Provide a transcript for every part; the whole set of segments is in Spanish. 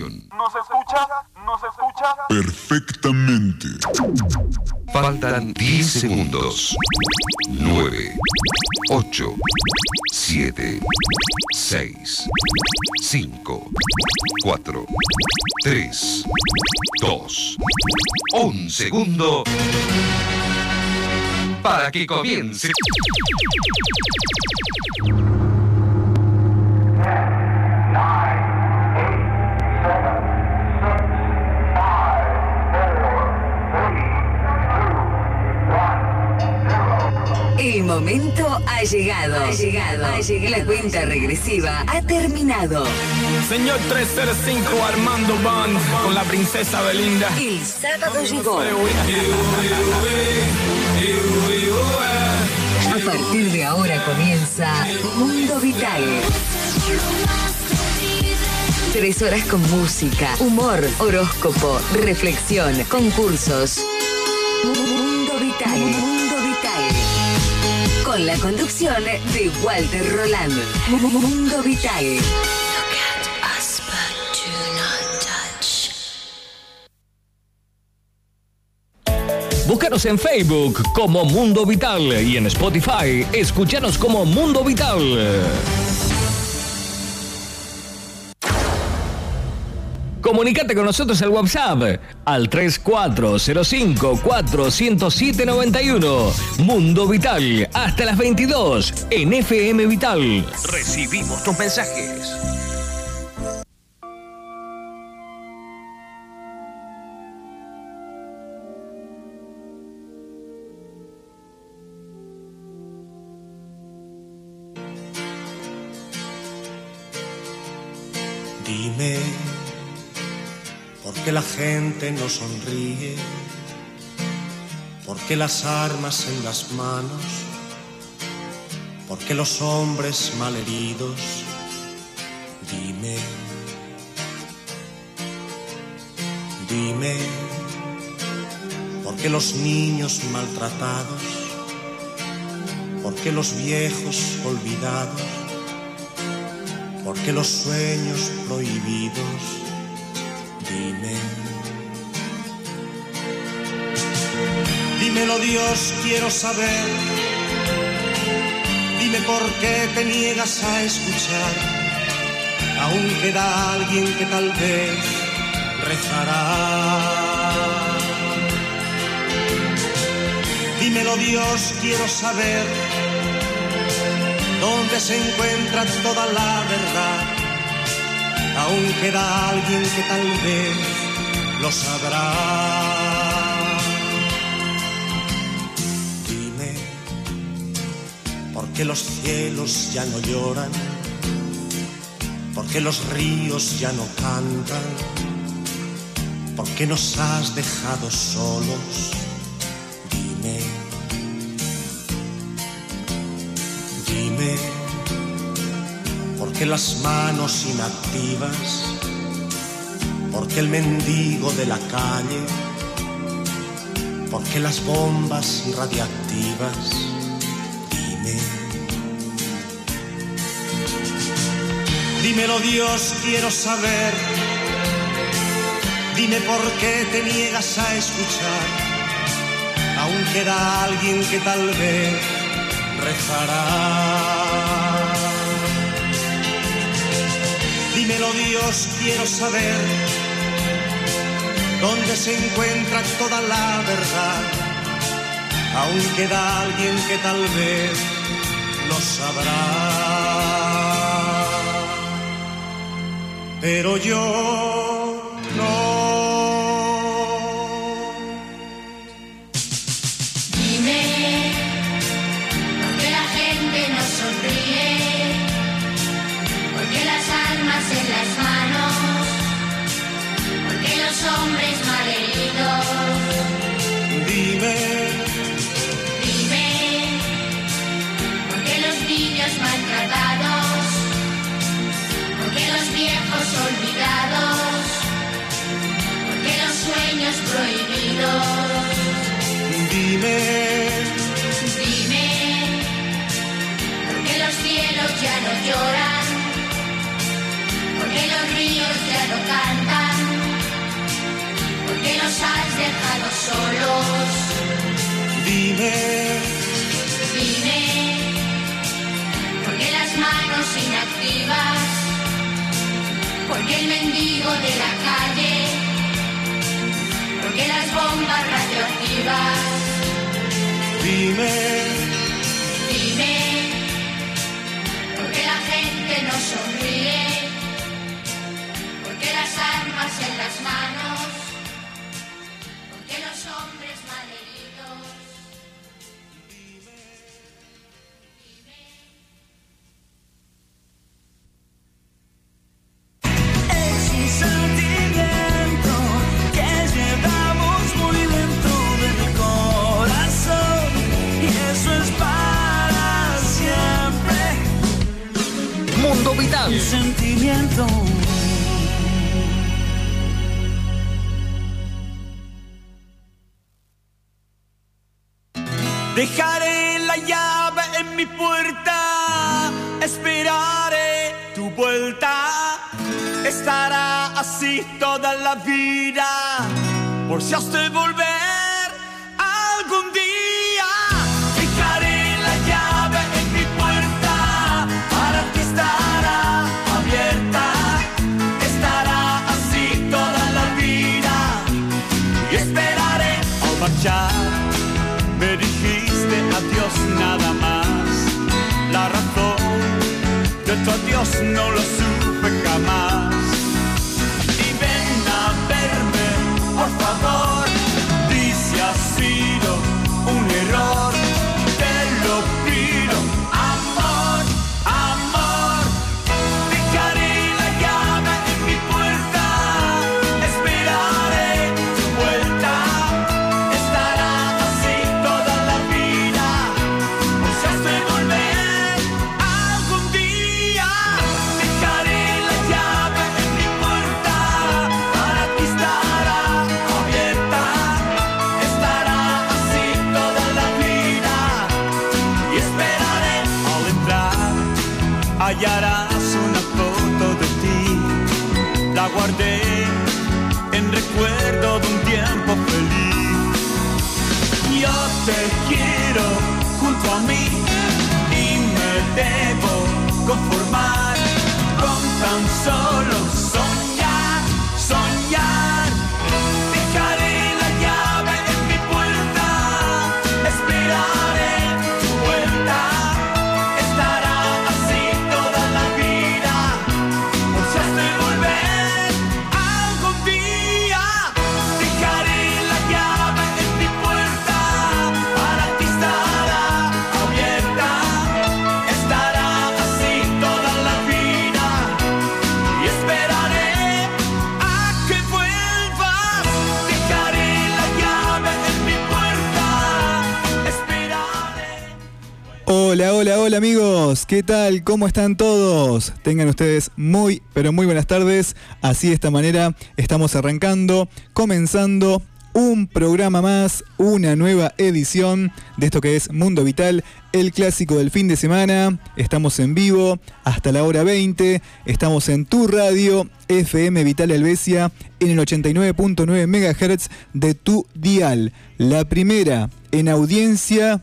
¿Nos escucha? ¿Nos escucha? Perfectamente. Faltan 10 segundos. 9, 8, 7, 6, 5, 4, 3, 2, 1 segundo para que comience. Momento ha llegado. Ha llegado. Ha llegado. La cuenta regresiva ha terminado. Señor 305 Armando Band con la princesa Belinda. El sábado llegó. A partir de ahora comienza Mundo Vital. Tres horas con música, humor, horóscopo, reflexión, concursos. Mundo Vital. Mundo Vital. La conducción de Walter Roland. Mundo Vital. Búscanos en Facebook como Mundo Vital y en Spotify escúchanos como Mundo Vital. Comunicate con nosotros al WhatsApp al 3405-40791. Mundo Vital, hasta las 22 en FM Vital. Recibimos tus mensajes. La gente no sonríe? ¿Por qué las armas en las manos? ¿Por qué los hombres malheridos? Dime, dime, ¿por qué los niños maltratados? ¿Por qué los viejos olvidados? ¿Por qué los sueños prohibidos? Dime. Dímelo Dios, quiero saber. Dime por qué te niegas a escuchar. Aún queda alguien que tal vez rezará. Dímelo Dios, quiero saber dónde se encuentra toda la verdad. Aún queda alguien que tal vez lo sabrá. Dime, ¿por qué los cielos ya no lloran? ¿Por qué los ríos ya no cantan? ¿Por qué nos has dejado solos? ¿Por qué las manos inactivas? ¿Por qué el mendigo de la calle? ¿Por qué las bombas radiactivas? Dime. Dímelo Dios, quiero saber. Dime por qué te niegas a escuchar. Aún queda alguien que tal vez rezará. Dímelo Dios, quiero saber dónde se encuentra toda la verdad. Aún queda alguien que tal vez lo sabrá. Pero yo dime, Dime, ¿por qué los cielos ya no lloran? ¿Por qué los ríos ya no cantan? los has dejado solos. Dime, Dime, ¿por qué las manos inactivas? ¿Por qué el mendigo de la calle? ¿Por qué las bombas radioactivas? Dime, Dime, ¿por qué la gente no sonríe? ¿Por qué las armas en las manos? Dejaré la llave en mi puerta, esperaré tu vuelta. Estará así toda la vida, por si has de volver marchar. Me dijiste adiós nada más. La razón de tu adiós no lo supe debo conformar con tan solo Hola, hola, hola amigos, ¿qué tal? ¿Cómo están todos? Tengan ustedes muy, pero muy buenas tardes. Así de esta manera estamos arrancando, comenzando un programa más, una nueva edición de esto que es Mundo Vital, el clásico del fin de semana. Estamos en vivo hasta la hora 20, estamos en tu radio FM Vital Helvecia en el 89.9 MHz de tu dial. La primera en audiencia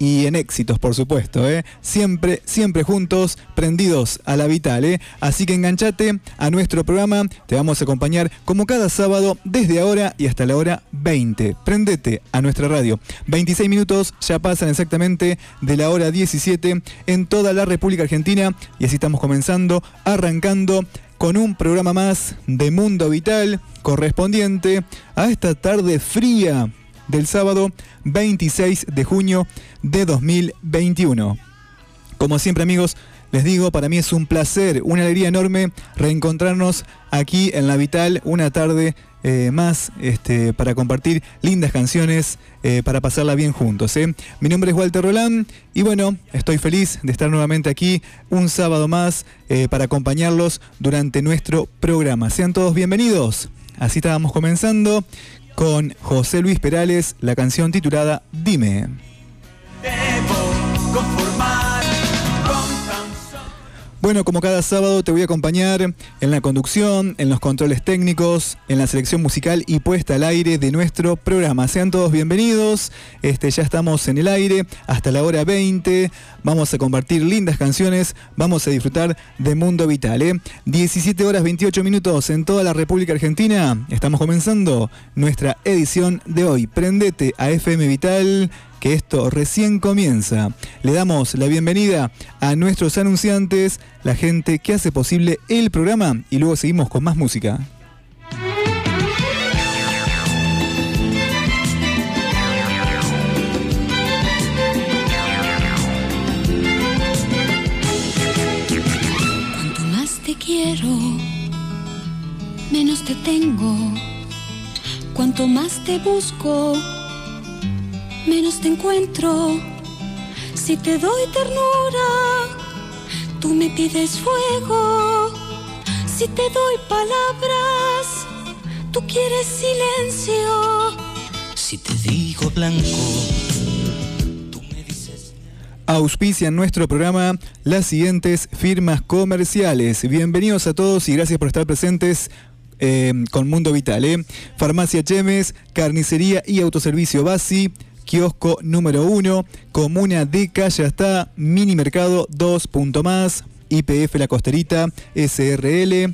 y en éxitos, por supuesto, ¿eh? Siempre, siempre juntos, prendidos a la vital, ¿eh? Así que enganchate a nuestro programa, te vamos a acompañar como cada sábado desde ahora y hasta la hora 20. Prendete a nuestra radio. 26 minutos ya pasan exactamente de la hora 17 en toda la República Argentina y así estamos comenzando, arrancando con un programa más de Mundo Vital correspondiente a esta tarde fría del sábado 26 de junio de 2021. Como siempre amigos, les digo, para mí es un placer, una alegría enorme reencontrarnos aquí en La Vital una tarde eh, más este, para compartir lindas canciones, eh, para pasarla bien juntos. ¿eh? Mi nombre es Walter Roland y bueno, estoy feliz de estar nuevamente aquí un sábado más para acompañarlos durante nuestro programa. Sean todos bienvenidos. Así estábamos comenzando con José Luis Perales, la canción titulada Dime. Bueno, como cada sábado te voy a acompañar en la conducción, en los controles técnicos, en la selección musical y puesta al aire de nuestro programa. Sean todos bienvenidos. Este, ya estamos en el aire hasta la hora 20. Vamos a compartir lindas canciones, vamos a disfrutar de Mundo Vital. ¿eh? 17 horas 28 minutos en toda la República Argentina. Estamos comenzando nuestra edición de hoy. Prendete a FM Vital que esto recién comienza. Le damos la bienvenida a nuestros anunciantes, la gente que hace posible el programa y luego seguimos con más música. Cuanto más te quiero, menos te tengo. Cuanto más te busco, menos te encuentro. Si te doy ternura, tú me pides fuego. Si te doy palabras, tú quieres silencio. Si te digo blanco, Auspician nuestro programa las siguientes firmas comerciales. Bienvenidos a todos y gracias por estar presentes eh, con Mundo Vital. ¿eh? Farmacia Chemes, Carnicería y Autoservicio Basi, Kiosco número 1, Comuna de Callastá, Mini Mercado 2. punto más, IPF La Costerita, SRL,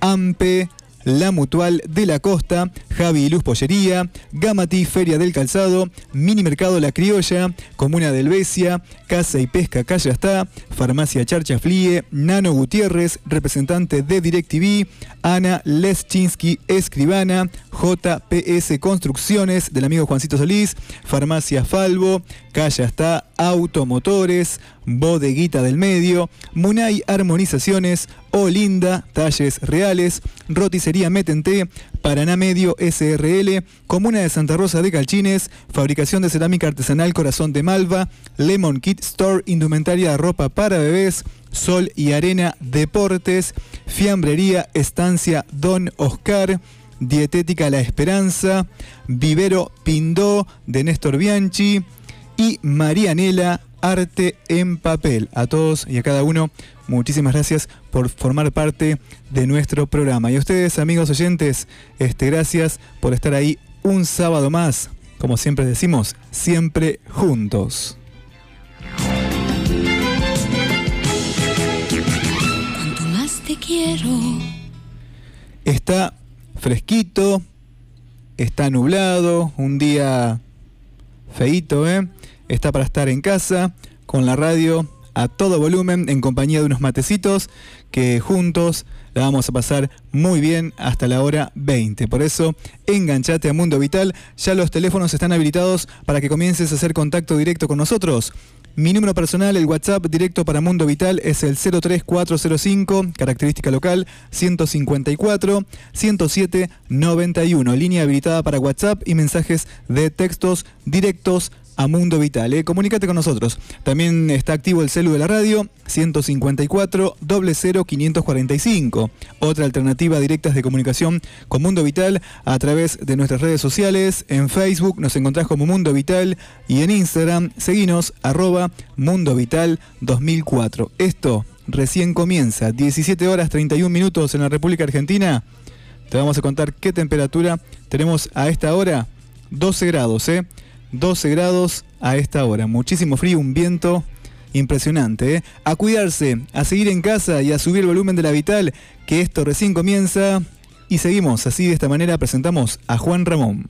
AMPE, La Mutual de la Costa, Javi y Luz Pollería, Gamati Feria del Calzado, Mini Mercado La Criolla, Comuna del Besia, Casa y Pesca Calle Está, Farmacia Charcha Flie, Nano Gutiérrez, representante de DirecTV, Ana Leschinsky, escribana, JPS Construcciones del amigo Juancito Solís, Farmacia Falvo, Calle Está, Automotores, Bodeguita del Medio, Munay Armonizaciones, Olinda, Talles Reales, Roticería Metente, Paraná Medio SRL, Comuna de Santa Rosa de Calchines, Fabricación de Cerámica Artesanal Corazón de Malva, Lemon Kit Store, Indumentaria de Ropa para Bebés, Sol y Arena Deportes, Fiambrería Estancia Don Oscar, Dietética La Esperanza, Vivero Pindó de Néstor Bianchi y Marianela Arte en Papel. A todos y a cada uno, muchísimas gracias por formar parte de nuestro programa. Y a ustedes, amigos oyentes, este, gracias por estar ahí un sábado más. Como siempre decimos, siempre juntos. Cuanto más te quiero, Está fresquito, está nublado, un día feíto, ¿eh? Está para estar en casa, con la radio a todo volumen, en compañía de unos matecitos, que juntos la vamos a pasar muy bien hasta la hora 20. Por eso, enganchate a Mundo Vital, ya los teléfonos están habilitados para que comiences a hacer contacto directo con nosotros. Mi número personal, el WhatsApp directo para Mundo Vital es el 03405, característica local 154 107 91, línea habilitada para WhatsApp y mensajes de textos directos a Mundo Vital. ¿eh? Comunícate con nosotros. También está activo el celu de la radio 154 00 545. Otra alternativa directas de comunicación con Mundo Vital a través de nuestras redes sociales. En Facebook nos encontrás como Mundo Vital y en Instagram seguinos arroba Mundo Vital 2004. Esto recién comienza. 17 horas 31 minutos en la República Argentina. Te vamos a contar qué temperatura tenemos a esta hora. 12 grados, ¿eh? 12 grados a esta hora. Muchísimo frío, un viento impresionante. ¿eh? A cuidarse, a seguir en casa y a subir el volumen de la vital, que esto recién comienza. Y seguimos, así de esta manera presentamos a Juan Ramón.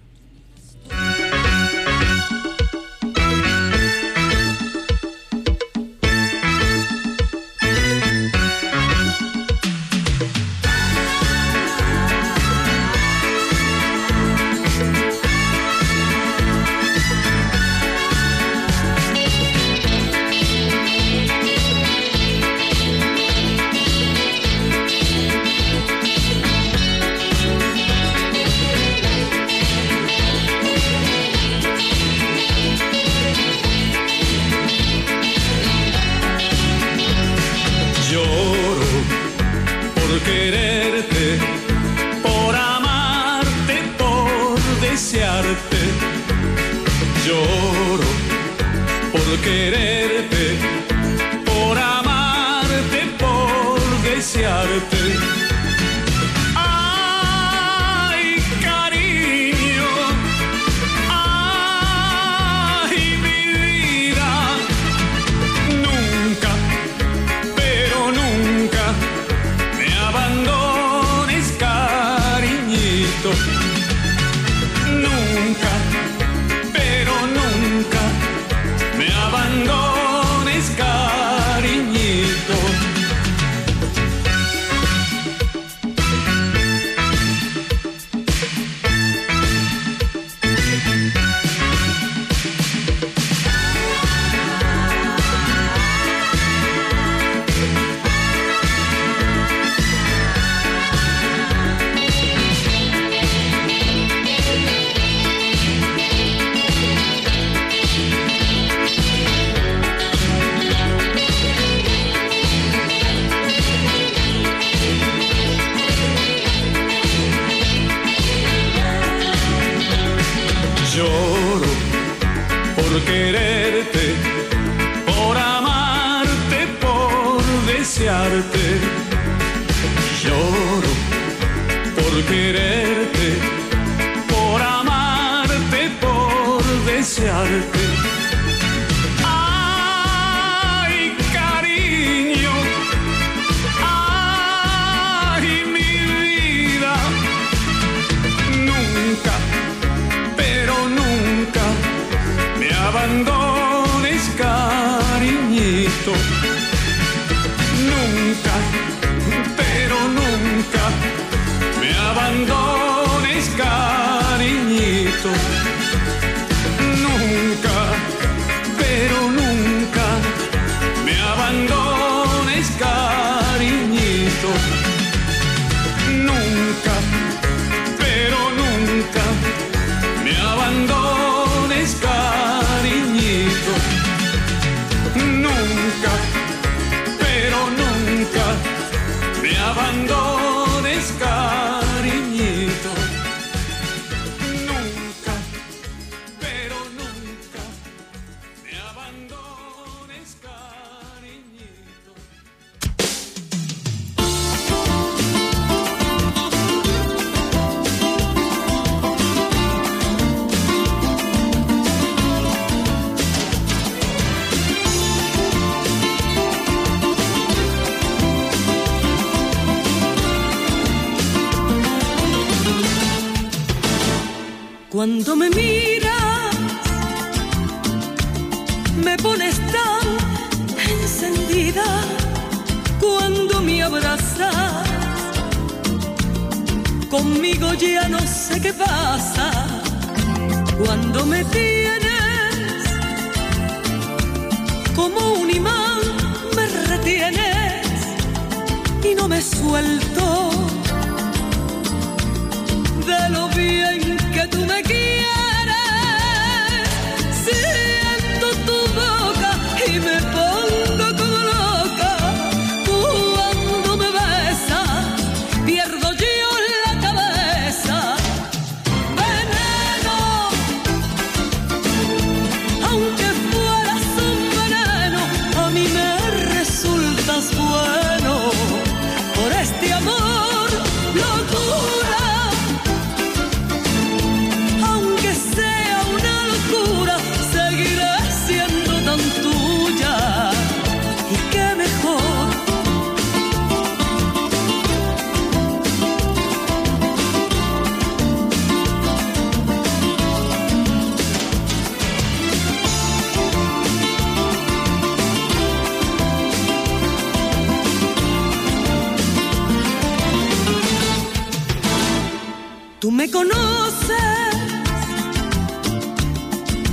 Cuando me miras, me pones tan encendida. Cuando me abrazas, conmigo ya no sé qué pasa. Cuando me tienes, como un imán me retienes y no me suelto de lo bien que tú me quieres. Me conoces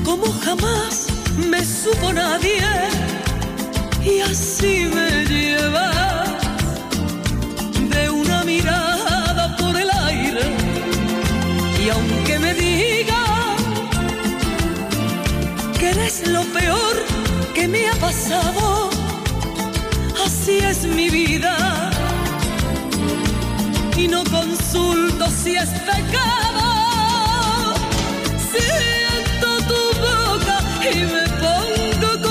como jamás me supo nadie y así me llevas de una mirada por el aire y aunque me digas que eres lo peor que me ha pasado así es mi vida y no consulto si es pecado. Siento tu boca y me pongo como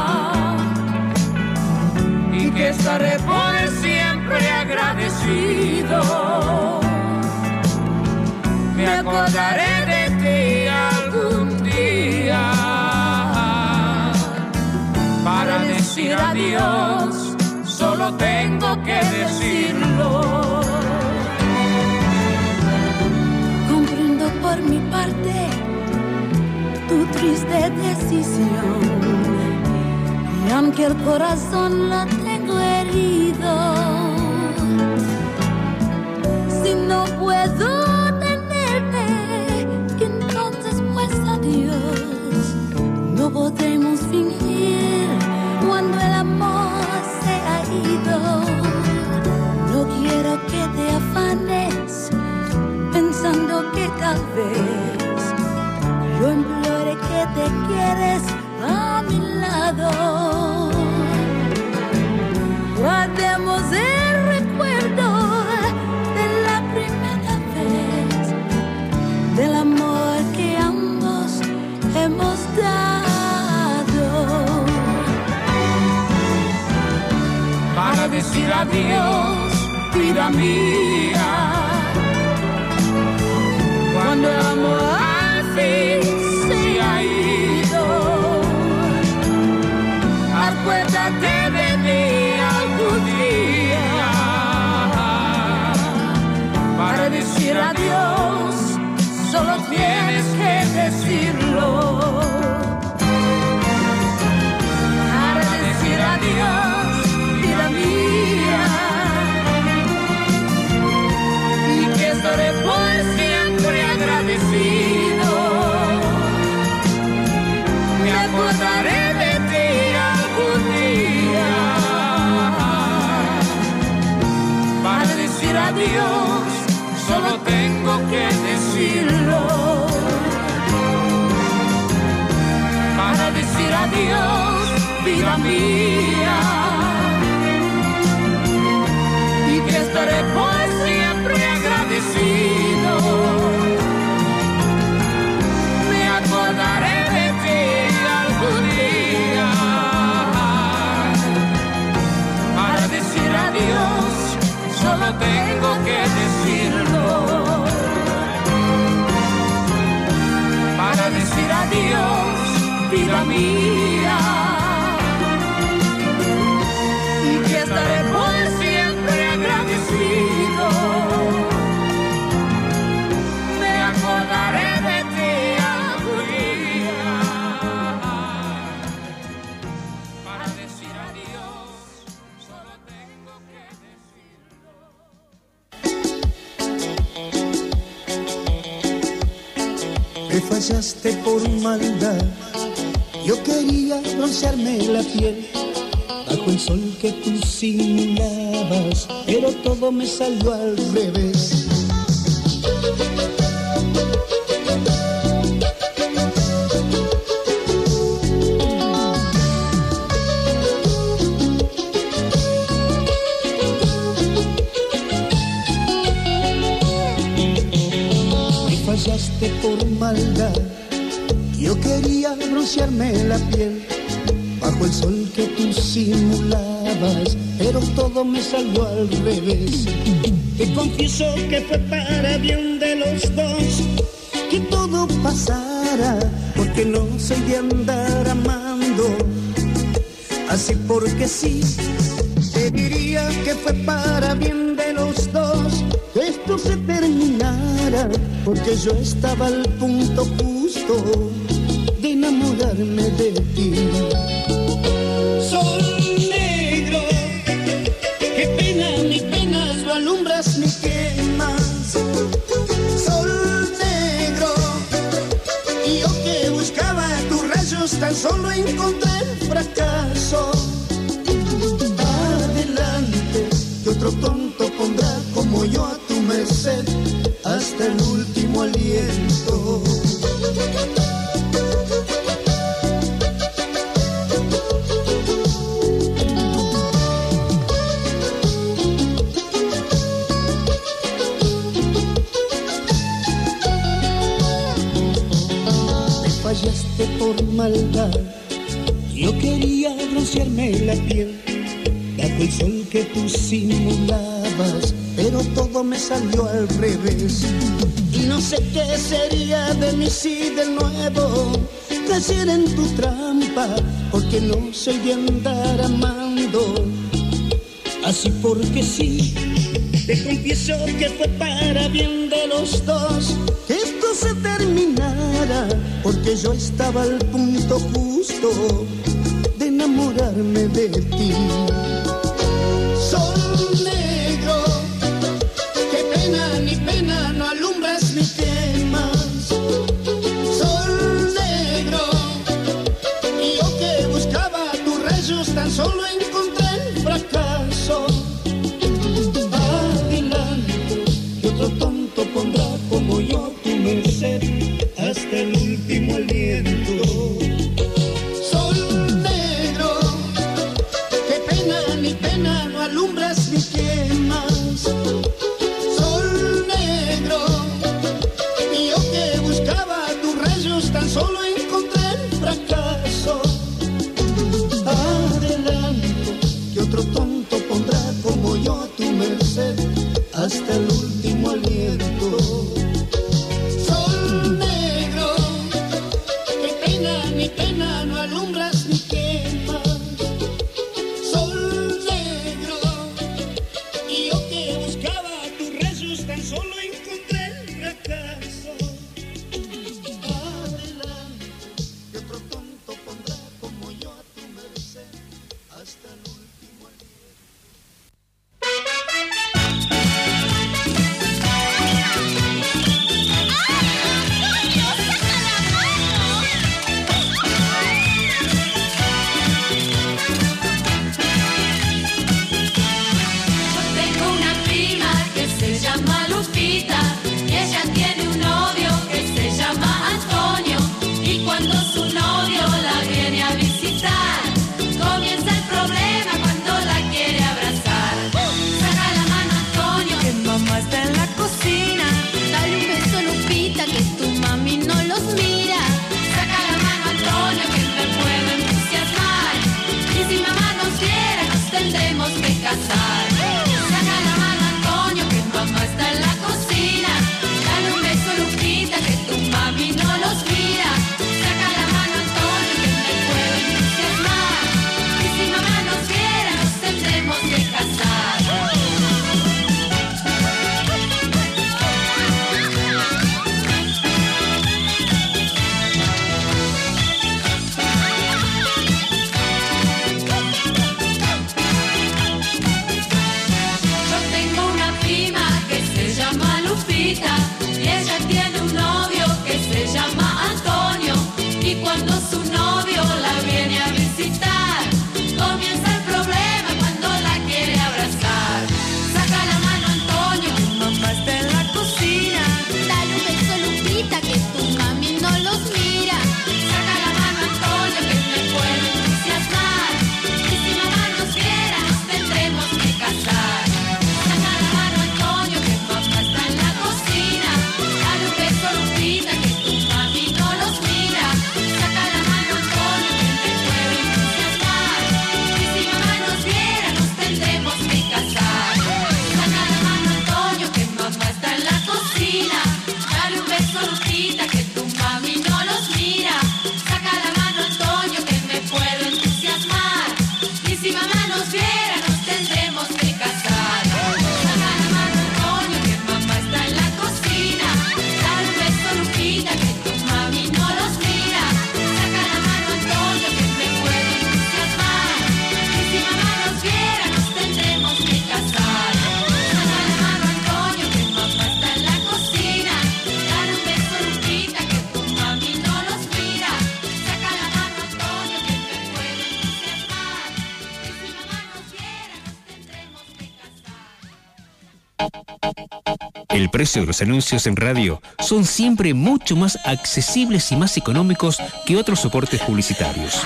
que estaré por siempre agradecido. Me acordaré de ti algún día para decir adiós. Solo tengo que decirlo. Comprendo por mi parte tu triste decisión. Y aunque el corazón lo yo implore que te quieres a mi lado. Decir adiós, vida mía. Cuando el amor adiós, solo tengo que decirlo. Para decir adiós, vida mía. Y que estaré por Y que estaré por siempre agradecido. Me acordaré de ti algún día. Para decir adiós, solo tengo que Me fallaste por maldad. Yo quería broncearme la piel bajo el sol que tú simulabas, pero todo me salió al revés. fallaste por maldad yo quería broncearme la piel bajo el sol que tú simulabas, pero todo me salió al revés. Te confieso que fue para bien de los dos que todo pasara, porque no soy de andar amando. Así porque sí, te diría que fue para bien de los dos que esto se terminara, porque yo estaba al punto justo Sol negro, qué pena, mis penas, no alumbras ni quemas. Sol negro, y yo que buscaba tus rayos tan solo encontré fracaso. en tu trampa, porque no soy de andar amando, así porque sí. Te confieso que fue para bien de los dos que esto se terminara, porque yo estaba al punto justo de los anuncios en radio son siempre mucho más accesibles y más económicos que otros soportes publicitarios.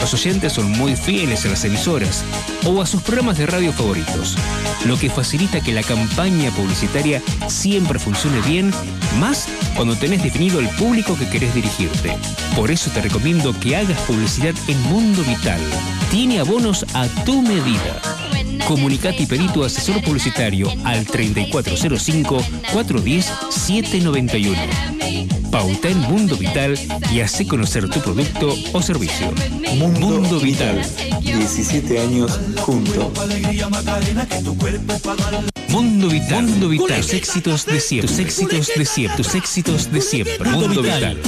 Los oyentes son muy fieles a las emisoras o a sus programas de radio favoritos, lo que facilita que la campaña publicitaria siempre funcione bien, más cuando tenés definido el público que querés dirigirte. Por eso te recomiendo que hagas publicidad en Mundo Vital. Tiene abonos a tu medida. Comunicate y pedí tu asesor publicitario al 3405-410-791. Pauta en Mundo Vital y hace conocer tu producto o servicio. Mundo, Vital. 17 años juntos. Mundo Vital. Mundo Vital. Tus éxitos de siempre. Tus éxitos de siempre. Tus éxitos de siempre. Mundo Vital.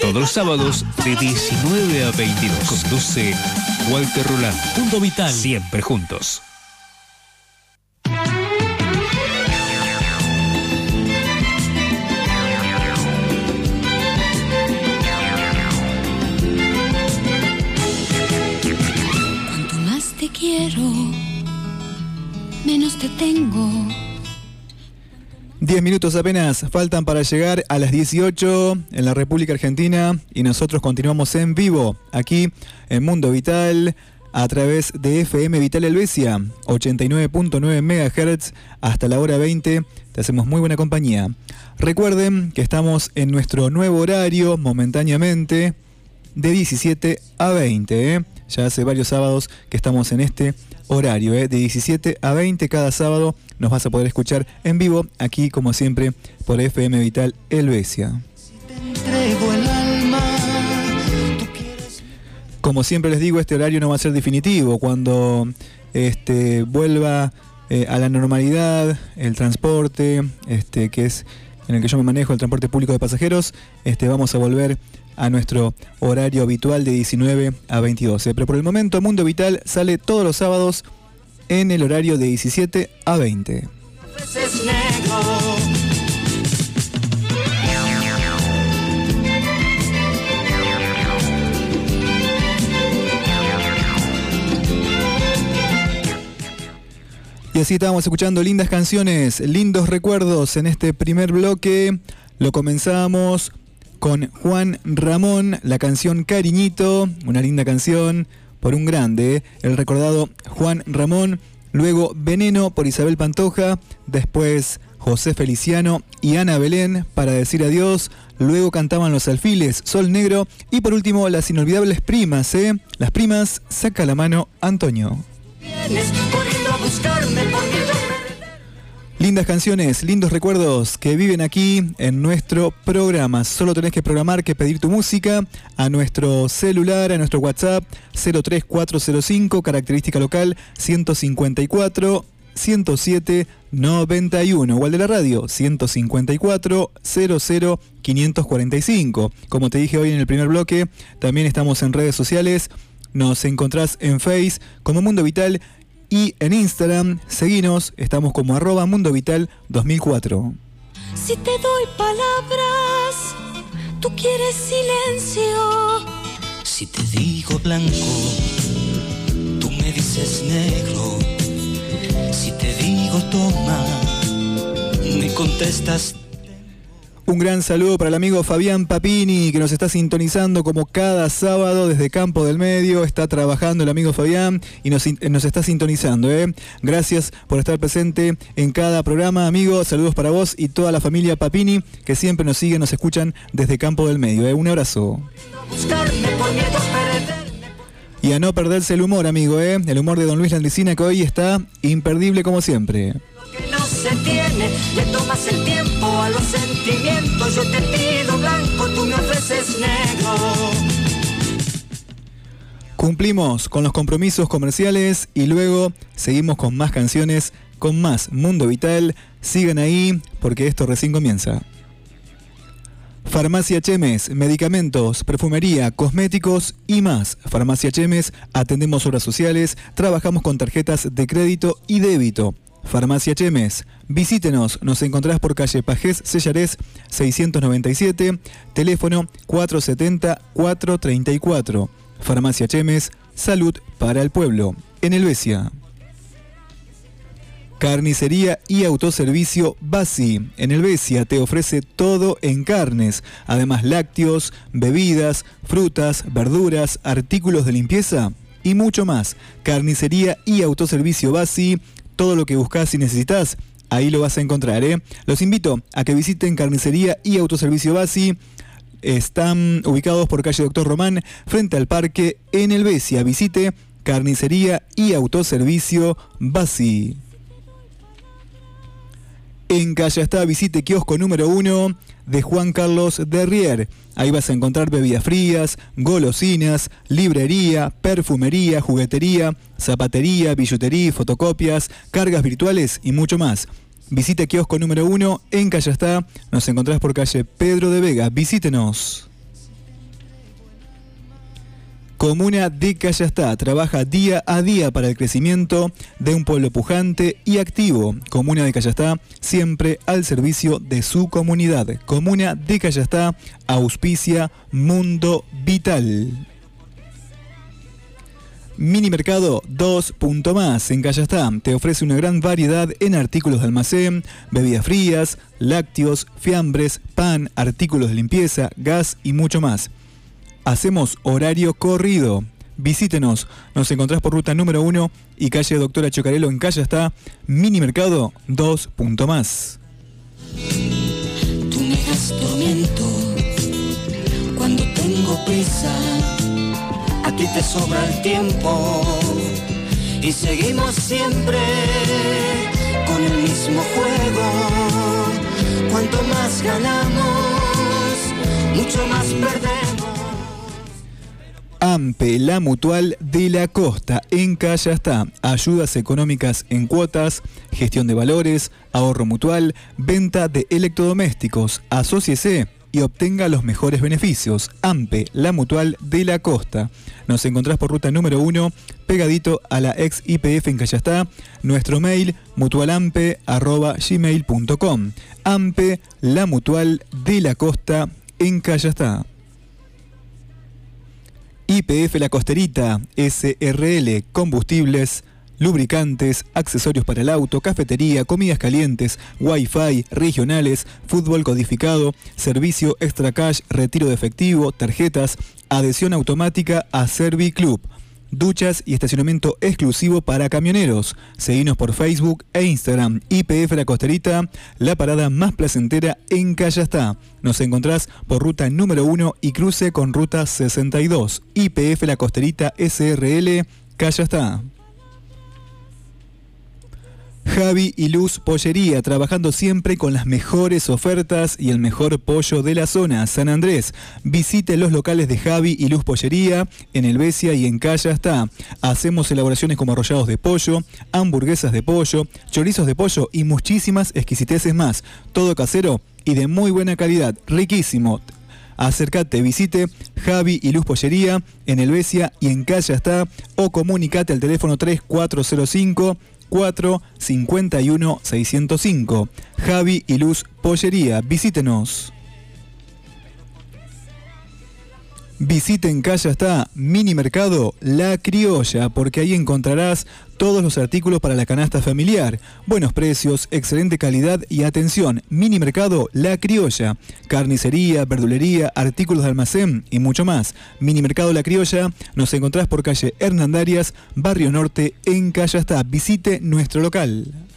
Todos los sábados de 19 a 22. Conduce Walter Roland. Mundo Vital. Siempre juntos. 10 minutos apenas faltan para llegar a las 18 en la República Argentina y nosotros continuamos en vivo aquí en Mundo Vital a través de FM Vital Helvecia 89.9 MHz hasta la hora 20. Te hacemos muy buena compañía. Recuerden que estamos en nuestro nuevo horario momentáneamente de 17 a 20. ¿eh? Ya hace varios sábados que estamos en este horario. ¿eh? De 17 a 20 cada sábado nos vas a poder escuchar en vivo aquí como siempre por FM Vital Helvecia. Como siempre les digo, este horario no va a ser definitivo. Cuando este, vuelva eh, a la normalidad, el transporte, este, que es en el que yo me manejo, el transporte público de pasajeros, este, vamos a volver a nuestro horario habitual de 19 a 22. Pero por el momento, Mundo Vital sale todos los sábados en el horario de 17 a 20. Es negro. Y así estábamos escuchando lindas canciones, lindos recuerdos en este primer bloque. Lo comenzamos con Juan Ramón, la canción Cariñito, una linda canción por un grande, el recordado Juan Ramón. Luego Veneno por Isabel Pantoja, después José Feliciano y Ana Belén para decir adiós. Luego cantaban Los Alfiles, Sol Negro y por último las inolvidables primas, ¿eh? Las primas, saca la mano Antonio. Vienes buscarme Lindas canciones, lindos recuerdos que viven aquí en nuestro programa. Solo tenés que programar que pedir tu música a nuestro celular, a nuestro WhatsApp 03405, característica local 154 107 91 o de la radio 154 00 545. Como te dije hoy en el primer bloque, también estamos en redes sociales. Nos encontrás en Face como Mundo Vital y en Instagram, seguinos, estamos como arroba Mundo Vital 2004. Si te doy palabras, tú quieres silencio. Si te digo blanco, tú me dices negro. Si te digo toma, me contestas Un gran saludo para el amigo Fabián Papini, que nos está sintonizando como cada sábado desde Campo del Medio. Está trabajando el amigo Fabián y nos, está sintonizando. ¿eh? Gracias por estar presente en cada programa, amigo. Saludos para vos y toda la familia Papini, que siempre nos siguen, nos escuchan desde Campo del Medio. ¿eh? Un abrazo. Y a no perderse el humor, amigo. ¿eh? El humor de Don Luis Landicina, que hoy está imperdible como siempre. Se tiene, le tomas el tiempo a los sentimientos. Yo te pido blanco, tú me ofreces negro. Cumplimos con los compromisos comerciales y luego seguimos con más canciones, con más Mundo Vital. Sigan ahí porque esto recién comienza. Farmacia Chemes, medicamentos, perfumería, cosméticos y más. Farmacia Chemes, atendemos obras sociales, trabajamos con tarjetas de crédito y débito. Farmacia Chemes, visítenos, nos encontrás por calle Pajés Sellarés 697, teléfono 470-434. Farmacia Chemes, salud para el pueblo, en Helvecia. Carnicería y autoservicio Basi. En el Besia te ofrece todo en carnes, además lácteos, bebidas, frutas, verduras, artículos de limpieza y mucho más. Carnicería y autoservicio Basi, todo lo que buscas y necesitas, ahí lo vas a encontrar. ¿eh? Los invito a que visiten Carnicería y autoservicio Basi. Están ubicados por calle Doctor Román, frente al parque en el Besia. Visite Carnicería y autoservicio Basi. En Callastá visite kiosco número 1 de Juan Carlos Derrier. Ahí vas a encontrar bebidas frías, golosinas, librería, perfumería, juguetería, zapatería, billutería, fotocopias, cargas virtuales y mucho más. Visite kiosco número 1 en Callastá. Nos encontrás por calle Pedro de Vega. Visítenos. Comuna de Callastá trabaja día a día para el crecimiento de un pueblo pujante y activo. Comuna de Callastá siempre al servicio de su comunidad. Comuna de Callastá auspicia Mundo Vital. Mini Mercado 2. Más en Callastá te ofrece una gran variedad en artículos de almacén, bebidas frías, lácteos, fiambres, pan, artículos de limpieza, gas y mucho más. Hacemos horario corrido. Visítenos. Nos encontrás por ruta número 1 y calle Doctora Chocarelo en calle está Mini Mercado 2. Más. Tú me das tormento cuando tengo prisa. A ti te sobra el tiempo y seguimos siempre con el mismo juego. Cuanto más ganamos, mucho más perdemos. AMPE, la mutual de la costa, en Callastá. Ayudas económicas en cuotas, gestión de valores, ahorro mutual, venta de electrodomésticos. Asociese y obtenga los mejores beneficios. AMPE, la mutual de la costa. Nos encontrás por ruta número 1, pegadito a la ex IPF en Callastá. Nuestro mail, mutualampe.gmail.com. AMPE, la mutual de la costa, en Callastá. IPF La Costerita, SRL, combustibles, lubricantes, accesorios para el auto, cafetería, comidas calientes, wifi, regionales, fútbol codificado, servicio extra cash, retiro de efectivo, tarjetas, adhesión automática a Servi Club. Duchas y estacionamiento exclusivo para camioneros. Seguinos por Facebook e Instagram. IPF La Costerita, la parada más placentera en Callastá. Nos encontrás por ruta número 1 y cruce con ruta 62. IPF La Costerita SRL, Callastá. Javi y Luz Pollería, trabajando siempre con las mejores ofertas y el mejor pollo de la zona, San Andrés. Visite los locales de Javi y Luz Pollería en El Besia y en Calla está. Hacemos elaboraciones como arrollados de pollo, hamburguesas de pollo, chorizos de pollo y muchísimas exquisiteces más. Todo casero y de muy buena calidad, riquísimo. Acércate, visite Javi y Luz Pollería en El Besia y en Calla está o comunicate al teléfono 3405 4 51 605. Javi y Luz Pollería, visítenos. Visiten Calla está Mini Mercado La Criolla, porque ahí encontrarás todos los artículos para la canasta familiar. Buenos precios, excelente calidad y atención. Mini Mercado La Criolla. Carnicería, verdulería, artículos de almacén y mucho más. Mini Mercado La Criolla. Nos encontrás por calle Hernandarias, Barrio Norte, en Calla está. Visite nuestro local.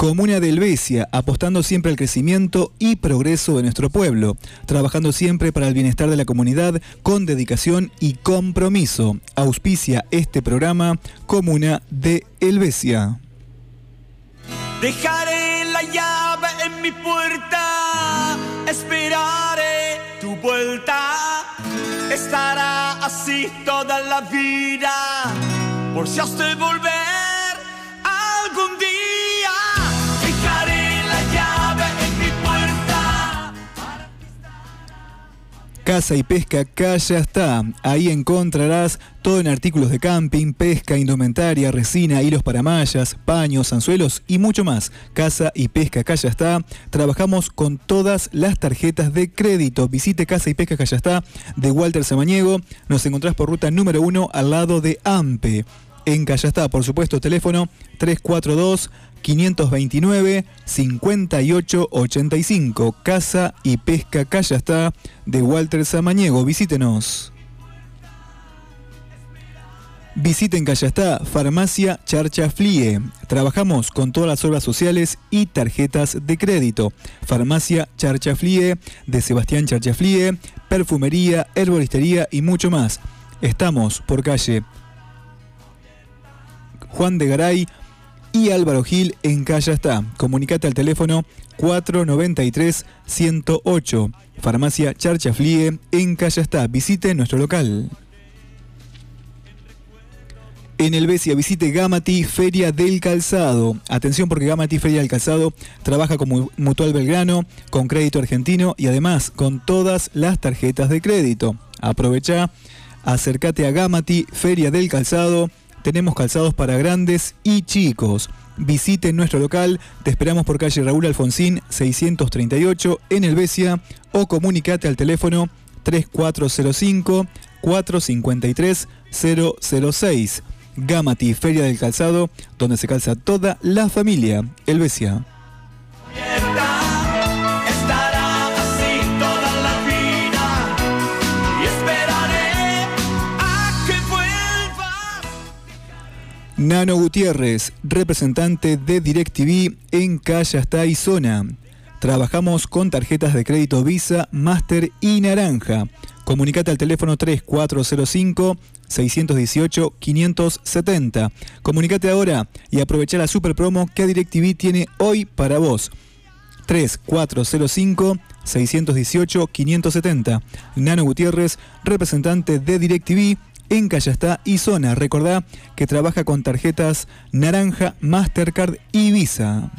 Comuna de Helvecia, apostando siempre al crecimiento y progreso de nuestro pueblo, trabajando siempre para el bienestar de la comunidad con dedicación y compromiso. Auspicia este programa Comuna de Helvecia. Dejaré la llave en mi puerta, esperaré tu vuelta. Estará así toda la vida, por si has de volver Casa y Pesca Calla está. Ahí encontrarás todo en artículos de camping, pesca, indumentaria, resina, hilos para mallas, paños, anzuelos y mucho más. Casa y Pesca Calla está. Trabajamos con todas las tarjetas de crédito. Visite Casa y Pesca Calla está de Walter Samaniego. Nos encontrás por ruta número 1 al lado de AMPE. en Callastá. Por supuesto, teléfono 342 529 5885. Casa y Pesca Callastá de Walter Samaniego. Visítenos. Visiten Callastá, Farmacia Charcha Flie. Trabajamos con todas las obras sociales y tarjetas de crédito. Farmacia Charcha Flie de Sebastián Charcha Flie, perfumería, herboristería y mucho más. Estamos por calle Juan de Garay y Álvaro Gil en Callastá. Comunicate al teléfono 493-108. Farmacia Charcha Flie en Callastá. Visite nuestro local. En el Besia visite Gamati Feria del Calzado. Atención porque Gamati Feria del Calzado trabaja con Mutual Belgrano, con crédito argentino y además con todas las tarjetas de crédito. Aprovecha, acércate a Gamati Feria del Calzado. Tenemos calzados para grandes y chicos. Visite nuestro local, te esperamos por calle Raúl Alfonsín 638 en el Besia o comunicate al teléfono 3405 453 006. Gamati, Feria del Calzado, donde se calza toda la familia. Elvesia. Estará Nano Gutiérrez, representante de DirecTV en Callastá y Zona. Trabajamos con tarjetas de crédito Visa, Master y Naranja. Comunicate al teléfono 3405 618 570. Comunicate ahora y aprovecha la super promo que DirecTV tiene hoy para vos. 3405 618 570. Nano Gutiérrez, representante de DirecTV en Callastá y Zona. Recordá que trabaja con tarjetas Naranja, Mastercard y Visa.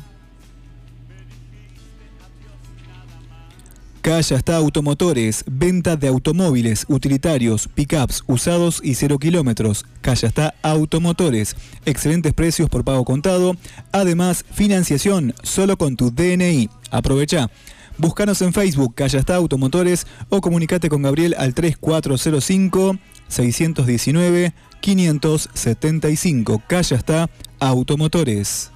Calla está Automotores, venta de automóviles, utilitarios, pickups, usados y cero kilómetros. Calla está Automotores, excelentes precios por pago contado. Además, financiación solo con tu DNI. Aprovecha. Búscanos en Facebook, Calla está Automotores o comunicate con Gabriel al 3405 619 575. Calla está Automotores.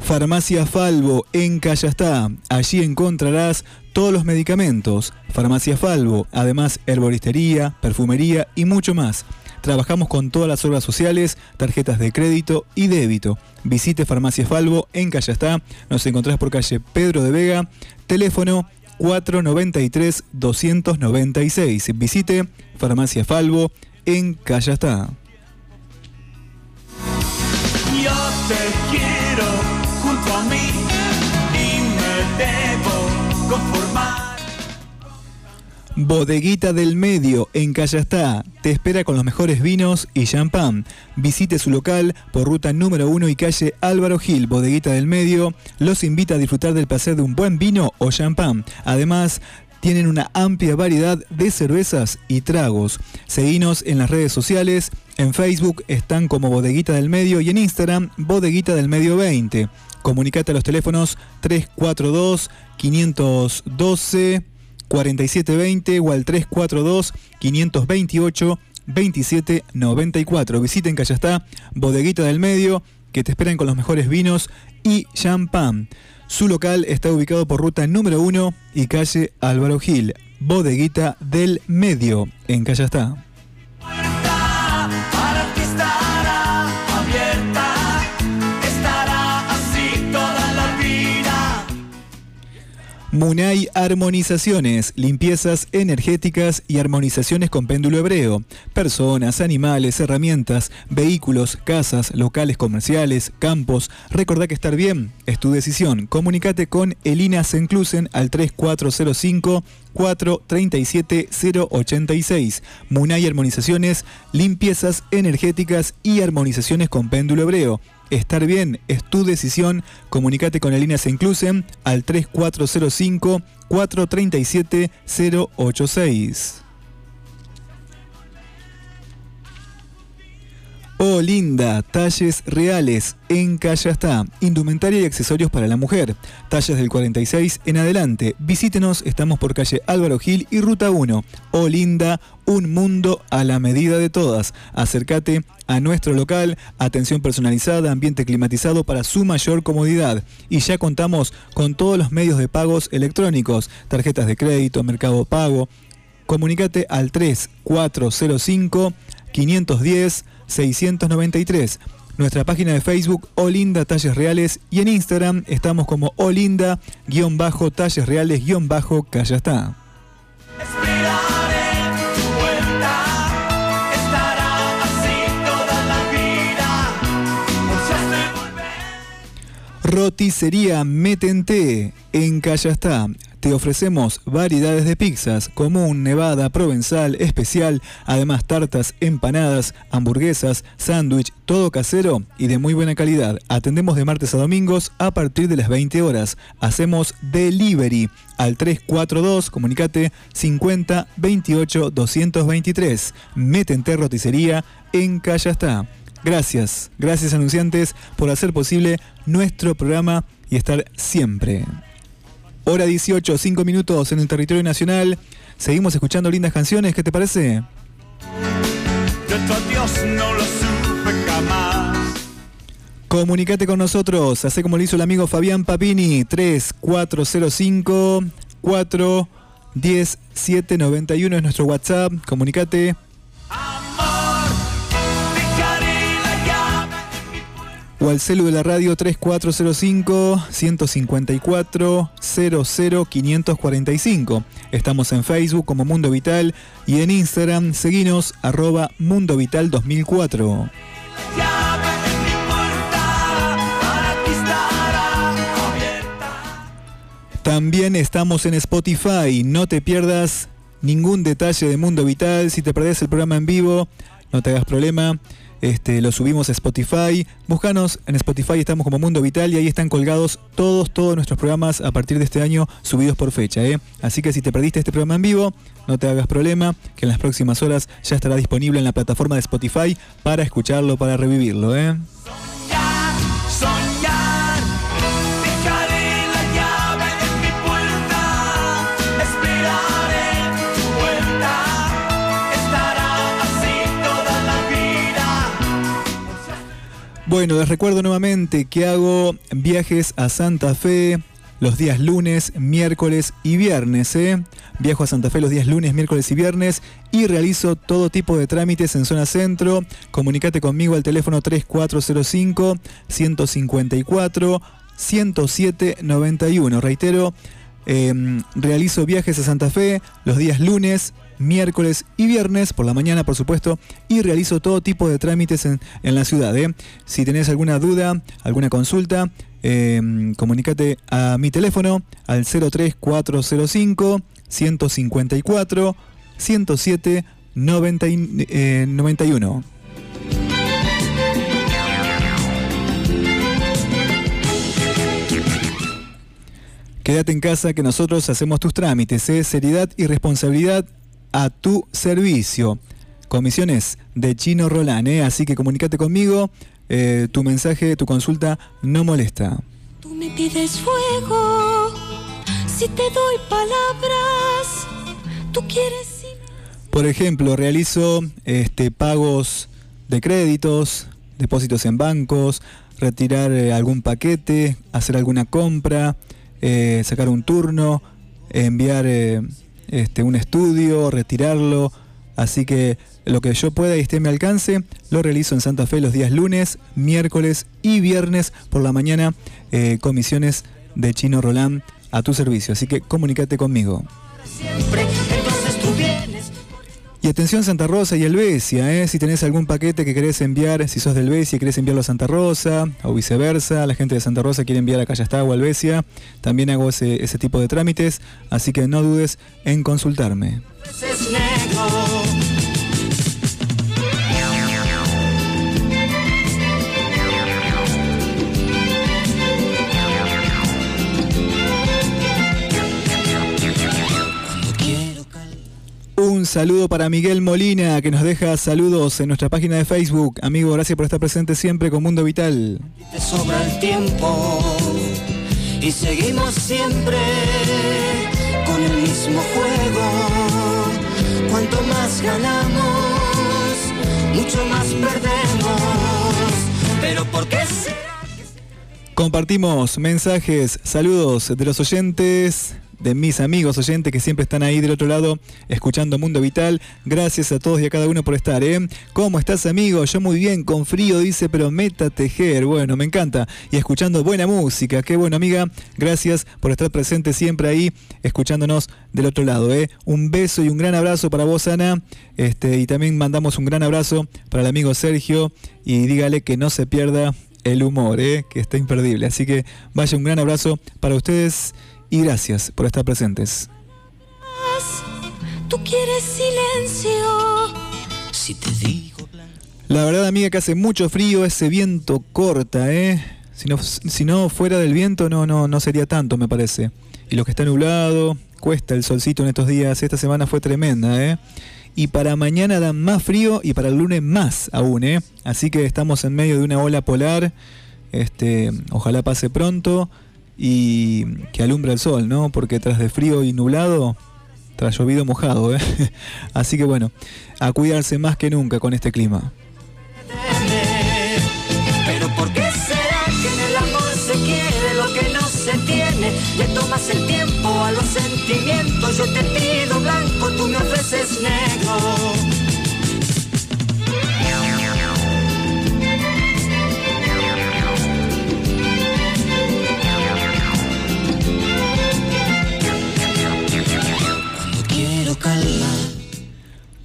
Farmacia Falvo en Callastá. Allí encontrarás todos los medicamentos. Farmacia Falvo, además herboristería, perfumería y mucho más. Trabajamos con todas las obras sociales, tarjetas de crédito y débito. Visite Farmacia Falvo en Callastá. Nos encontrás por calle Pedro de Vega. Teléfono 493-296. Visite Farmacia Falvo en Callastá. Yo te quiero junto a mí y me debo conformar. Bodeguita del Medio en Callastá te espera con los mejores vinos y champán. Visite su local por ruta número 1 y calle Álvaro Gil, Bodeguita del Medio. Los invita a disfrutar del placer de un buen vino o champán. Además, tienen una amplia variedad de cervezas y tragos. Seguinos en las redes sociales. En Facebook están como Bodeguita del Medio y en Instagram Bodeguita del Medio 20. Comunicate a los teléfonos 342 512 4720 o al 342 528 2794. Visiten Callastá, Bodeguita del Medio, que te esperan con los mejores vinos y champán. Su local está ubicado por ruta número 1 y calle Álvaro Gil, Bodeguita del Medio, en Callastá. Munay Armonizaciones, limpiezas energéticas y armonizaciones con péndulo hebreo. Personas, animales, herramientas, vehículos, casas, locales comerciales, campos. Recordá que estar bien es tu decisión. Comunicate con Elina Senclusen al 3405 437 086. Munay Armonizaciones, limpiezas energéticas y armonizaciones con péndulo hebreo. Estar bien es tu decisión. Comunicate con Elina Senclusen al 3405 437 086. Oh linda, talles reales en Callastá, indumentaria y accesorios para la mujer, talles del 46 en adelante. Visítenos, estamos por calle Álvaro Gil y Ruta 1. Oh linda, un mundo a la medida de todas. Acércate a nuestro local, atención personalizada, ambiente climatizado para su mayor comodidad. Y ya contamos con todos los medios de pagos electrónicos, tarjetas de crédito, mercado pago. Comunícate al 3405 510 693. Nuestra página de Facebook, Olinda Talles Reales, y en Instagram estamos como Olinda-Talles Reales-Calla está. Roticería Metente en Callastá. Te ofrecemos variedades de pizzas, común, nevada, provenzal, especial, además tartas, empanadas, hamburguesas, sándwich, todo casero y de muy buena calidad. Atendemos de martes a domingos a partir de las 20 horas. Hacemos delivery al 342, comunicate 50 28 223. Metente Roticería en Callastá. Gracias, gracias anunciantes por hacer posible nuestro programa y estar siempre. Hora 18, 5 minutos en el territorio nacional. Seguimos escuchando lindas canciones, ¿qué te parece? Yo otro Dios no lo supe jamás. Comunicate con nosotros, hace como lo hizo el amigo Fabián Papini, 3405 410 791 es nuestro WhatsApp, comunicate. O al celu de la radio 3405 154 00 545. Estamos en Facebook como Mundo Vital y en Instagram seguinos arroba Mundo Vital 2004. Para ti estará abierta. También estamos en Spotify, no te pierdas ningún detalle de Mundo Vital. Si te perdés el programa en vivo, no te hagas problema. Este, lo subimos a Spotify. Búscanos en Spotify, estamos como Mundo Vital y ahí están colgados todos, todos nuestros programas a partir de este año subidos por fecha. ¿eh? Así que si te perdiste este programa en vivo, no te hagas problema, que en las próximas horas ya estará disponible en la plataforma de Spotify para escucharlo, para revivirlo. ¿eh? Bueno, les recuerdo nuevamente que hago viajes a Santa Fe los días lunes, miércoles y viernes. ¿eh? Viajo a Santa Fe los días lunes, miércoles y viernes y realizo todo tipo de trámites en zona centro. Comunicate conmigo al teléfono 3405 154 107 91. Reitero, eh, realizo viajes a Santa Fe los días lunes, miércoles y viernes por la mañana, por supuesto, y realizo todo tipo de trámites en, en la ciudad. ¿eh? Si tenés alguna duda, alguna consulta, eh, comunícate a mi teléfono al 03405 154 107 90 y- eh, 91. Quédate en casa que nosotros hacemos tus trámites, ¿eh? seriedad y responsabilidad a tu servicio. Comisiones de Chino Rolán, ¿eh? así que comunícate conmigo, eh, tu mensaje, tu consulta no molesta. Tú me pides fuego, si te doy palabras, tú quieres Por ejemplo, realizo este, pagos de créditos, depósitos en bancos, retirar eh, algún paquete, hacer alguna compra, eh, sacar un turno, enviar este, un estudio, retirarlo. Así que lo que yo pueda y esté a mi alcance, lo realizo en Santa Fe los días lunes, miércoles y viernes por la mañana. eh, comisiones de Chino Rolán a tu servicio. Así que comunícate conmigo. Y atención Santa Rosa y Helvecia, ¿eh? si tenés algún paquete que querés enviar, si sos de Helvecia y querés enviarlo a Santa Rosa, o viceversa, la gente de Santa Rosa quiere enviar a Callastá o a Helvecia, también hago ese, ese tipo de trámites, así que no dudes en consultarme. Un saludo para Miguel Molina, que nos deja saludos en nuestra página de Facebook. Amigo, gracias por estar presente siempre con Mundo Vital. te sobra el tiempo y seguimos siempre con el mismo juego. Cuanto más ganamos, mucho más perdemos. Pero ¿por qué será? Compartimos mensajes, saludos de los oyentes, de mis amigos oyentes que siempre están ahí del otro lado escuchando Mundo Vital. Gracias a todos y a cada uno por estar, ¿eh? ¿Cómo estás, amigo? Yo muy bien, con frío, dice, pero meta tejer. Bueno, me encanta. Y escuchando buena música. Qué bueno, amiga. Gracias por estar presente siempre ahí, escuchándonos del otro lado, ¿eh? Un beso y un gran abrazo para vos, Ana. Este, y también mandamos un gran abrazo para el amigo Sergio. Y dígale que no se pierda el humor, ¿eh? que está imperdible. Así que vaya un gran abrazo para ustedes y gracias por estar presentes. Tú quieres silencio. Si te digo La verdad, amiga, que hace mucho frío, ese viento corta, ¿eh? Si no, si no fuera del viento, no, no, no sería tanto, me parece. Y lo que está nublado, cuesta el solcito en estos días. Esta semana fue tremenda, ¿eh? Y para mañana dan más frío y para el lunes más aún, ¿eh? Así que estamos en medio de una ola polar. Este, ojalá pase pronto y que alumbre el sol, ¿no? Porque tras de frío y nublado, tras llovido mojado, ¿eh? Así que bueno, a cuidarse más que nunca con este clima.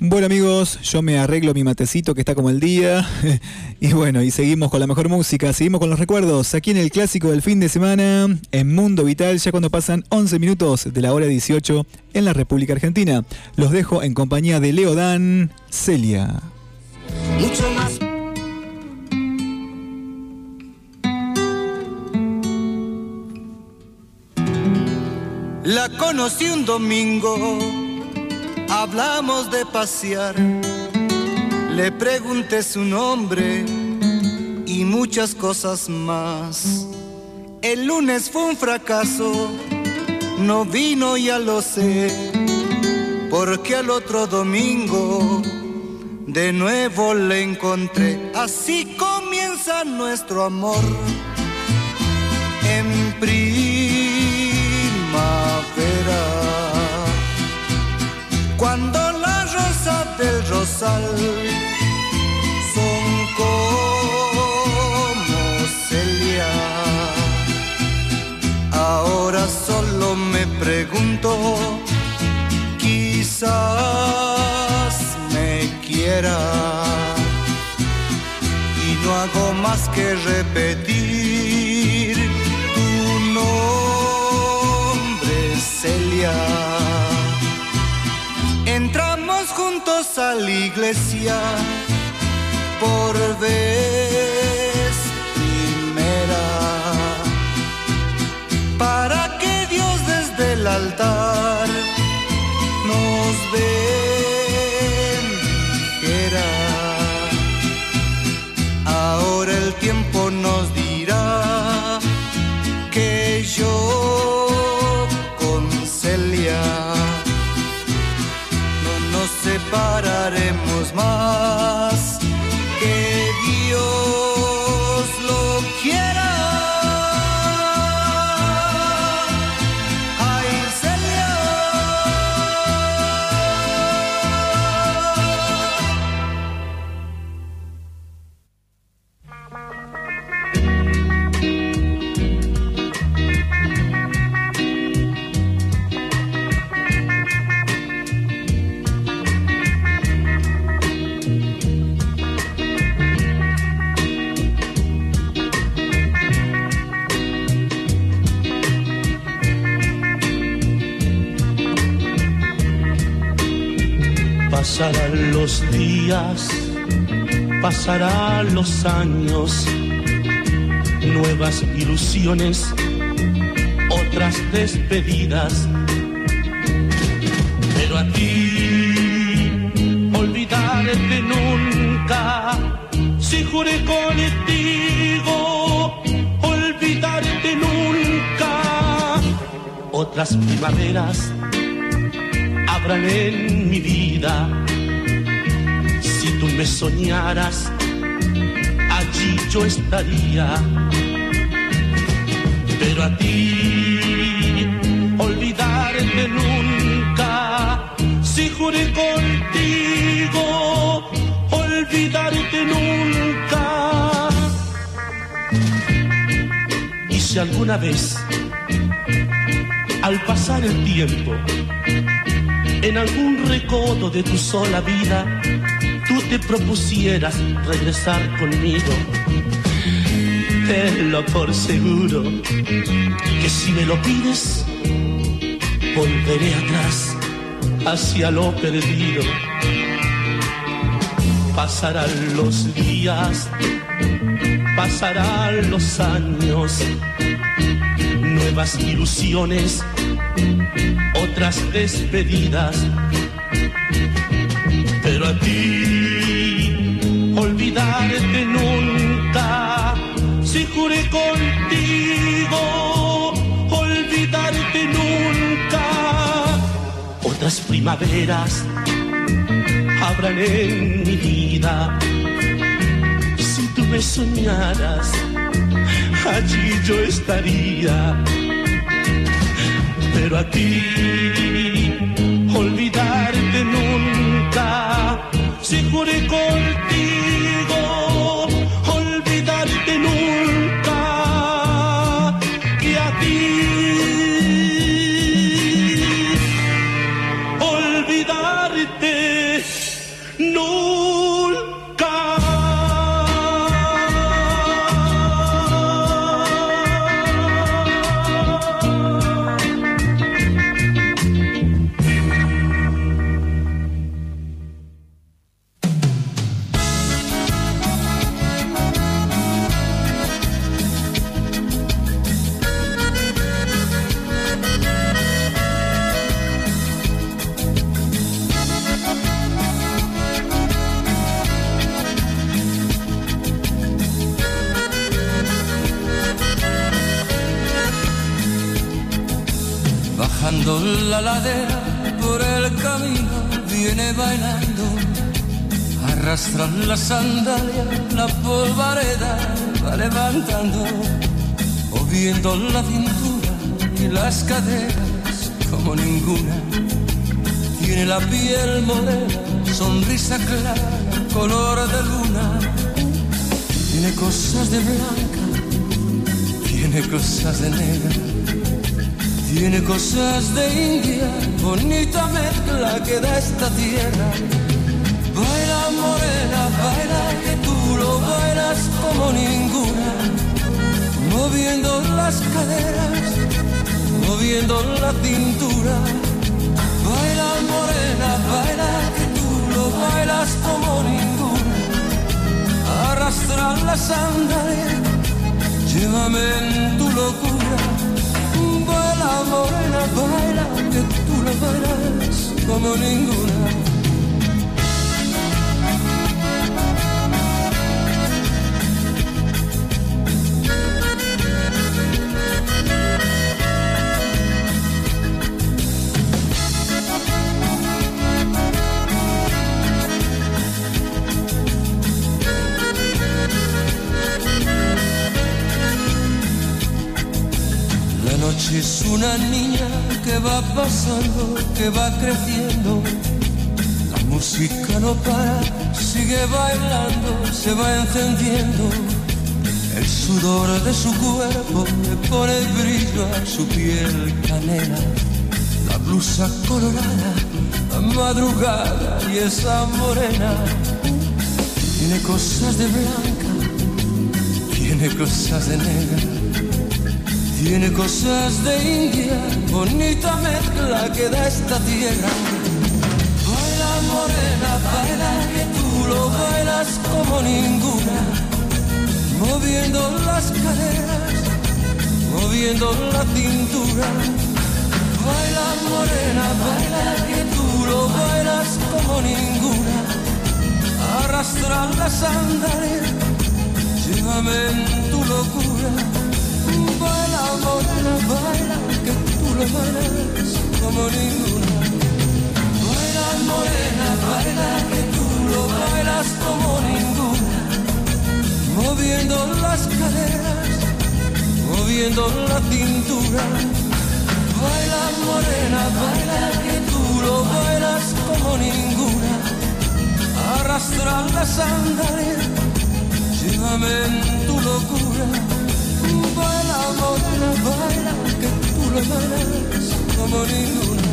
Bueno amigos, yo me arreglo mi matecito que está como el día. y bueno, y seguimos con la mejor música, seguimos con los recuerdos. Aquí en el clásico del fin de semana, en Mundo Vital, ya cuando pasan 11 minutos de la hora 18 en la República Argentina. Los dejo en compañía de Leo Dan, Celia. mucho más. La conocí un domingo, hablamos de pasear, le pregunté su nombre y muchas cosas más. El lunes fue un fracaso, no vino ya lo sé, porque al otro domingo de nuevo le encontré. Así comienza nuestro amor en primavera. Cuando las rosas del rosal son como Celia. Ahora solo me pregunto, quizás me quiera y no hago más que repetir tu nombre, Celia. Juntos a la iglesia por vez otras despedidas. Pero a ti olvidarte nunca. Si juré contigo, olvidarte nunca. Otras primaveras habrán en mi vida. Si tú me soñaras, allí yo estaría. Pero a ti, olvidarte nunca. Si juré contigo, olvidarte nunca. Y si alguna vez, al pasar el tiempo, en algún recodo de tu sola vida, tú te propusieras regresar conmigo, tenlo por seguro que si me lo pides, volveré atrás hacia lo perdido. Pasarán los días, pasarán los años, nuevas ilusiones, otras despedidas. Pero a ti, olvidarte si juré contigo, olvidarte nunca. Otras primaveras habrán en mi vida. Si tú me soñaras, allí yo estaría. Pero a su piel canela. La blusa colorada, la madrugada y esa morena. Tiene cosas de blanca, tiene cosas de negra. Tiene cosas de India, bonita mezcla que da esta tierra. Baila morena, baila que tú lo bailas como ninguna. Moviendo las caderas, moviendo la cintura. Baila morena, baila que tú lo bailas como ninguna. arrastrar las sandalias, llévame en tu locura. Baila, morena, baila, que tú lo bailas como ninguna. Baila, morena, baila, que tú lo bailas como ninguna. Moviendo las caderas, la cintura. Baila, morena, baila, que tú lo bailas como ninguna. Arrastra la sandalia, llévame en tu locura. Baila, morena, baila, que tú lo bailas como ninguna.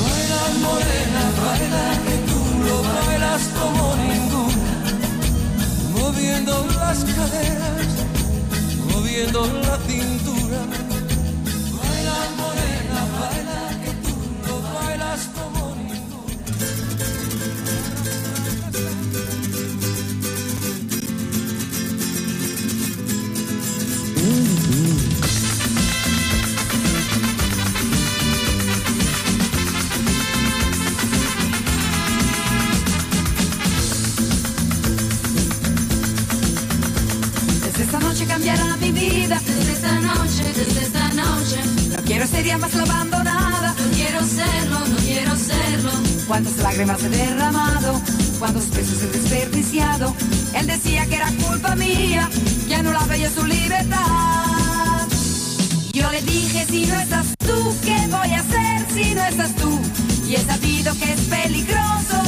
Baila, morena, baila, que tú lo bailas como ninguna. Moviendo las caderas, la cintura. Baila, morena, baila, desde esta noche. No quiero ser ya más la abandonada. No quiero serlo, no quiero serlo. Cuántas lágrimas he derramado, cuántos besos he desperdiciado. Él decía que era culpa mía, que anulaba yo su libertad. Yo le dije, si no estás tú, ¿qué voy a hacer si no estás tú? Y he sabido que es peligroso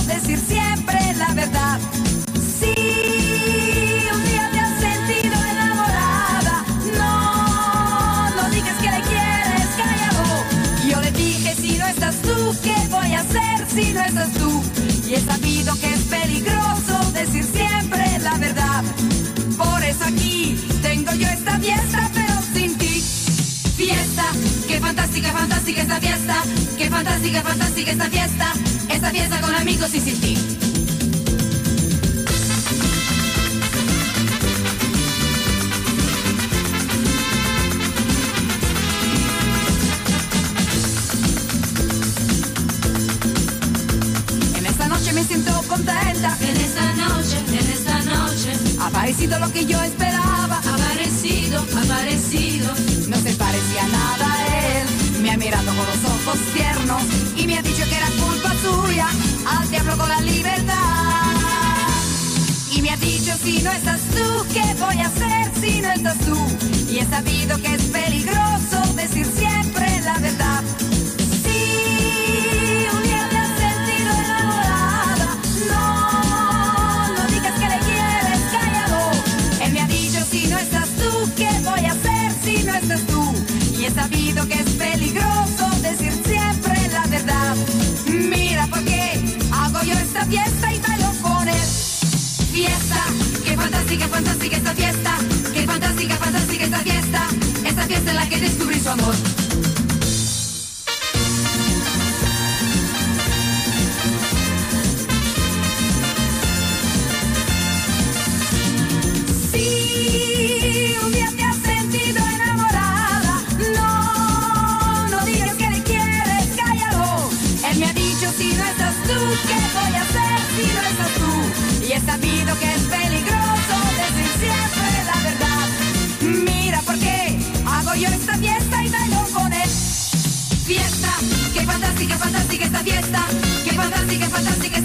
fantástica, esta fiesta. Qué fantástica, fantástica esta fiesta. Esta fiesta con amigos y sin ti. En esta noche me siento contenta. En esta noche, en esta noche. Ha parecido lo que yo esperaba. Aparecido, aparecido. No se parecía nada. Me ha mirado con los ojos tiernos y me ha dicho que era culpa suya. Al diablo con la libertad. Y me ha dicho si no estás tú, ¿qué voy a hacer si no estás tú? Y he sabido que es peligroso sabido que es peligroso decir siempre la verdad. Mira por qué hago yo esta fiesta y bailo con él. Fiesta, qué fantástica, fantástica esta fiesta. Qué fantástica, fantástica esta fiesta. Esta fiesta en la que descubrí su amor. Fiesta. Qué fantástica, fantástica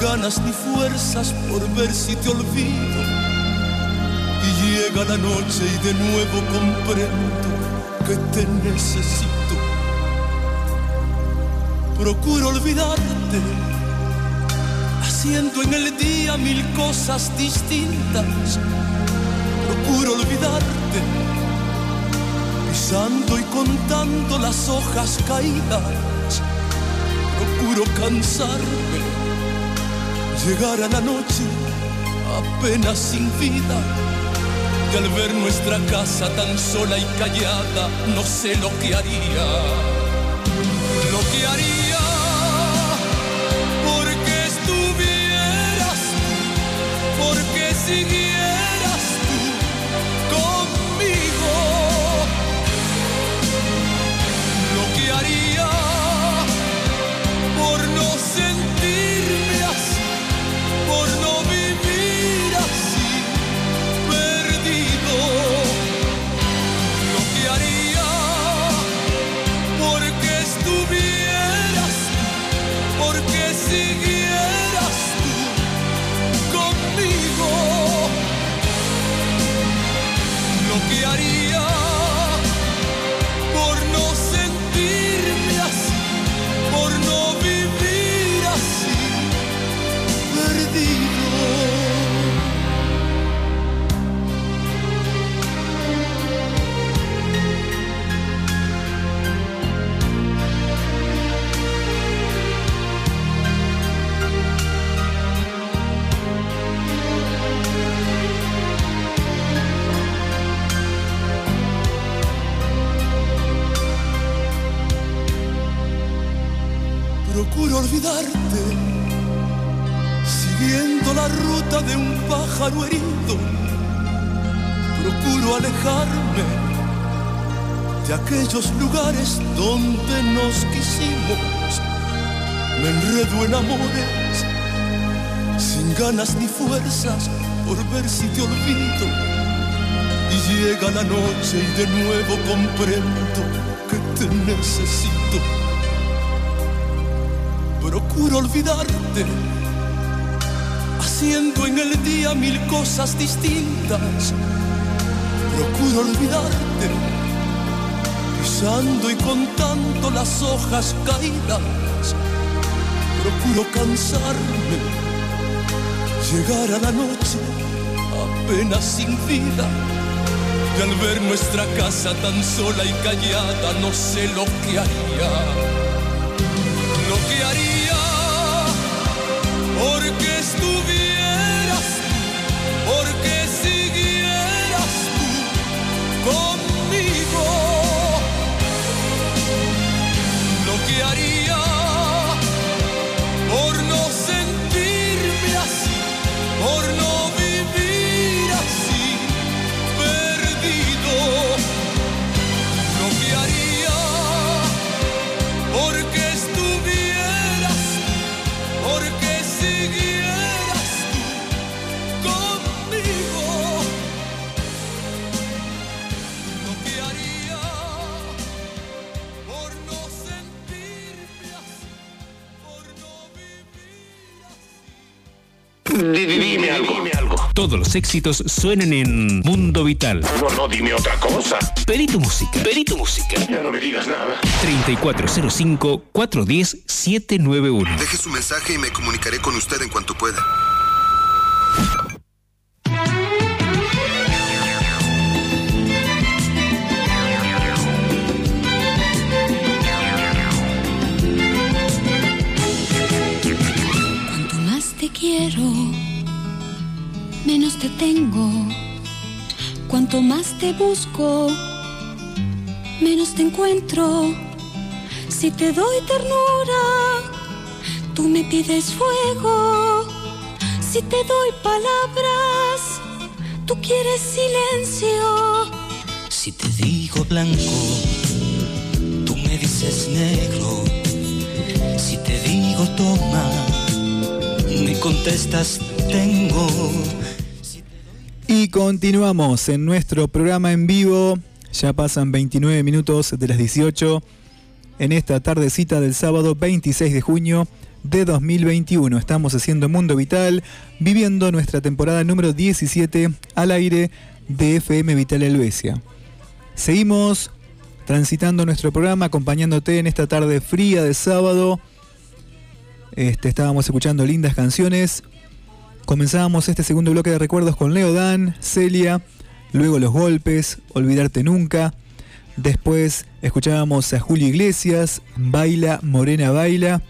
ganas ni fuerzas por ver si te olvido. Y llega la noche y de nuevo comprendo que te necesito. Procuro olvidarte, haciendo en el día mil cosas distintas. Procuro olvidarte, pisando y contando las hojas caídas. Procuro cansarme, llegar a la noche apenas sin vida. Y al ver nuestra casa tan sola y callada, no sé lo que haría. Lo que haría porque estuvieras porque siguieras comprendo que te necesito. Procuro olvidarte, haciendo en el día mil cosas distintas. Procuro olvidarte, pisando y contando las hojas caídas. Procuro cansarme, llegar a la noche apenas sin vida. Y al ver nuestra casa tan sola y callada, no sé lo que haría. Lo que haría porque estuvieras Todos los éxitos suenan en Mundo Vital. No, no, dime otra cosa. Pedí tu música. Pedí tu música. Ya no me digas nada. 3405-410-791. Deje su mensaje y me comunicaré con usted en cuanto pueda. Te busco, menos te encuentro. Si te doy ternura, tú me pides fuego. Si te doy palabras, tú quieres silencio. Si te digo blanco, tú me dices negro. Si te digo toma, me contestas tengo. Continuamos en nuestro programa en vivo. Ya pasan 29 minutos de las 18 en esta tardecita del sábado 26 de junio de 2021. Estamos haciendo Mundo Vital, viviendo nuestra temporada número 17 al aire de FM Vital Helvecia. Seguimos transitando nuestro programa, acompañándote en esta tarde fría de sábado. Este, estábamos escuchando lindas canciones. Comenzábamos este segundo bloque de recuerdos con Leo Dan, Celia, luego Los Golpes, Olvidarte Nunca. Después escuchábamos a Julio Iglesias, Baila, Morena Baila.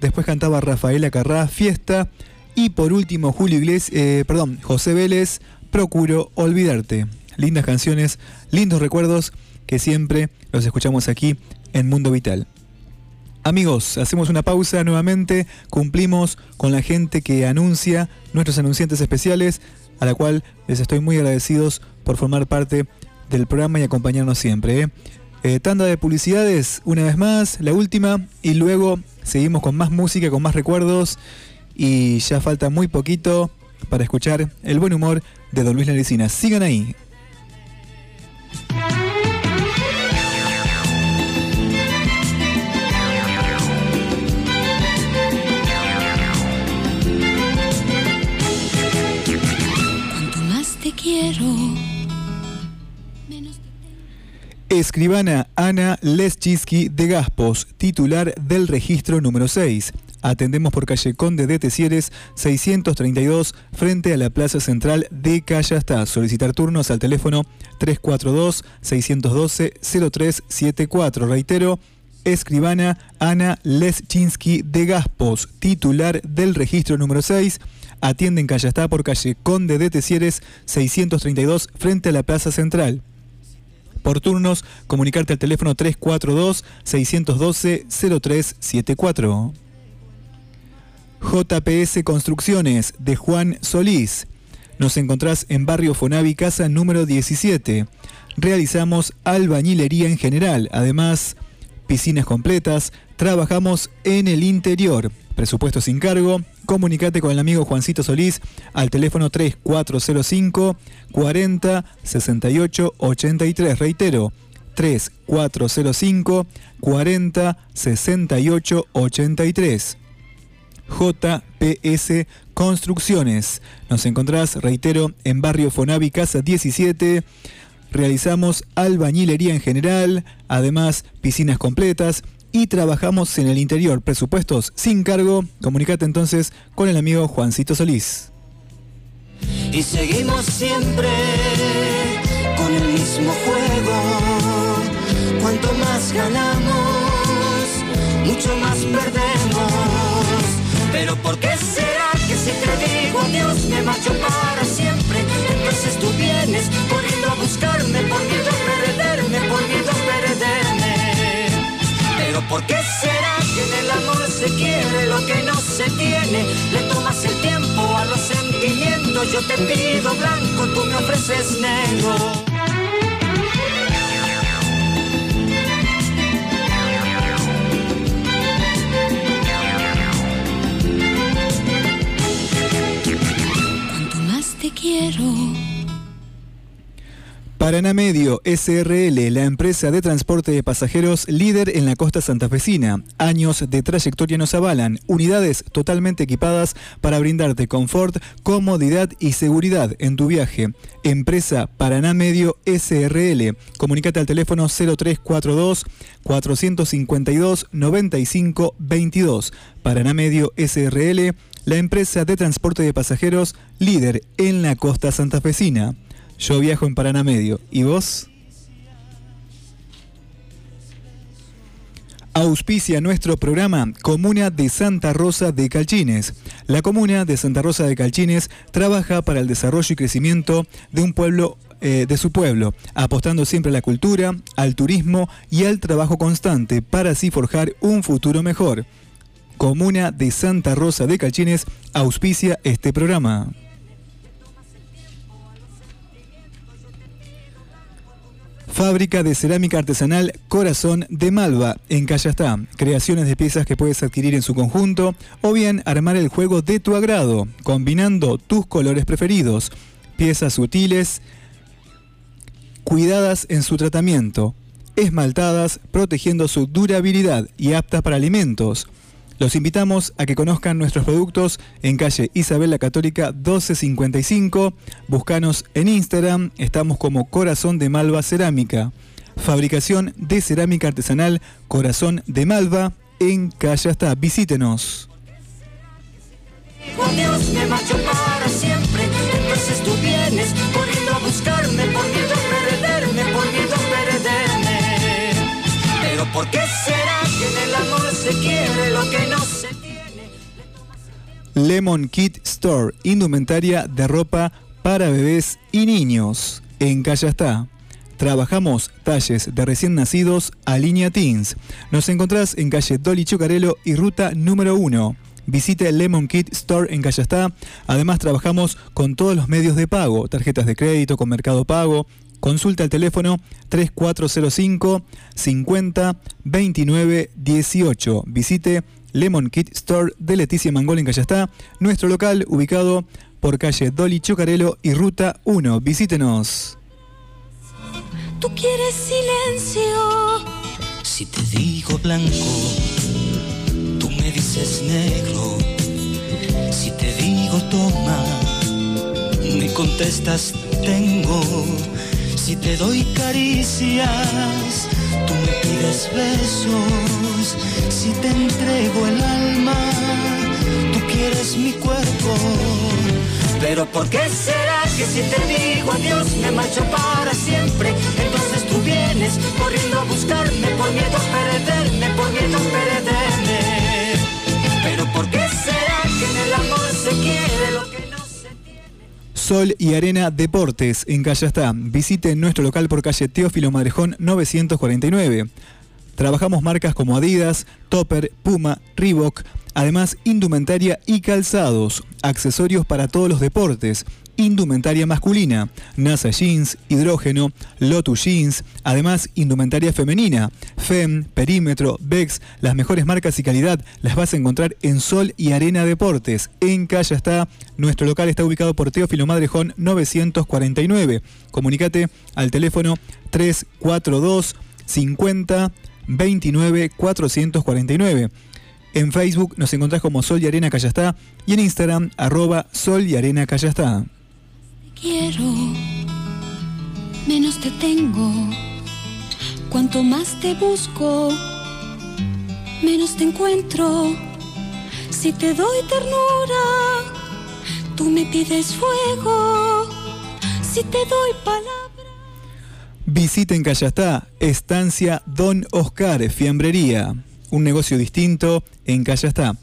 Después cantaba Rafaela Carrá, Fiesta. Y por último, Julio Iglesias, eh, perdón, José Vélez, Procuro Olvidarte. Lindas canciones, lindos recuerdos que siempre los escuchamos aquí en Mundo Vital. Amigos, hacemos una pausa nuevamente, cumplimos con la gente que anuncia, nuestros anunciantes especiales, a la cual les estoy muy agradecidos por formar parte del programa y acompañarnos siempre. ¿eh? Eh, tanda de publicidades, una vez más, la última, y luego seguimos con más música, con más recuerdos, y ya falta muy poquito para escuchar el buen humor de Don Luis Laricina. Sigan ahí. Quiero, Escribana Ana Leschisky de Gaspos, titular del registro número 6. Atendemos por calle Conde de Tesieres 632 frente a la Plaza Central de Callastá. Solicitar turnos al teléfono 342-612-0374. Reitero, escribana Ana Leschinski de Gaspos, titular del registro número 6. Atiende en Callastá por calle Conde de Tesieres 632 frente a la Plaza Central. Por turnos, comunicarte al teléfono 342-612-0374. JPS Construcciones de Juan Solís. Nos encontrás en Barrio Fonavi Casa número 17. Realizamos albañilería en general, además piscinas completas, trabajamos en el interior. Presupuesto sin cargo. Comunicate con el amigo Juancito Solís al teléfono 3405 40 68 83. Reitero, 3405 40 68 83. JPS Construcciones. Nos encontrás, reitero, en barrio Fonavi Casa 17. Realizamos albañilería en general, además piscinas completas y trabajamos en el interior. Presupuestos sin cargo. Comunicate entonces con el amigo Juancito Solís. Y seguimos siempre con el mismo juego. Cuanto más ganamos, mucho más perdemos. Pero ¿por qué será que si te digo adiós me marcho para siempre? Entonces tú vienes corriendo a buscarme por miedo ¿por qué será que en el amor se quiere lo que no se tiene? Le tomas el tiempo a los sentimientos, yo te pido blanco, tú me ofreces negro. cuanto más te quiero. Paraná Medio SRL, la empresa de transporte de pasajeros líder en la costa santafesina. Años de trayectoria nos avalan. Unidades totalmente equipadas para brindarte confort, comodidad y seguridad en tu viaje. Empresa Paraná Medio SRL. Comunicate al teléfono 0342 452 95 22. Paraná Medio SRL, la empresa de transporte de pasajeros líder en la costa santafesina. Yo viajo en Paraná Medio. ¿Y vos? Auspicia nuestro programa Comuna de Santa Rosa de Calchines. La Comuna de Santa Rosa de Calchines trabaja para el desarrollo y crecimiento de un pueblo eh, de su pueblo, apostando siempre a la cultura, al turismo y al trabajo constante para así forjar un futuro mejor. Comuna de Santa Rosa de Calchines auspicia este programa. Fábrica de cerámica artesanal Corazón de Malva, en Callastá. Creaciones de piezas que puedes adquirir en su conjunto o bien armar el juego de tu agrado, combinando tus colores preferidos. Piezas sutiles, cuidadas en su tratamiento, esmaltadas, protegiendo su durabilidad y aptas para alimentos. Los invitamos a que conozcan nuestros productos en calle Isabel la Católica 1255. Búscanos en Instagram, estamos como Corazón de Malva Cerámica. Fabricación de cerámica artesanal Corazón de Malva en Calle Hasta. Visítenos. Por miedo a perderme, por miedo a perderme. Pero ¿por qué será que se quiere Lemon Kit Store, indumentaria de ropa para bebés y niños. En Calle Está. Trabajamos talles de recién nacidos a línea Teens. Nos encontrás en calle Dolly Chocarelo y ruta número 1. Visite Lemon Kit Store en Calle Está. Además trabajamos con todos los medios de pago, tarjetas de crédito, con Mercado Pago. Consulta el teléfono 3405 50 29 18. Visite Lemon Kit Store de Leticia Mangol en Calle Está, nuestro local ubicado por calle Dolly Chocarelo y ruta 1. Visítenos. Tú quieres silencio. Si te digo blanco, tú me dices negro. Si te digo toma, me contestas tengo. Si te doy caricias, tú me pides besos. Si te entrego el alma, tú quieres mi cuerpo. Pero ¿por qué será que si te digo adiós me marcho para siempre? Entonces tú vienes corriendo a buscarme por miedo a perderme, por miedo a. Pero ¿por qué Sol y Arena Deportes en Calle está. Visite nuestro local por calle Teófilo Madrejón 949. Trabajamos marcas como Adidas, Topper, Puma, Reebok, además indumentaria y calzados, accesorios para todos los deportes, indumentaria masculina, NASA Jeans, Hidrógeno, Lotus Jeans, además indumentaria femenina, FEM, Perímetro, Vex, las mejores marcas y calidad las vas a encontrar en Sol y Arena Deportes. En Calle está, nuestro local está ubicado por Teófilo Madrejón 949. Comunicate al teléfono 342 50 29 449. En Facebook nos encontrás como Sol y Arena Callastá y en Instagram arroba Sol y Arena Callastá. Quiero, menos te tengo. Cuanto más te busco, menos te encuentro. Si te doy ternura, tú me pides fuego. Si te doy palabras. Visita en Callastá, Estancia Don Oscar Fiambrería. Un negocio distinto en Callastá.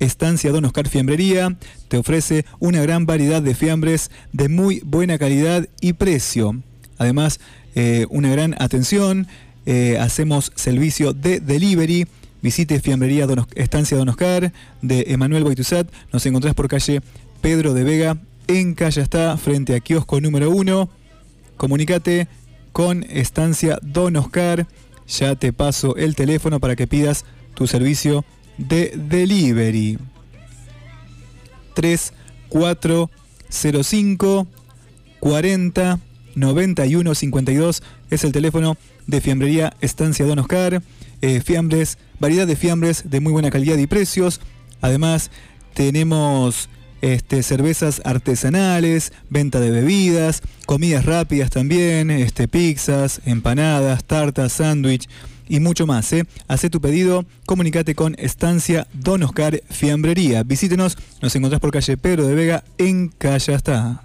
Estancia Don Oscar Fiambrería te ofrece una gran variedad de fiambres de muy buena calidad y precio. Además, eh, una gran atención. eh, hacemos servicio de delivery. Visite Fiambrería Don Estancia Don Oscar de Emanuel Boituzat. Nos encontrás por calle Pedro de Vega en Callastá, frente a kiosco número 1. Comunicate con Estancia Don Oscar. Ya te paso el teléfono para que pidas tu servicio de delivery. 3405 40 91 52 es el teléfono de Fiambrería Estancia Don Oscar. Eh, fiambres, variedad de fiambres de muy buena calidad y precios. Además, tenemos este, cervezas artesanales, venta de bebidas, comidas rápidas también, este, pizzas, empanadas, tartas, sándwich y mucho más. ¿eh? Hacé tu pedido, comunicate con Estancia Don Oscar Fiambrería. Visítenos, nos encontrás por calle Pedro de Vega en Callastá.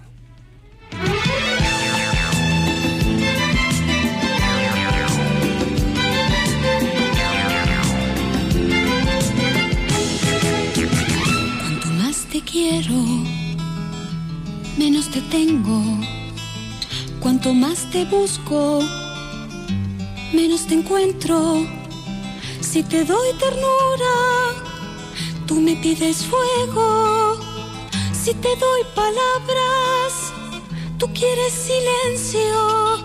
Cuanto más te quiero, menos te tengo. Cuanto más te busco, menos te encuentro. Si te doy ternura, tú me pides fuego. Si te doy palabras, tú quieres silencio.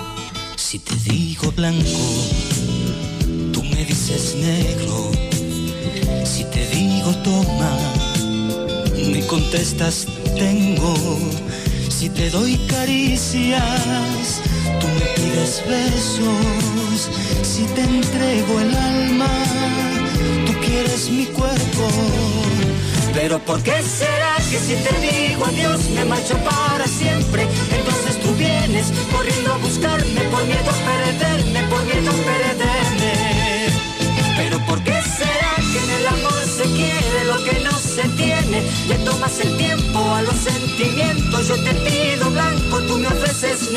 Si te digo blanco, tú me dices negro. Si te digo toma, me contestas tengo. Si te doy caricias, tú me pides besos. Si te entrego el alma, tú quieres mi cuerpo. Pero ¿por qué será que si te digo adiós me marcho para siempre? Entonces tú vienes corriendo a buscarme por miedo a perderme, por miedo a perderme. Pero ¿por qué será que en el amor Le tomas el tiempo a los sentimientos, blanco, tú me ofreces.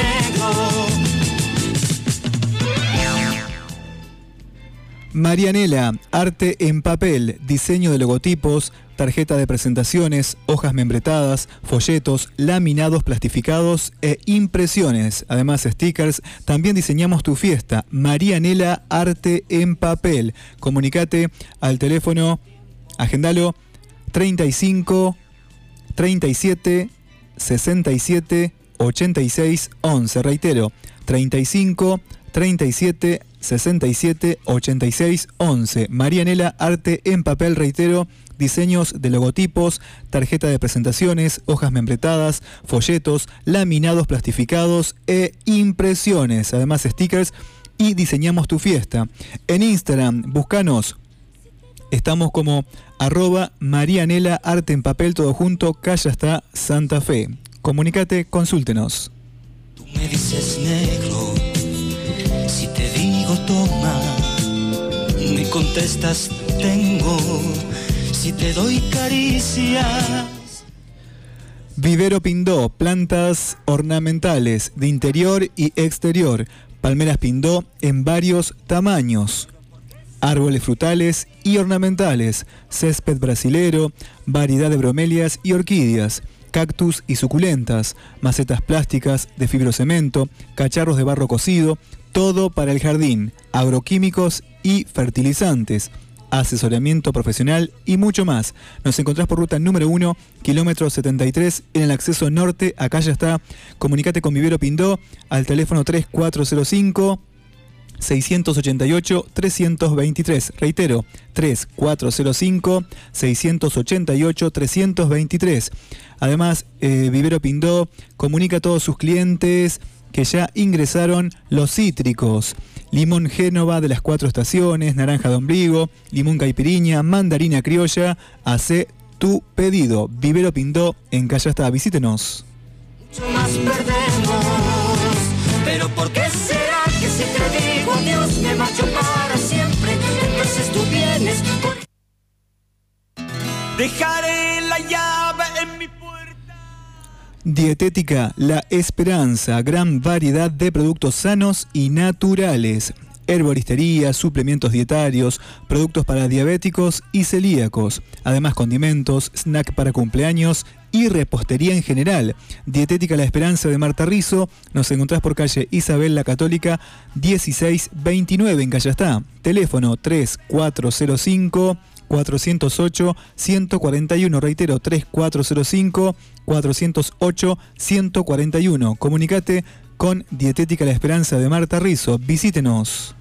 Marianela, arte en papel, diseño de logotipos, tarjeta de presentaciones, hojas membretadas, folletos, laminados plastificados e impresiones. Además, stickers. También diseñamos tu fiesta. Marianela, arte en papel. Comunicate al teléfono, agendalo 35 37 67 86 11. Reitero, 35 37 67 86 11. Marianela Arte en papel, reitero, diseños de logotipos, tarjeta de presentaciones, hojas membretadas, folletos, laminados plastificados e impresiones, además stickers y diseñamos tu fiesta. En Instagram, búscanos. Estamos como arroba Marianela Arte en papel, todo junto, calle hasta Santa Fe. Comunícate, consúltenos. Tú me dices negro, si te digo toma, me contestas tengo, si te doy caricia. Vivero Pindó, plantas ornamentales de interior y exterior. Palmeras Pindó en varios tamaños. Árboles frutales y ornamentales, césped brasilero, variedad de bromelias y orquídeas, cactus y suculentas, macetas plásticas de fibrocemento, cacharros de barro cocido, todo para el jardín, agroquímicos y fertilizantes asesoramiento profesional y mucho más. Nos encontrás por ruta número 1, kilómetro 73, en el acceso norte. Acá ya está. Comunicate con Vivero Pindó al teléfono 3405 688-323. Reitero, 3405-688-323. Además, eh, Vivero Pindó comunica a todos sus clientes que ya ingresaron los cítricos. Limón Génova de las cuatro estaciones, naranja de ombligo, limón caipiriña, mandarina criolla. Hace tu pedido. Vivero Pindó en Callasta. Visítenos. Mucho más perdemos. Pero ¿por qué será que si adiós me marcho para siempre? Entonces tú vienes por... Dejaré la llave en mi Dietética La Esperanza, gran variedad de productos sanos y naturales. Herboristería, suplementos dietarios, productos para diabéticos y celíacos, además condimentos, snack para cumpleaños y repostería en general. Dietética La Esperanza de Marta Rizo, nos encontrás por calle Isabel la Católica 1629 en Callastá. Teléfono 3405 408 141, reitero 3405 408 141. Comunicate con Dietética La Esperanza de Marta Rizo. Visítenos.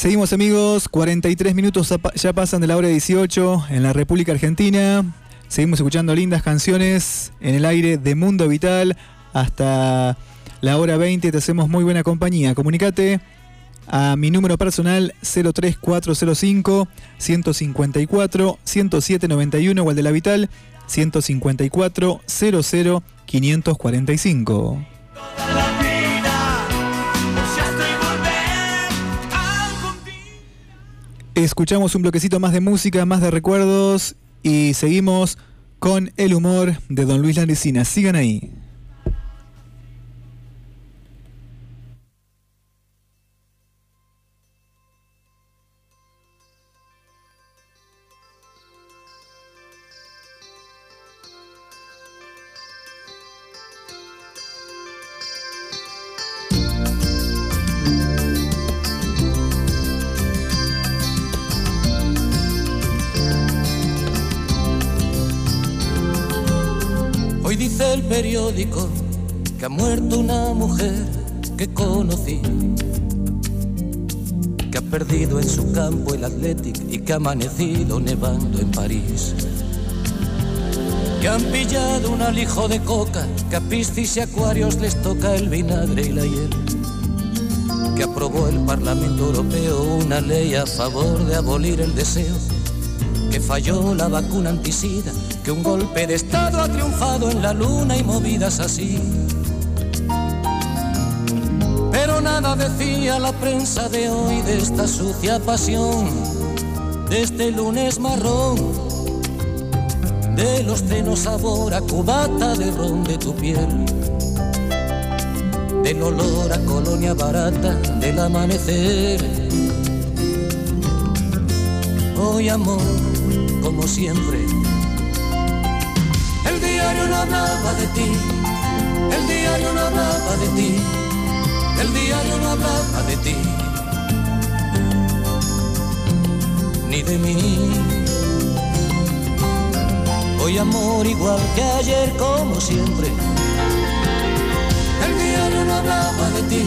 Seguimos amigos, 43 minutos ya pasan de la hora 18 en la República Argentina. Seguimos escuchando lindas canciones en el aire de Mundo Vital hasta la hora 20. Te hacemos muy buena compañía. Comunicate a mi número personal 03405 154 10791 o al de la Vital 154 00 545. Escuchamos un bloquecito más de música, más de recuerdos y seguimos con el humor de Don Luis Landicina. Sigan ahí. Hoy dice el periódico que ha muerto una mujer que conocí, que ha perdido en su campo el Athletic y que ha amanecido nevando en París. Que han pillado un alijo de coca, que a piscis y acuarios les toca el vinagre y la hiel. Que aprobó el Parlamento Europeo una ley a favor de abolir el deseo que falló la vacuna anticida, que un golpe de Estado ha triunfado en la luna y movidas así. Pero nada decía la prensa de hoy de esta sucia pasión, de este lunes marrón, de los cenos sabor a cubata de ron de tu piel, del olor a colonia barata del amanecer. Hoy amor, como siempre. El diario no hablaba de ti, el diario no hablaba de ti, el diario no hablaba de ti, ni de mí. Hoy amor igual que ayer, como siempre. El diario no hablaba de ti,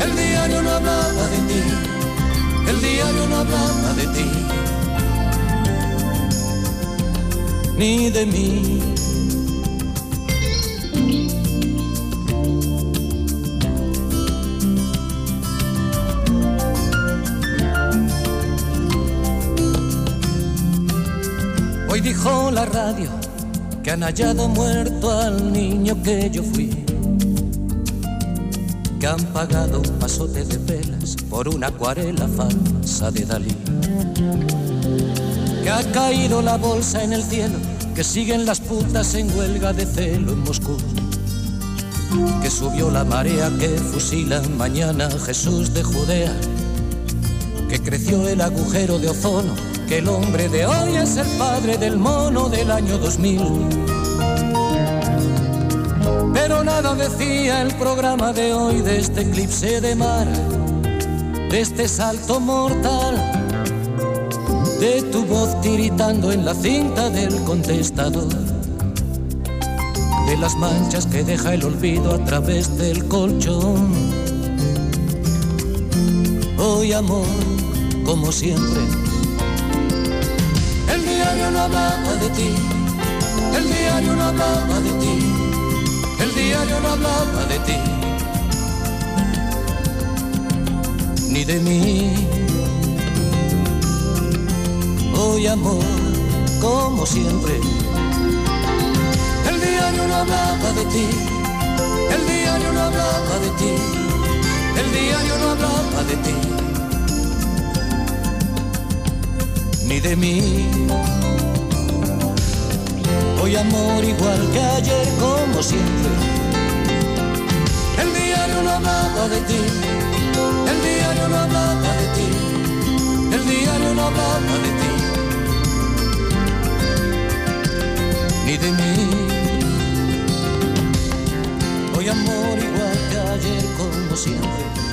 el diario no hablaba de ti, el diario no hablaba de ti ni de mí. Hoy dijo la radio que han hallado muerto al niño que yo fui. Que han pagado un pasote de velas por una acuarela falsa de Dalí. Que ha caído la bolsa en el cielo, que siguen las putas en huelga de celo en Moscú, que subió la marea que fusilan mañana Jesús de Judea, que creció el agujero de ozono, que el hombre de hoy es el padre del mono del año 2000. Pero nada decía el programa de hoy de este eclipse de mar, de este salto mortal de tu voz tiritando en la cinta del contestador, de las manchas que deja el olvido a través del colchón. Hoy amor, como siempre, el diario no hablaba de ti, el diario no hablaba de ti, el diario no hablaba de ti, ni de mí hoy amor, como siempre. El diario no hablaba de ti, el diario no hablaba de ti, el diario no hablaba de ti, ni de mí. Hoy amor igual que ayer, como siempre. El diario no hablaba de ti, el diario no hablaba de ti, el diario no hablaba de ti. ni de mí. Hoy amor igual que ayer como siempre.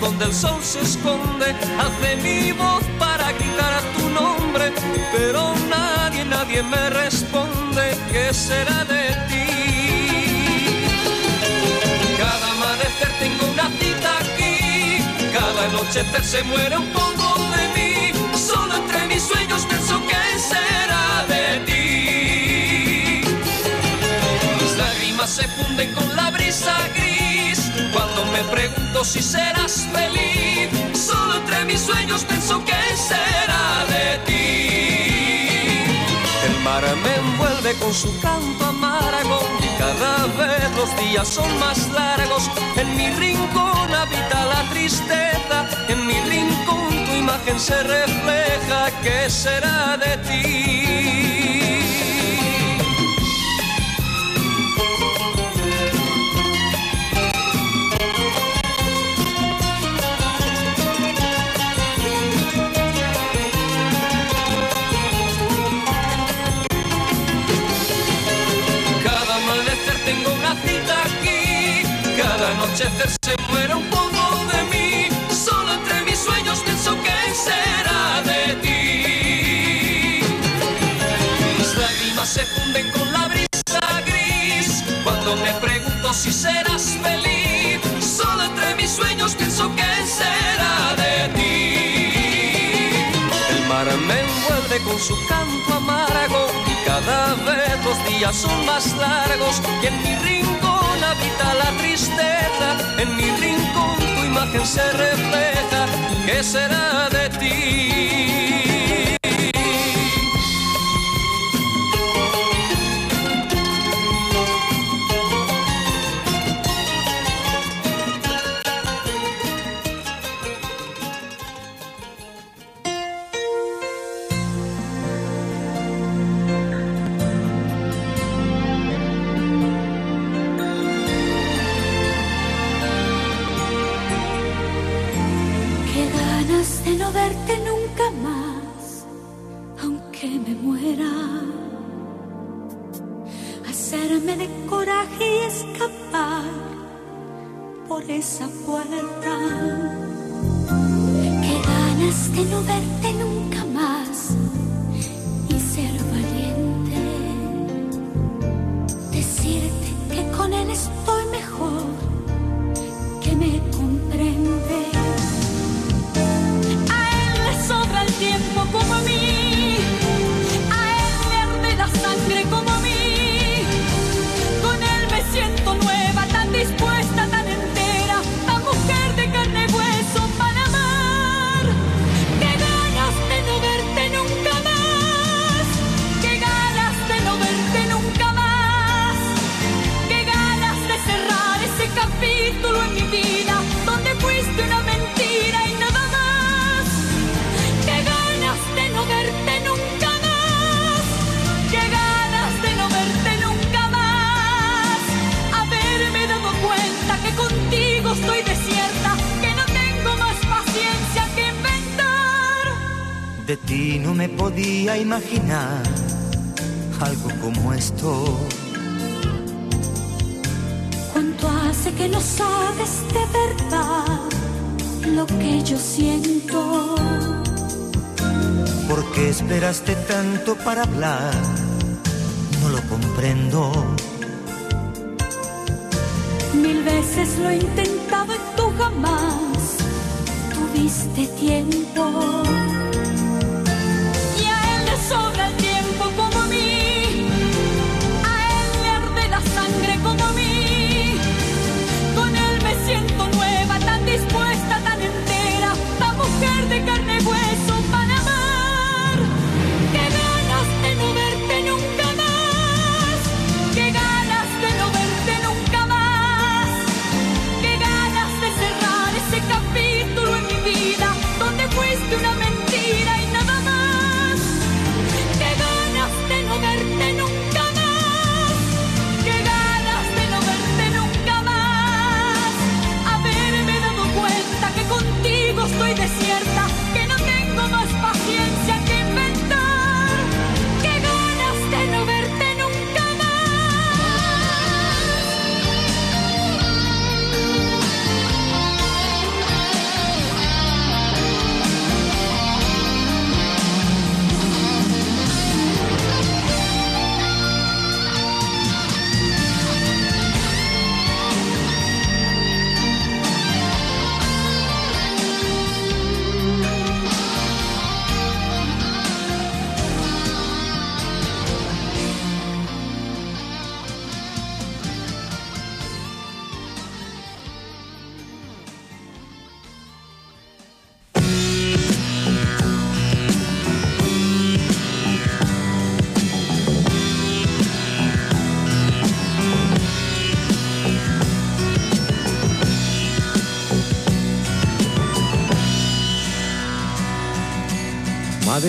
Donde el sol se esconde. Hace mi voz para gritar a tu nombre, pero nadie, nadie me responde. ¿Qué será de ti? Cada amanecer tengo una cita aquí, cada anochecer se muere un poco de mí. Solo entre pregunto si serás feliz. Solo entre mis sueños pienso que será de ti. El mar me envuelve con su canto amargo y cada vez los días son más largos. En mi rincón habita la tristeza, en mi rincón tu imagen se refleja. ¿Qué será de ti? Anochecer se muere un poco de mí. Solo entre mis sueños pienso que será de ti. Mis lágrimas se funden con la brisa gris cuando me pregunto si serás feliz. Solo entre mis sueños pienso que será de ti. El mar me envuelve con su canto amargo y cada vez los días son más largos y en mi rincón la tristeza, en mi rincón tu imagen se refleja, ¿qué será de ti?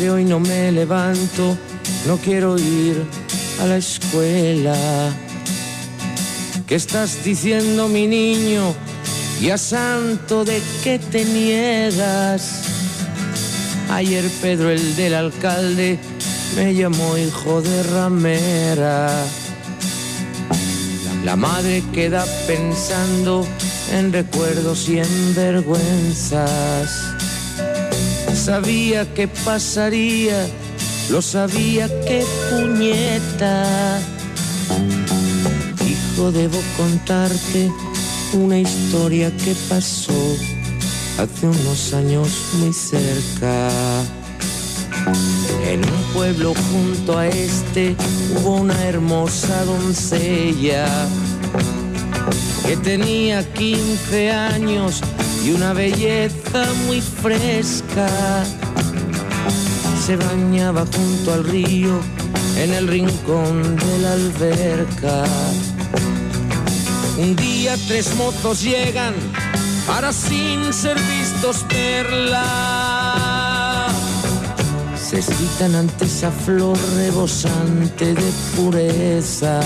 Hoy no me levanto, no quiero ir a la escuela. ¿Qué estás diciendo, mi niño? Y a santo de qué te niegas. Ayer Pedro, el del alcalde, me llamó hijo de ramera. La madre queda pensando en recuerdos y en vergüenzas. Sabía que pasaría, lo sabía que puñeta. Hijo, debo contarte una historia que pasó hace unos años muy cerca. En un pueblo junto a este hubo una hermosa doncella que tenía 15 años y una belleza muy fresca. Se bañaba junto al río en el rincón de la alberca. Un día tres mozos llegan para sin ser vistos verla. Se excitan ante esa flor rebosante de pureza.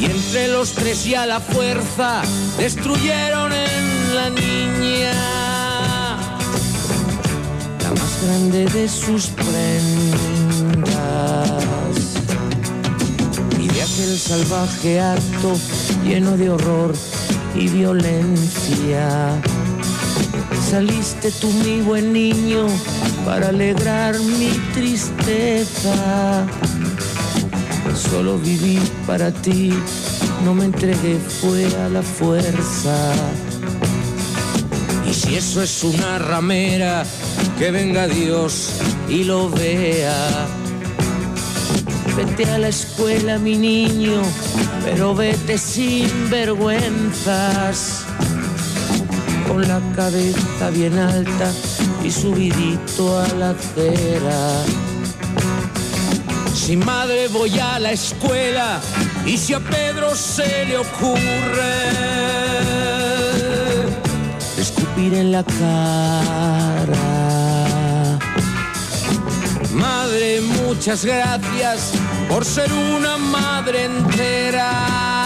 Y entre los tres y a la fuerza destruyeron en la niña la más grande de sus prendas. Y de aquel salvaje acto lleno de horror y violencia. Saliste tú, mi buen niño, para alegrar mi tristeza. Solo viví para ti, no me entregué, fue a la fuerza. Y si eso es una ramera, que venga Dios y lo vea. Vete a la escuela, mi niño, pero vete sin vergüenzas. Con la cabeza bien alta y subidito a la acera. Si madre voy a la escuela y si a Pedro se le ocurre escupir en la cara. Madre, muchas gracias por ser una madre entera.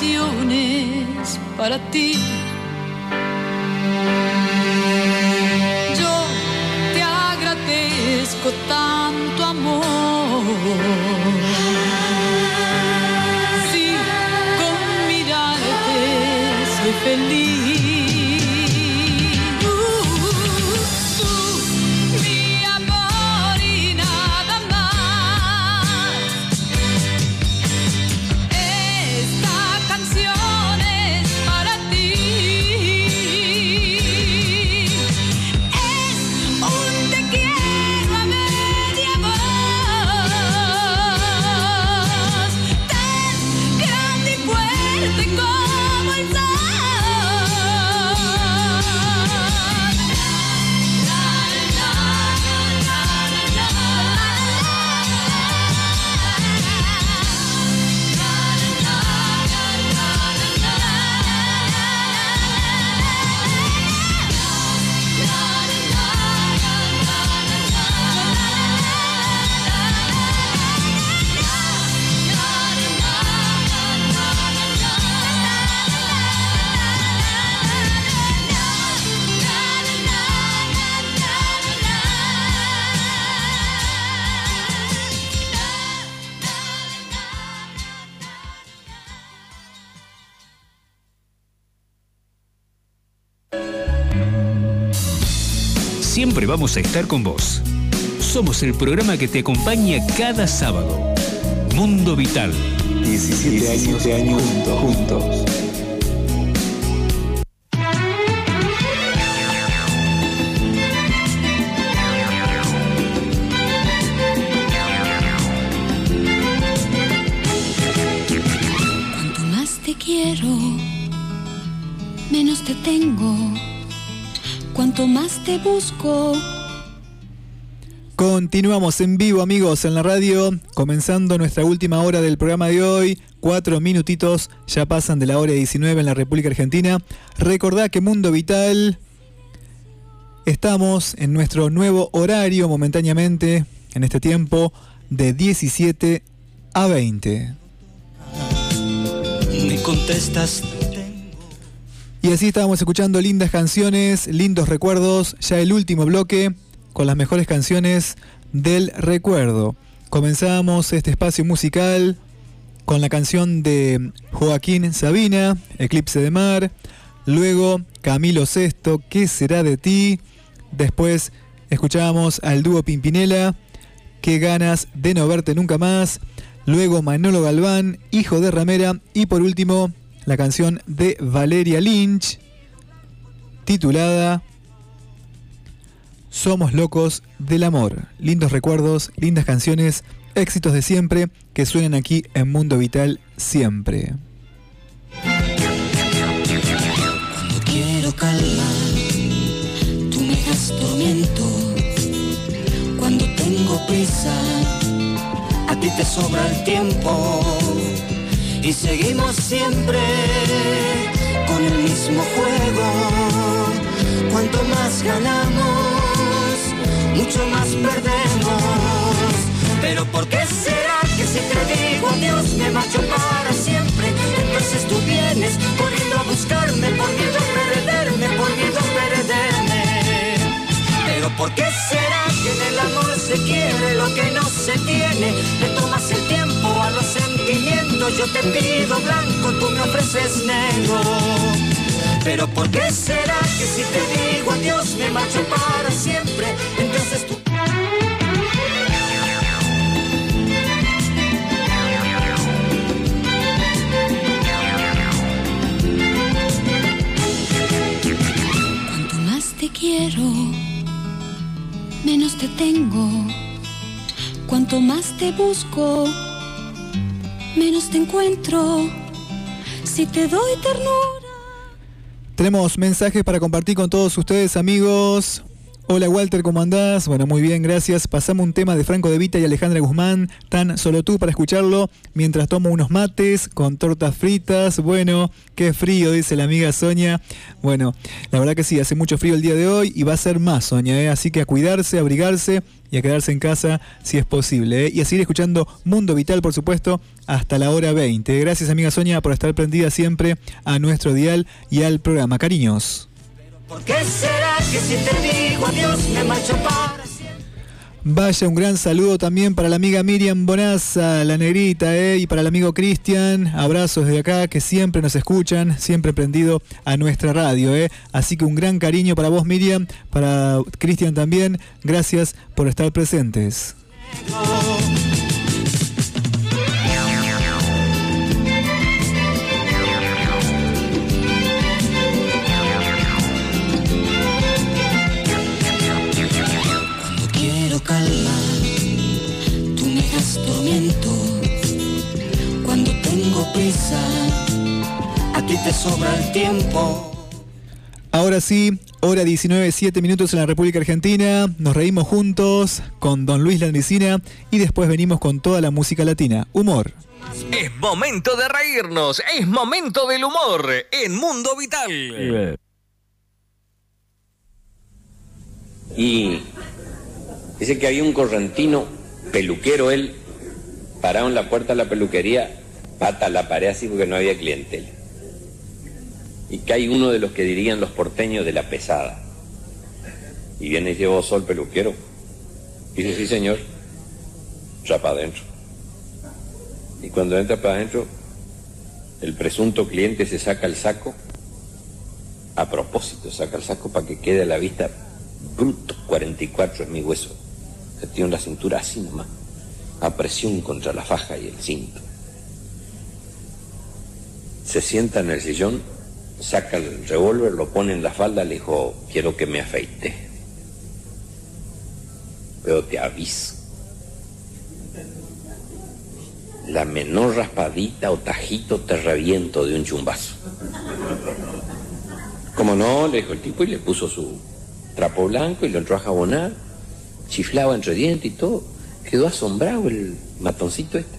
Esta canción es para ti. Yo te agradezco tanto amor. Sí, con mirarte soy feliz. Vamos a estar con vos. Somos el programa que te acompaña cada sábado. Mundo Vital. 17 años, años juntos. juntos. Te busco, Continuamos en vivo amigos en la radio, comenzando nuestra última hora del programa de hoy. Cuatro minutitos ya pasan de la hora 19 en la República Argentina. Recordá que Mundo Vital estamos en nuestro nuevo horario momentáneamente, en este tiempo, de 17 a 20. Me contestas Y así estábamos escuchando lindas canciones, lindos recuerdos, ya el último bloque con las mejores canciones del recuerdo. Comenzamos este espacio musical con la canción de Joaquín Sabina, Eclipse de Mar, luego Camilo Sesto, ¿Qué será de ti? Después escuchábamos al dúo Pimpinela, Qué ganas de no verte nunca más, luego Manolo Galván, Hijo de Ramera y por último la canción de Valeria Lynch, titulada Somos locos del amor. Lindos recuerdos, lindas canciones, éxitos de siempre que suenan aquí en Mundo Vital siempre. Cuando quiero calma, tú me das tormento. Cuando tengo prisa, a ti te sobra el tiempo. Y seguimos siempre con el mismo juego. más ganamos, mucho más perdemos. Pero ¿por qué será que si te digo adiós me marcho para siempre? Entonces tú vienes corriendo a buscarme por miedo a perderme, por miedo a perderme. Pero ¿por qué será que en el amor se quiere lo que no se tiene? Le tomas el tiempo sentimientos, yo te pido blanco, tú me ofreces negro. Pero ¿por qué será que si te digo adiós me marcho para siempre? Entonces tú... Cuanto más te quiero, menos te tengo. Cuanto más te busco, menos te encuentro. Si te doy ternura. Tenemos mensajes para compartir con todos ustedes, amigos. Hola Walter, ¿cómo andás? Bueno, muy bien, gracias. Pasamos un tema de Franco De Vita y Alejandra Guzmán, tan solo tú para escucharlo, mientras tomo unos mates con tortas fritas. Bueno, qué frío, dice la amiga Sonia. Bueno, la verdad que sí, hace mucho frío el día de hoy y va a ser más, Sonia, ¿eh? así que a cuidarse, a abrigarse y a quedarse en casa si es posible. ¿eh? Y a seguir escuchando Mundo Vital, por supuesto, hasta la hora 20. Gracias, amiga Sonia, por estar prendida siempre a nuestro dial y al programa. Cariños. ¿Por qué será que si te digo adiós me marcho para? Vaya, un gran saludo también para la amiga Miriam Bonaza, la negrita, ¿eh? y para el amigo Cristian. Abrazos desde acá, que siempre nos escuchan, siempre prendido a nuestra radio. ¿eh? Así que un gran cariño para vos, Miriam, para Cristian también. Gracias por estar presentes. Prisa, A ti te sobra el tiempo. Ahora sí, hora 19, 7 minutos en la República Argentina. Nos reímos juntos con Don Luis Landicina y después venimos con toda la música latina. Humor. Es momento de reírnos, es momento del humor en Mundo Vital. Y dice que había un correntino, peluquero él, parado en la puerta de la peluquería, pata a la pared así porque no había clientela. Y hay uno de los que dirían los porteños de la pesada. Y viene y vos sos el peluquero. Y dice, sí señor, ya para adentro. Y cuando entra para adentro, el presunto cliente se saca el saco, a propósito saca el saco para que quede a la vista bruto, 44 es mi hueso. Que tiene la cintura así nomás, a presión contra la faja y el cinto. Se sienta en el sillón, saca el revólver, lo pone en la falda, le dijo, quiero que me afeite. Pero te aviso. La menor raspadita o tajito te reviento de un chumbazo. Como no, le dijo el tipo y le puso su trapo blanco y lo entró a jabonar, chiflaba entre dientes y todo. Quedó asombrado el matoncito este.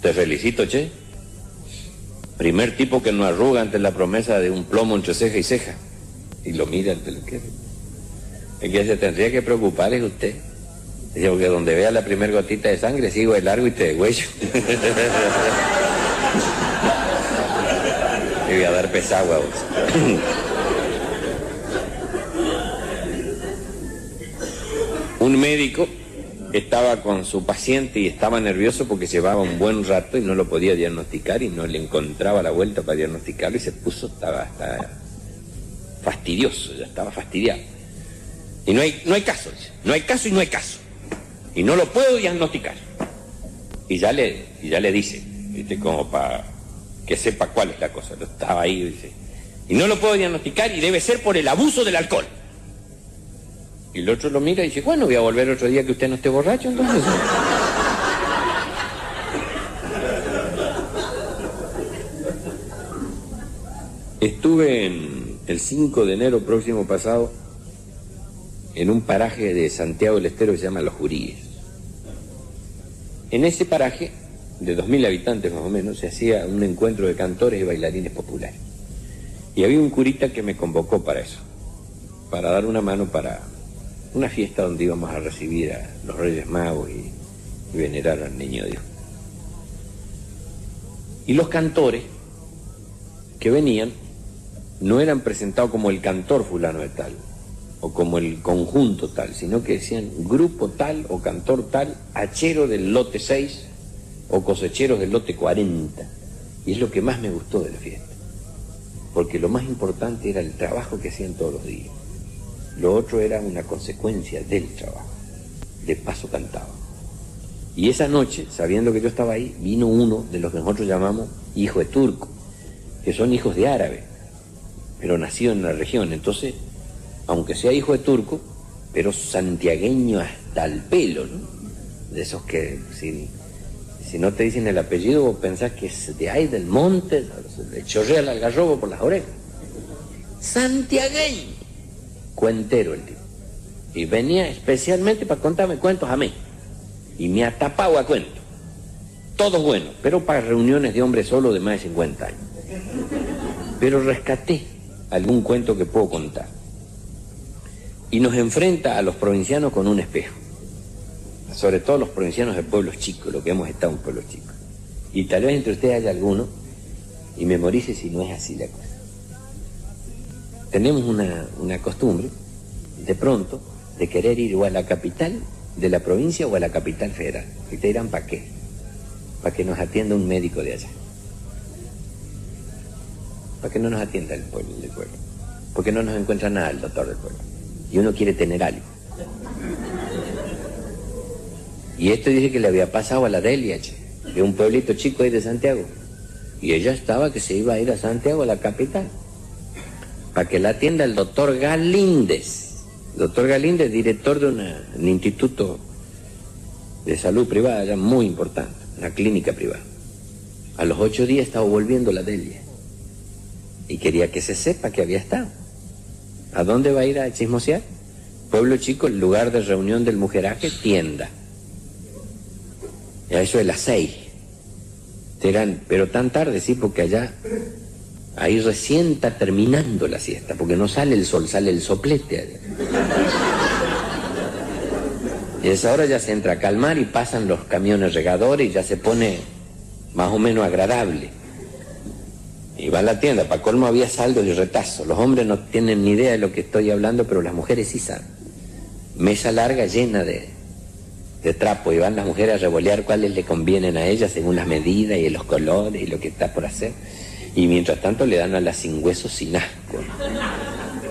Te felicito, che. Primer tipo que no arruga ante la promesa de un plomo entre ceja y ceja. Y lo mira el peluquero. El que se tendría que preocupar es usted. Dice, porque donde vea la primer gotita de sangre, sigo de largo y te degüello. Te voy a dar pesagua. Un médico estaba con su paciente y estaba nervioso porque llevaba un buen rato y no lo podía diagnosticar y no le encontraba la vuelta para diagnosticarlo y se puso, estaba, estaba fastidioso, ya estaba fastidiado. Y no hay, no hay caso, dice, no hay caso y no hay caso. Y no lo puedo diagnosticar. Y ya le, y ya le dice, ¿viste? como para que sepa cuál es la cosa. Lo estaba ahí, dice. Y no lo puedo diagnosticar y debe ser por el abuso del alcohol. Y el otro lo mira y dice, bueno, voy a volver otro día que usted no esté borracho, entonces. Estuve en el 5 de enero próximo pasado en un paraje de Santiago del Estero que se llama Los Juríes. En ese paraje, de 2.000 habitantes más o menos, se hacía un encuentro de cantores y bailarines populares. Y había un curita que me convocó para eso. para dar una mano para una fiesta donde íbamos a recibir a los Reyes Magos y, venerar al Niño Dios. Y los cantores que venían no eran presentados como el cantor fulano de tal o como el conjunto tal, sino que decían grupo tal o cantor tal, hachero del lote 6 o cosecheros del lote 40. Y es lo que más me gustó de la fiesta, porque lo más importante era el trabajo que hacían todos los días. Lo otro era una consecuencia del trabajo. De paso cantaba. Y esa noche, sabiendo que yo estaba ahí, vino uno de los que nosotros llamamos hijo de turco, que son hijos de árabe, pero nacido en la región. Entonces, aunque sea hijo de turco, pero santiagueño hasta el pelo, ¿no? De esos que si, si no te dicen el apellido, vos pensás que es de ahí, del monte, le chorrea el algarrobo por las orejas. Santiagueño, cuentero el tipo. Y venía especialmente para contarme cuentos a mí. Y me ha tapado a cuento. Todos buenos, pero para reuniones de hombres solo de más de 50 años. Pero rescaté algún cuento que puedo contar. Y nos enfrenta a los provincianos con un espejo. Sobre todo los provincianos de pueblos chicos, lo que hemos estado en pueblos chicos. Y tal vez entre ustedes haya alguno y memorice si no es así la cosa. Tenemos una, costumbre, de pronto, de querer ir o a la capital de la provincia o a la capital federal. Y te dirán, ¿para qué? Para que nos atienda un médico de allá. Para que no nos atienda el pueblo del pueblo. Porque no nos encuentra nada el doctor del pueblo. Y uno quiere tener algo. Y esto dice que le había pasado a la Delia, de un pueblito chico ahí de Santiago. Y ella estaba que se iba a ir a Santiago, a la capital, para que la atienda el doctor Galíndez. Doctor Galíndez, director de un instituto de salud privada, ya muy importante, una clínica privada. A los ocho días estaba volviendo la Delia. Y quería que se sepa que había estado. ¿A dónde va a ir a chismosear? Pueblo chico, el lugar de reunión del mujeraje, tienda. Y a eso de las seis. Serán, pero tan tarde, sí, porque allá, ahí recién está terminando la siesta, porque no sale el sol, sale el soplete. Y esa hora ya se entra a calmar y pasan los camiones regadores y ya se pone más o menos agradable. Y va a la tienda, para colmo había saldo y retazo. Los hombres no tienen ni idea de lo que estoy hablando, pero las mujeres sí saben. Mesa larga llena de, de trapo y van las mujeres a revolear cuáles le convienen a ellas según las medidas y los colores y lo que está por hacer. Y mientras tanto le dan a las sin huesos sin asco.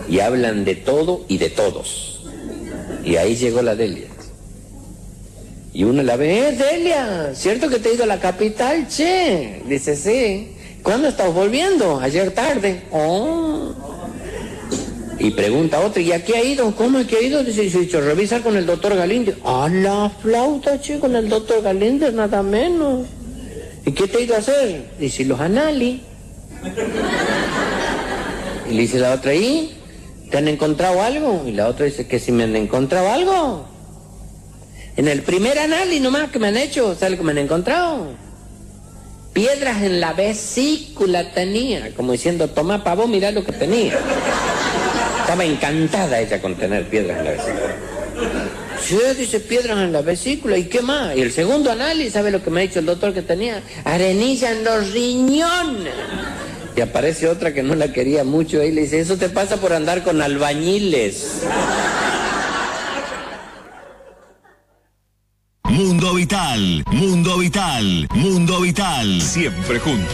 Y hablan de todo y de todos. Y ahí llegó la Delia. Y uno la ve, ¡eh, Delia! ¿Cierto que te he ido a la capital, che? Dice, sí. ¿Cuándo estás volviendo? Ayer tarde. Oh. Y pregunta otra, ¿y a qué ha ido? ¿Cómo es que ha ido? Dice, dice, revisar con el doctor Galíndez. A la flauta, che, con el doctor Galíndez, nada menos. ¿Y qué te ha ido a hacer? Dice, los análisis. Y le dice la otra, ¿y? ¿Te han encontrado algo? Y la otra dice, que si me han encontrado algo. En el primer análisis nomás que me han hecho, ¿sabes lo que me han encontrado? Piedras en la vesícula tenía, como diciendo, toma pavo, mira lo que tenía. Estaba encantada ella con tener piedras en la vesícula. Sí, dice piedras en la vesícula, ¿y qué más? Y el segundo análisis, ¿sabe lo que me ha dicho el doctor que tenía? Arenilla en los riñones. Y aparece otra que no la quería mucho y le dice, eso te pasa por andar con albañiles. Mundo Vital, Mundo Vital, Mundo Vital. Siempre juntos.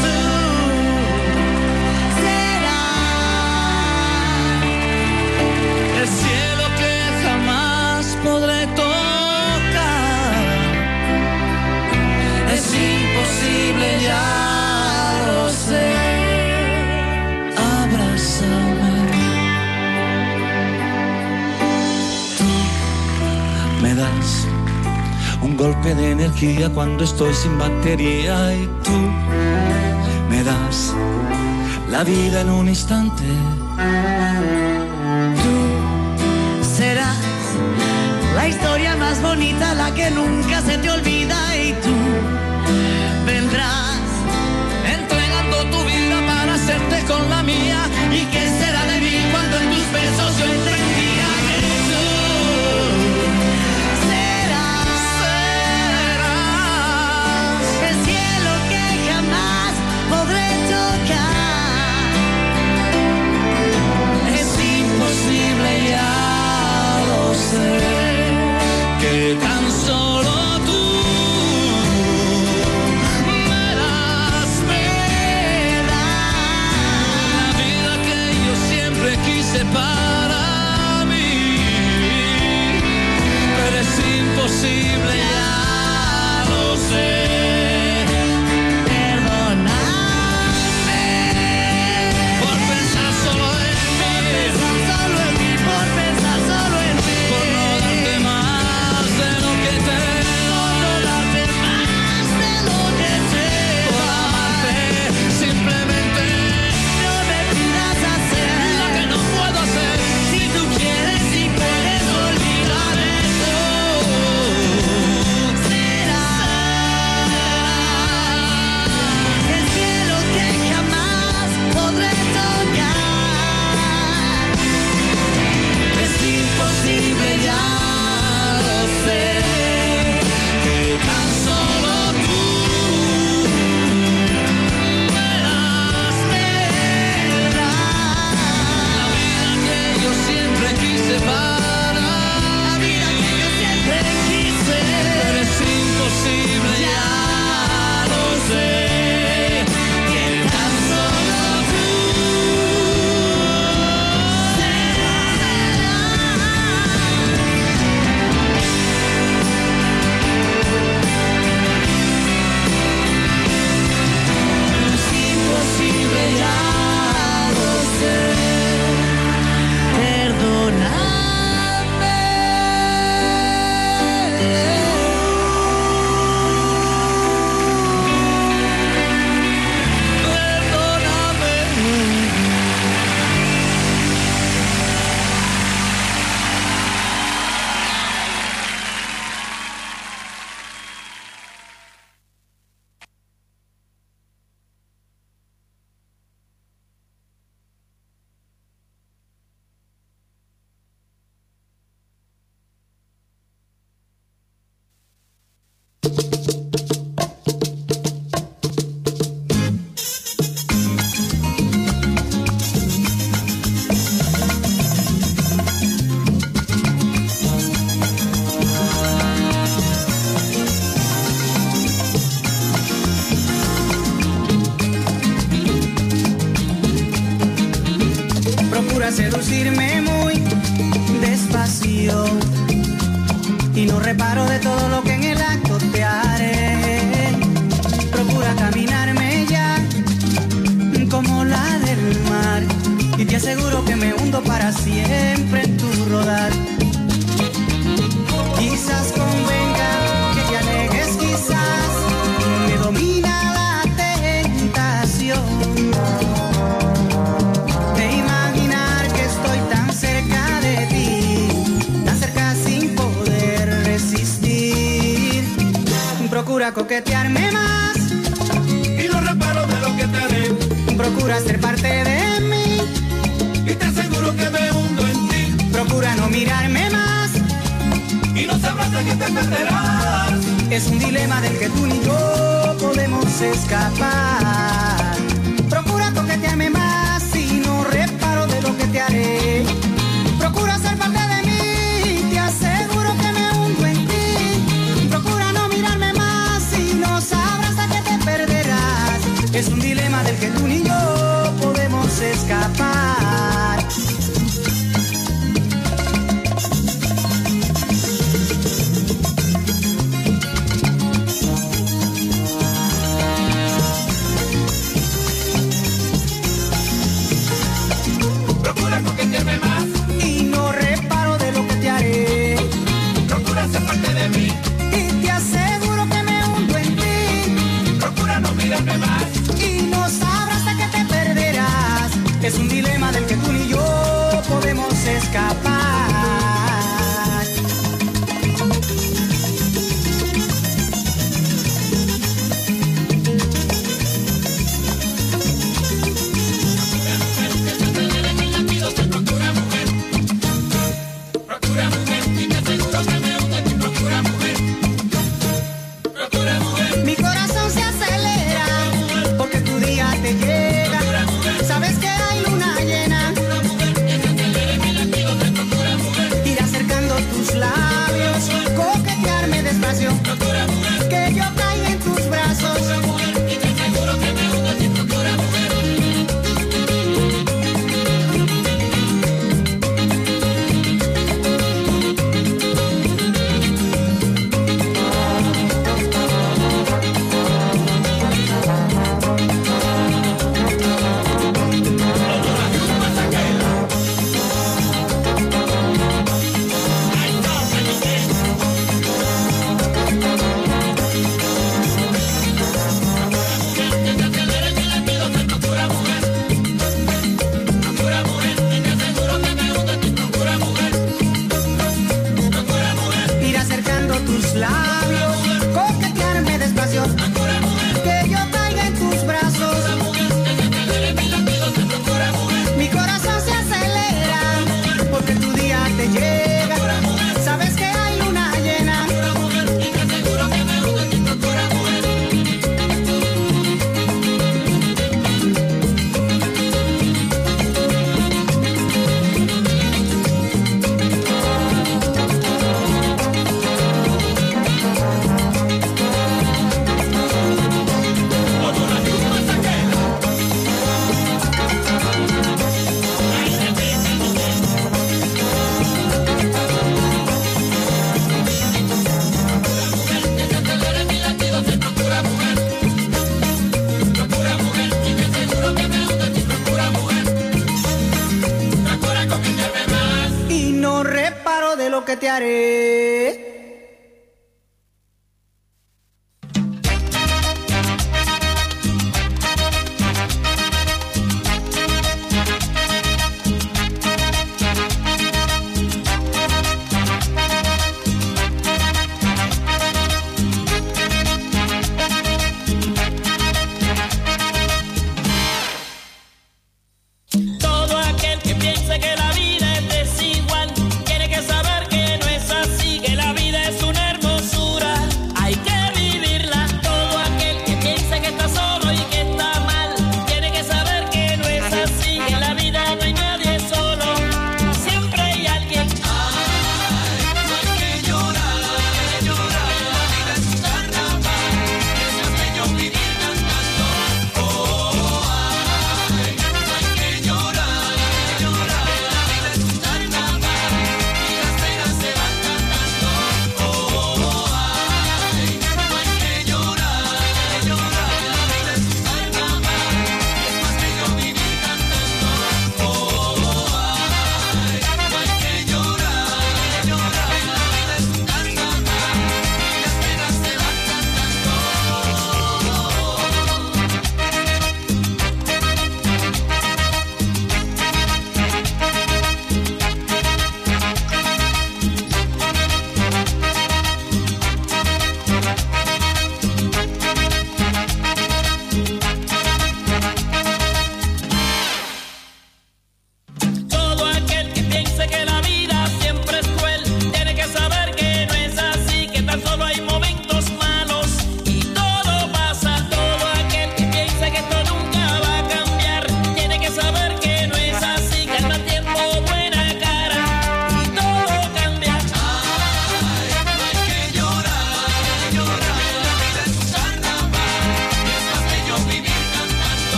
Tú me das un golpe de energía cuando estoy sin batería y tú me das la vida en un instante. Tú serás la historia más bonita, la que nunca se te olvida.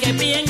que bien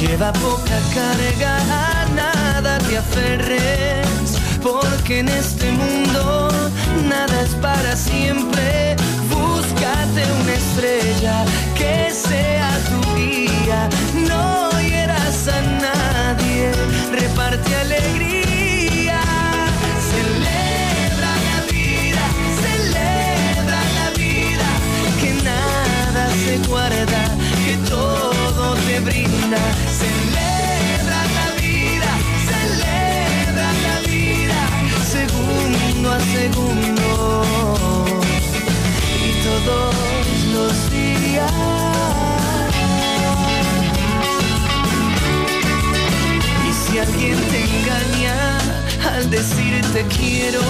Lleva poca carga, a nada te aferres, porque en este mundo nada es para siempre. Búscate una estrella que sea tu guía, no hieras a nadie, reparte alegría. Celebra la vida, celebra la vida, que nada se guarda, que todo te brinda. Celebra la vida, celebra la vida, segundo a segundo y todos los días. Y si alguien te engaña al decirte quiero,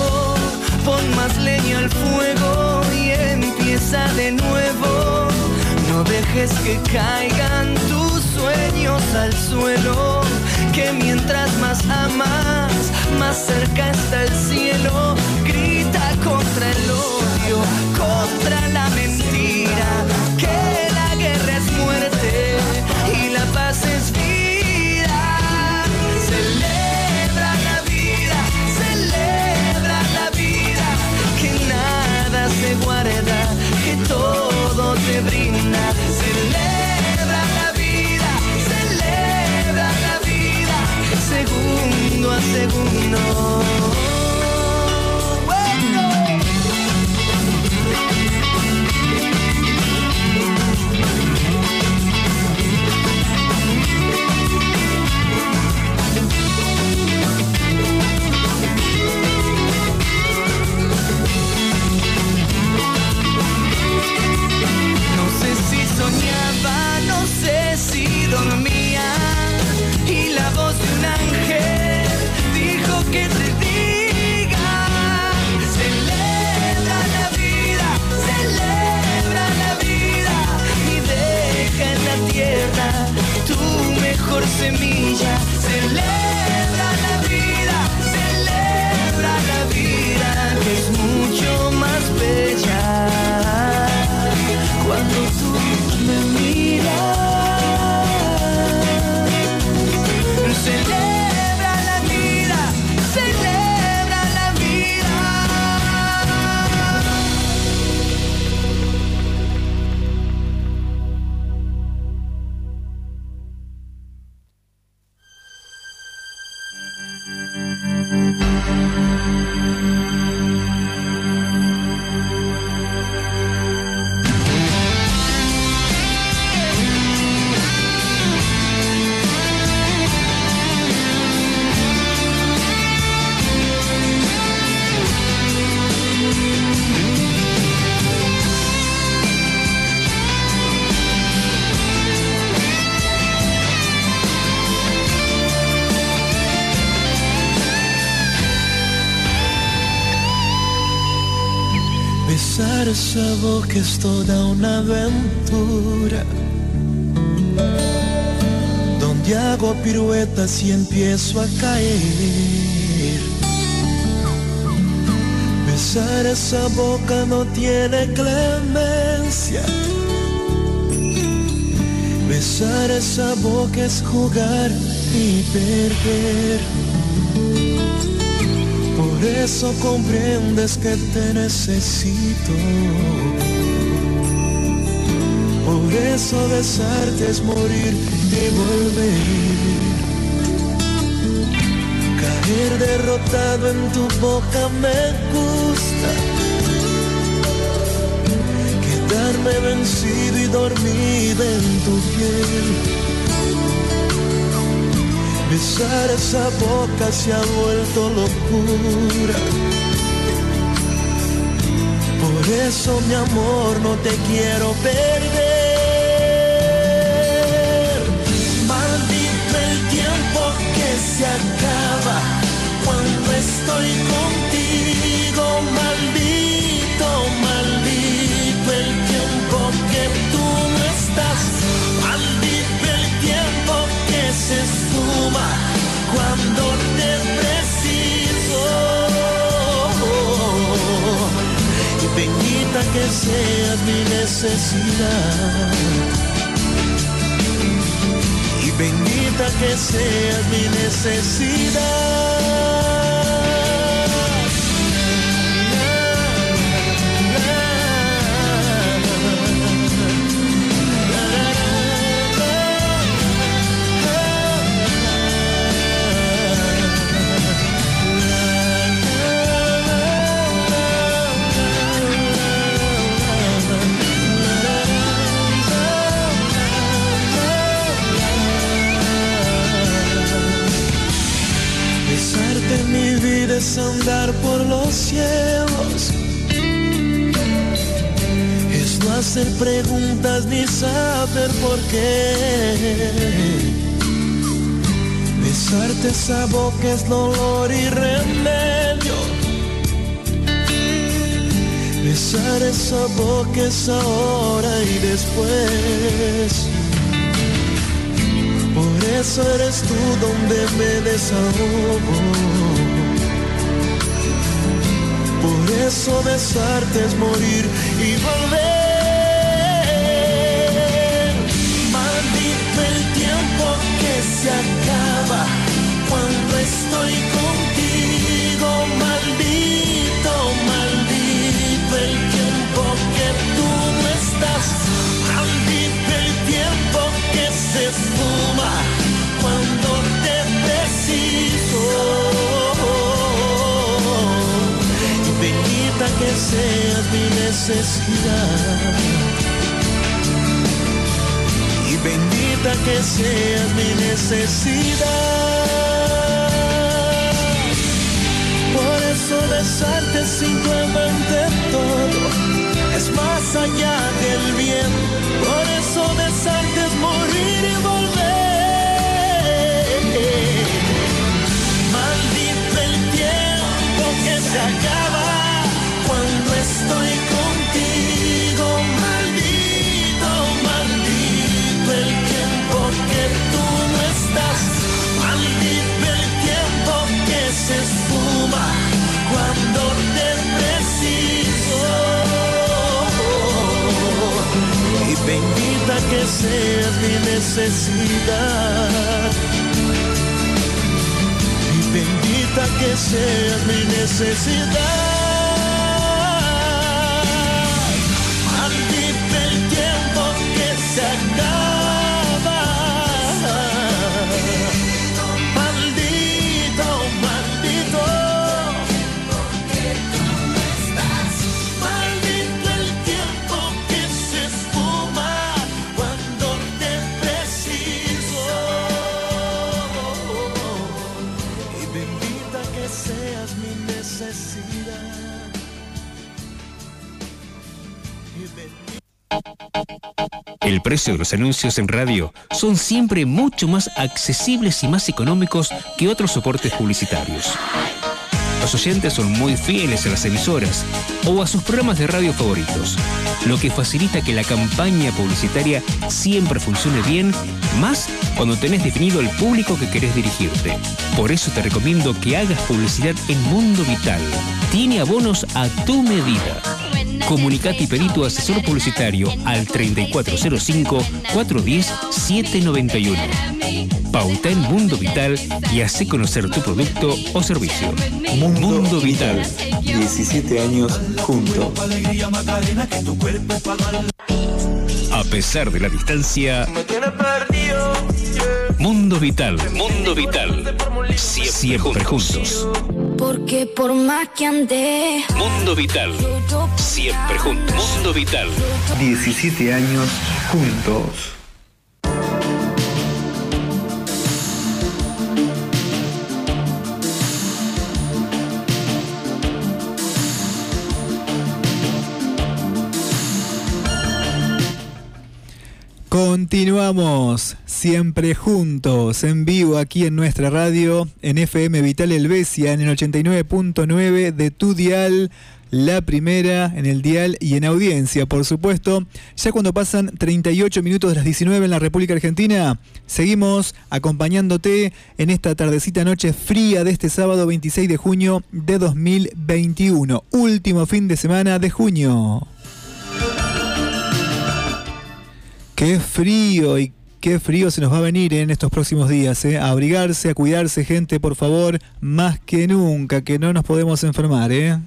pon más leña al fuego y empieza de nuevo. No dejes que caigan tus sueños al suelo, que mientras más amas, más cerca está el cielo. Grita contra el odio, contra la mentira, te brinda. Celebra la vida, celebra la vida, segundo a segundo. Mejor Esa boca es toda una aventura. Donde hago piruetas y empiezo a caer. Besar esa boca no tiene clemencia. Besar esa boca es jugar y perder por eso comprendes que te necesito. Por eso besarte es morir y volver. Caer derrotado en tu boca me gusta. Quedarme vencido y dormido en tu piel. Besar esa boca se ha vuelto locura. Por eso mi amor no te quiero perder. Maldito el tiempo que se acaba cuando estoy contigo. Que seas mi necesidad. Y bendita que seas mi necesidad. Andar por los cielos. Es no hacer preguntas ni saber por qué. Besarte esa boca es dolor y remedio. Besar esa boca es ahora y después. Por eso eres tú donde me desahogo. Por eso besarte es morir y volver. Seas mi necesidad. Y bendita que seas mi necesidad. Por eso besarte es simplemente todo es más allá del bien. Por eso besarte es morir y volver. Maldito el tiempo que se acaba seas mi necesidad. Y bendita que seas mi necesidad. Precio de los anuncios en radio son siempre mucho más accesibles y más económicos que otros soportes publicitarios. Los oyentes son muy fieles a las emisoras o a sus programas de radio favoritos, lo que facilita que la campaña publicitaria siempre funcione bien, más cuando tenés definido el público que querés dirigirte. Por eso te recomiendo que hagas publicidad en Mundo Vital. Tiene abonos a tu medida. Comunicate y pedí tu asesor publicitario al 3405-410-791. Pauta en Mundo Vital y hace conocer tu producto o servicio. Mundo, Vital. 17 años juntos. A pesar de la distancia, Mundo Vital. Mundo Vital. Siempre juntos. Porque por más que ande, Mundo Vital. Siempre juntos. Mundo Vital. 17 años juntos. Continuamos siempre juntos, en vivo aquí en nuestra radio, en FM Vital Helvecia, en el 89.9 de tu dial, la primera en el dial y en audiencia, por supuesto. Ya cuando pasan 38 minutos de las 19 en la República Argentina, seguimos acompañándote en esta tardecita noche fría de este sábado 26 de junio de 2021, último fin de semana de junio. Qué frío y qué frío se nos va a venir en estos próximos días. ¿eh? A abrigarse, a cuidarse, gente, por favor, más que nunca, que no nos podemos enfermar. ¿eh?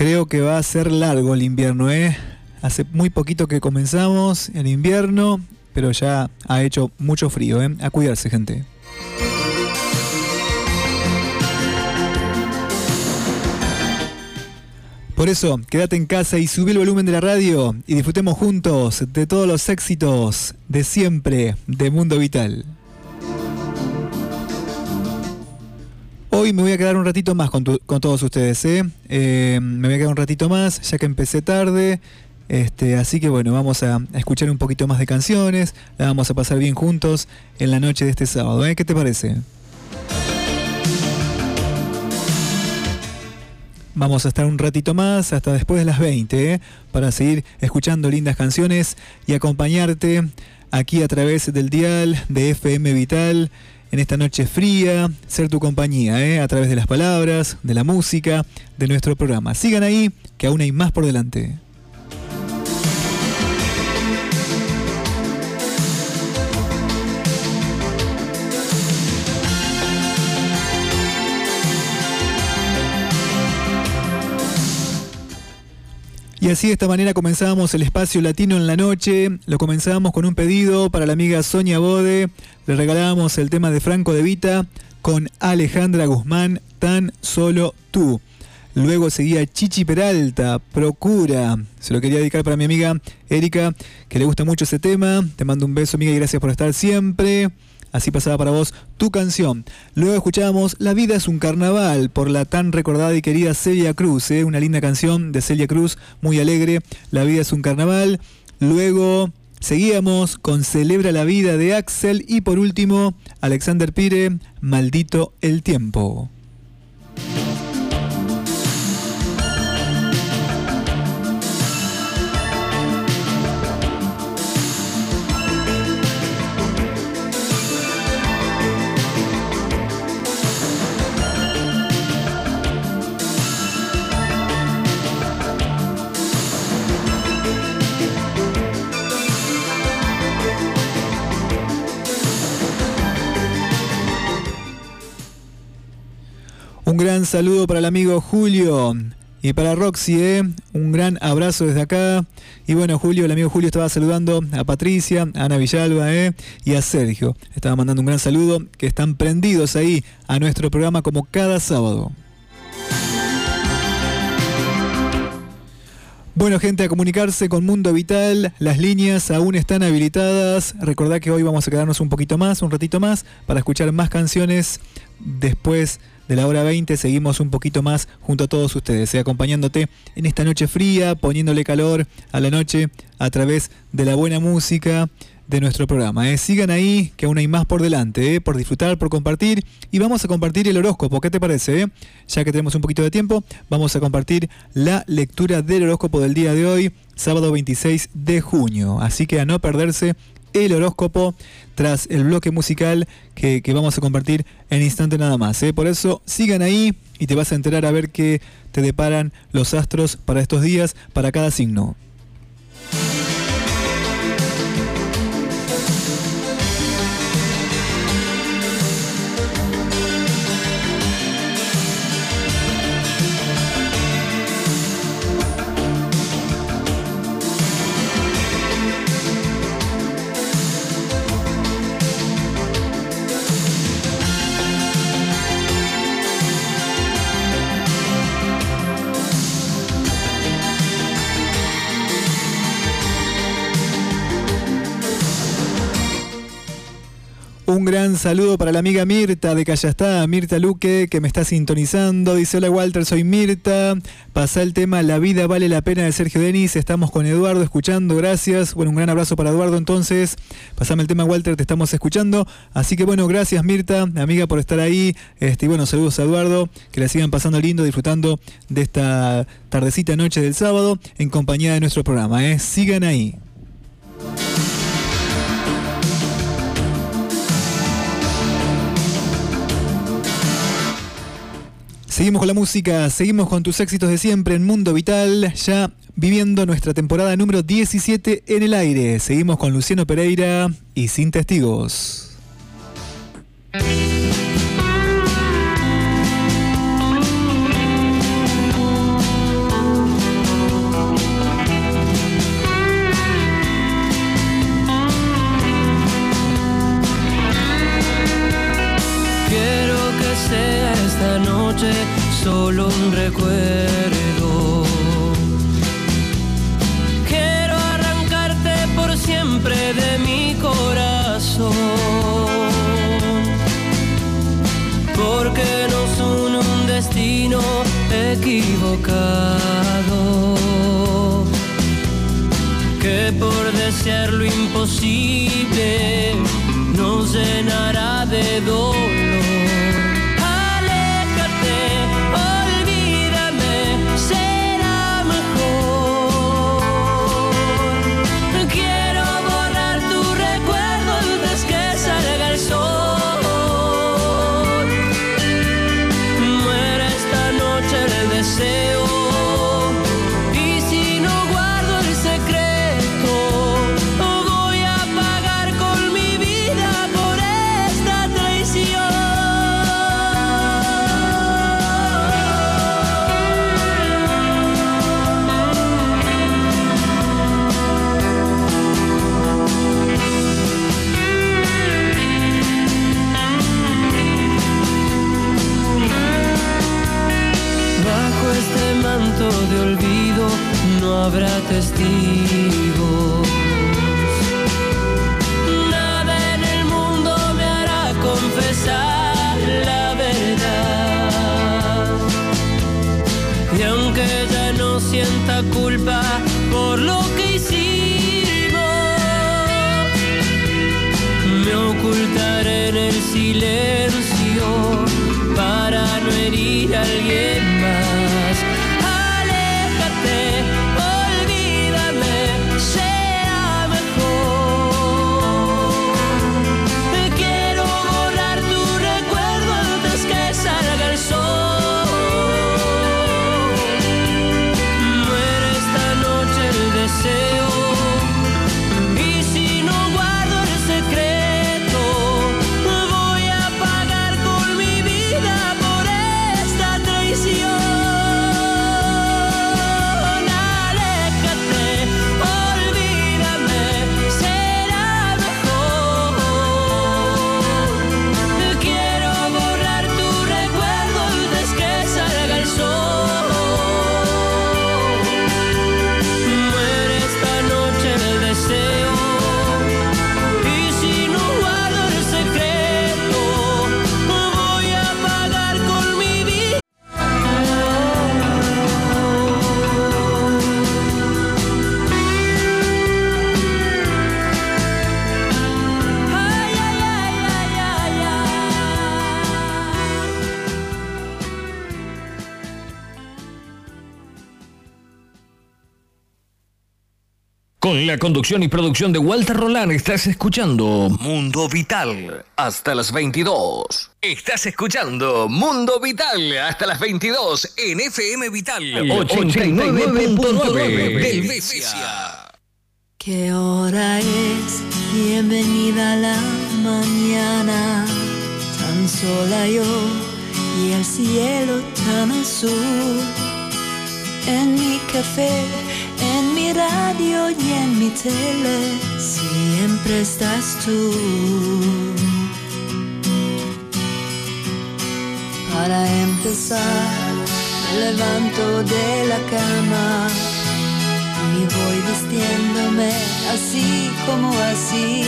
Creo que va a ser largo el invierno. ¿eh? Hace muy poquito que comenzamos el invierno, pero ya ha hecho mucho frío. ¿eh? A cuidarse, gente. Por eso, quédate en casa y subí el volumen de la radio y disfrutemos juntos de todos los éxitos de siempre de Mundo Vital. Hoy me voy a quedar un ratito más con, todos ustedes, ¿eh? Eh, Me voy a quedar un ratito más, ya que empecé tarde. Este, así que bueno, vamos a, escuchar un poquito más de canciones, la vamos a pasar bien juntos en la noche de este sábado, ¿eh? ¿Qué te parece? Vamos a estar un ratito más, hasta después de las 20, ¿eh? para seguir escuchando lindas canciones y acompañarte aquí a través del dial de FM Vital en esta noche fría, ser tu compañía, ¿eh? a través de las palabras, de la música, de nuestro programa. Sigan ahí, que aún hay más por delante. Y así de esta manera comenzamos el espacio latino en la noche. Lo comenzamos con un pedido para la amiga Sonia Bode. Le regalábamos el tema de Franco de Vita con Alejandra Guzmán, Tan Solo Tú. Luego seguía Chichi Peralta, Procura. Se lo quería dedicar para mi amiga Erika, que le gusta mucho ese tema. Te mando un beso, amiga, y gracias por estar siempre. Así pasaba para vos tu canción. Luego escuchábamos La vida es un carnaval por la tan recordada y querida Celia Cruz, ¿eh? una linda canción de Celia Cruz, muy alegre. La vida es un carnaval. Luego seguíamos con Celebra la vida de Axel y por último Alexander Pire, Maldito el tiempo. Gran saludo para el amigo Julio y para Roxy, ¿eh? un gran abrazo desde acá. Y bueno, Julio, el amigo Julio estaba saludando a Patricia, a Ana Villalba ¿eh? y a Sergio. Estaba mandando un gran saludo, que están prendidos ahí a nuestro programa como cada sábado. Bueno, gente, a comunicarse con Mundo Vital. Las líneas aún están habilitadas. Recordad que hoy vamos a quedarnos un poquito más, un ratito más, para escuchar más canciones. Después de la hora 20 seguimos un poquito más junto a todos ustedes, ¿eh? acompañándote en esta noche fría, poniéndole calor a la noche a través de la buena música de nuestro programa. ¿eh? Sigan ahí, que aún hay más por delante, ¿eh? por disfrutar, por compartir. Y vamos a compartir el horóscopo, ¿qué te parece? Ya que tenemos un poquito de tiempo, vamos a compartir la lectura del horóscopo del día de hoy, sábado 26 de junio. Así que a no perderse el horóscopo tras el bloque musical que, vamos a compartir en instante nada más. ¿eh? Por eso sigan ahí y te vas a enterar a ver qué te deparan los astros para estos días, para cada signo. Un gran saludo para la amiga Mirta de Callastá, Mirta Luque, que me está sintonizando. Dice, hola Walter, soy Mirta. Pasa el tema La vida vale la pena de Sergio Denis. Estamos con Eduardo escuchando, gracias. Bueno, un gran abrazo para Eduardo entonces. Pasame el tema Walter, te estamos escuchando. Así que bueno, gracias Mirta, amiga, por estar ahí. Este, y bueno, saludos a Eduardo, que la sigan pasando lindo, disfrutando de esta tardecita noche del sábado en compañía de nuestro programa. ¿eh? Sigan ahí. Seguimos con la música, seguimos con tus éxitos de siempre en Mundo Vital, ya viviendo nuestra temporada número 17 en el aire. Seguimos con Luciano Pereira y Sin Testigos. Por desear lo imposible nos llenará de dolor. La conducción y producción de Walter Roland estás escuchando Mundo Vital hasta las 22. Estás escuchando Mundo Vital hasta las 22 en FM Vital 89.9 del Besia. ¿Qué hora es? Bienvenida a la mañana, tan sola yo y el cielo tan azul. En mi café, radio y en mi tele, siempre estás tú. Para empezar, me levanto de la cama y voy vistiéndome así como así.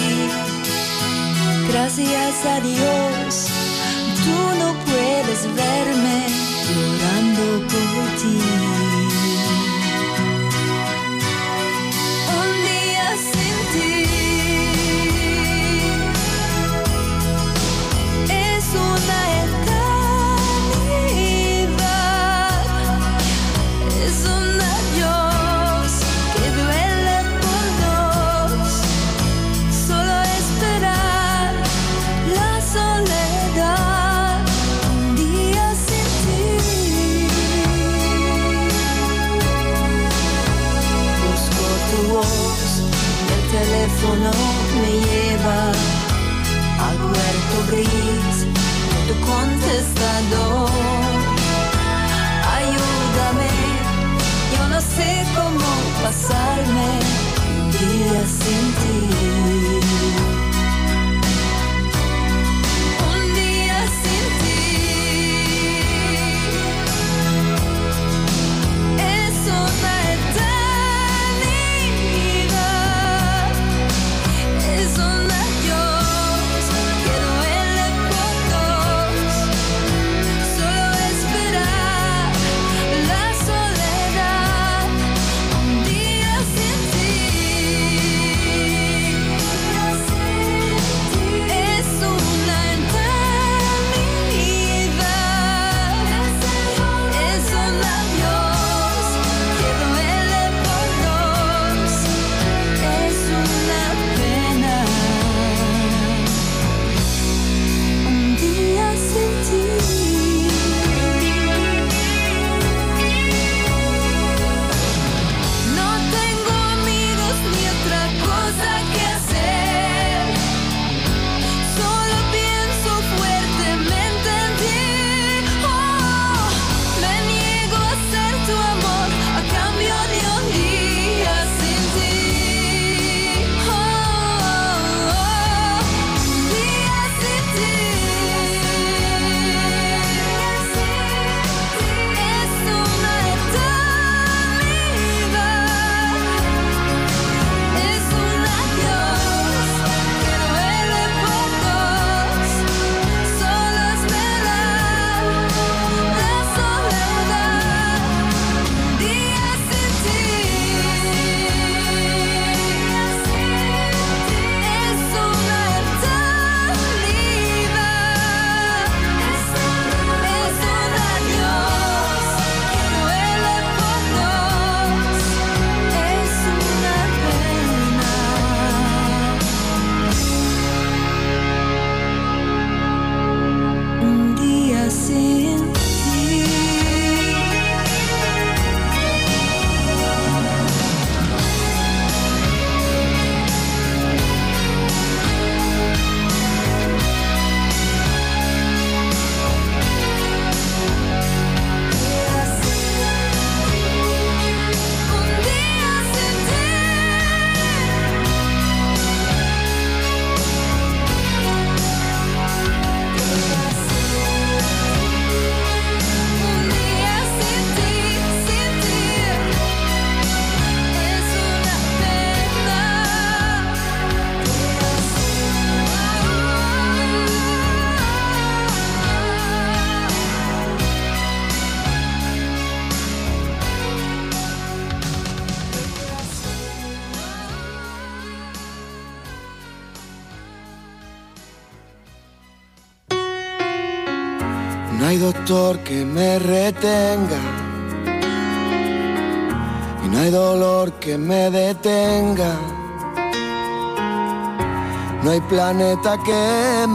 Gracias a Dios, tú no puedes verme llorando por ti. Es una eternidad.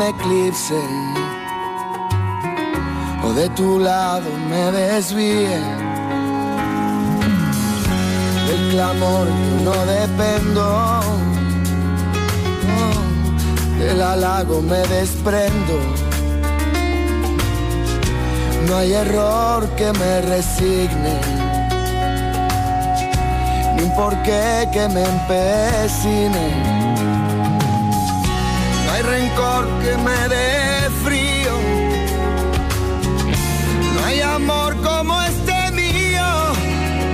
Eclipse. O de tu lado me desvíe. Del clamor no dependo. Del halago me desprendo. No hay error que me resigne, ni un porqué que me empecine. Hay rencor que me dé frío, no hay amor como este mío.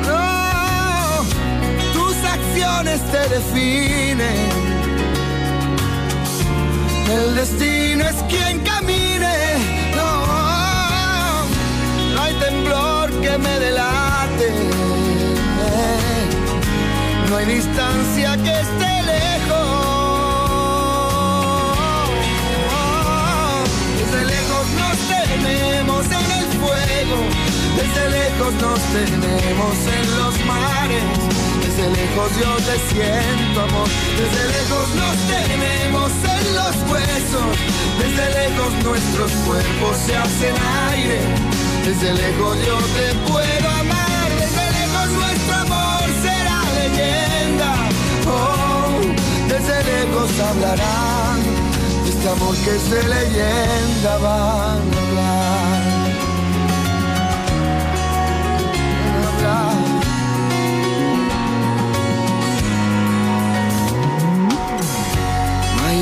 No, tus acciones te definen. El destino es quien camine. No, no hay temblor que me delate. No hay distancia que esté tenemos en el fuego. Desde lejos nos tenemos en los mares. Desde lejos yo te siento amor. Desde lejos nos tenemos en los huesos. Desde lejos nuestros cuerpos se hacen aire. Desde lejos yo te puedo amar. Desde lejos nuestro amor será leyenda. Oh, desde lejos hablarán. Este amor que es de leyenda van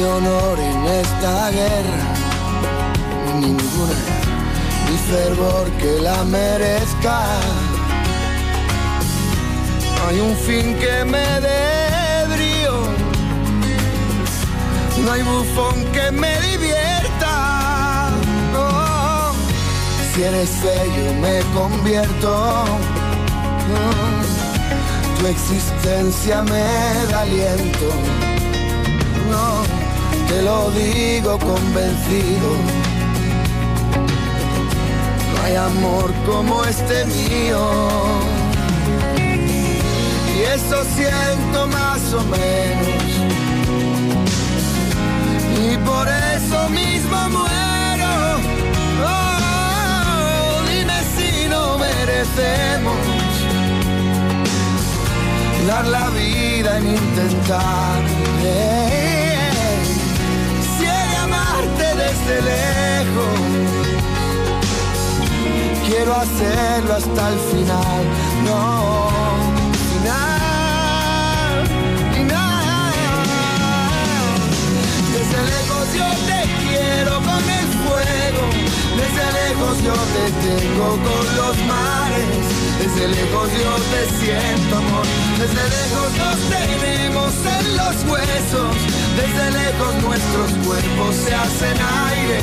Honor en esta guerra, ni ninguna, ni fervor que la merezca. Hay un fin que me dé brío, no hay bufón que me divierta. No, si eres feo me convierto. No, tu existencia me da aliento te lo digo convencido. No hay amor como este mío. Y eso siento más o menos. Y por eso mismo muero. Oh, dime si no merecemos dar la vida en intentar. Desde lejos, quiero hacerlo hasta el final. No, final, final. Desde lejos yo te quiero con el fuego. Desde lejos yo te tengo con los mares. Desde lejos yo te siento amor. Desde lejos nos tenemos en los huesos. Desde lejos nuestros cuerpos se hacen aire.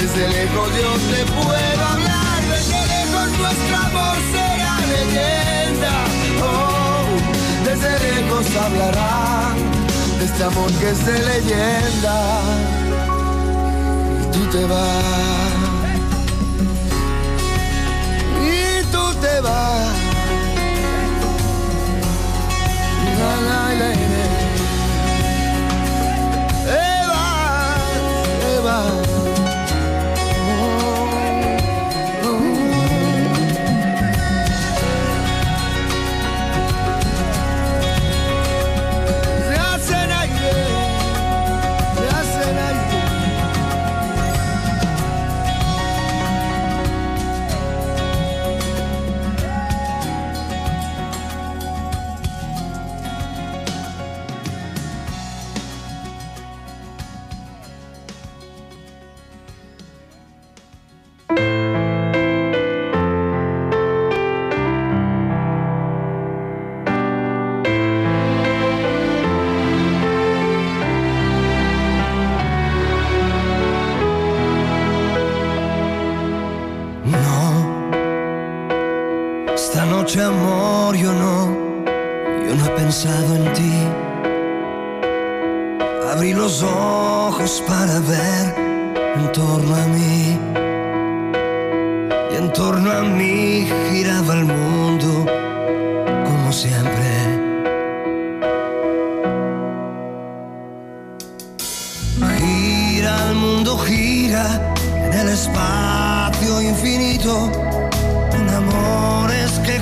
Desde lejos yo te puedo hablar. Desde lejos nuestro amor será leyenda. Oh, desde lejos hablarán de este amor que es de leyenda. Y tú te vas. Y tú te vas. La, la, el espacio infinito con amores que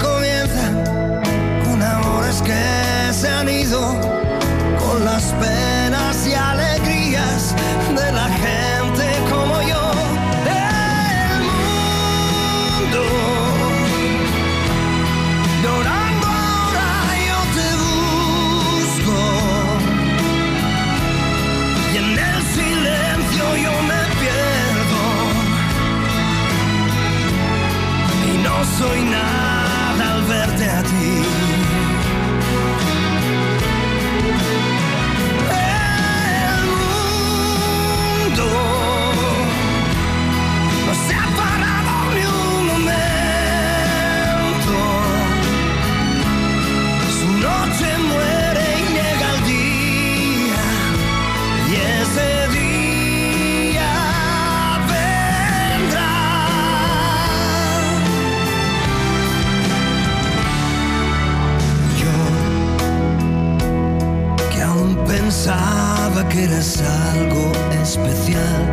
eras algo especial.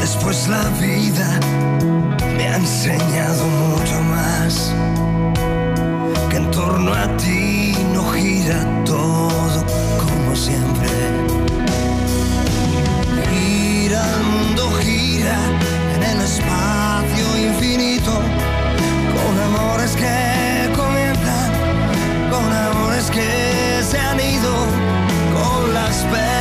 Después la vida me ha enseñado mucho más. Que en torno a ti no gira todo como siempre. Gira, el mundo gira en el espacio infinito. Con amores que comienzan, con amores que se han ido. spend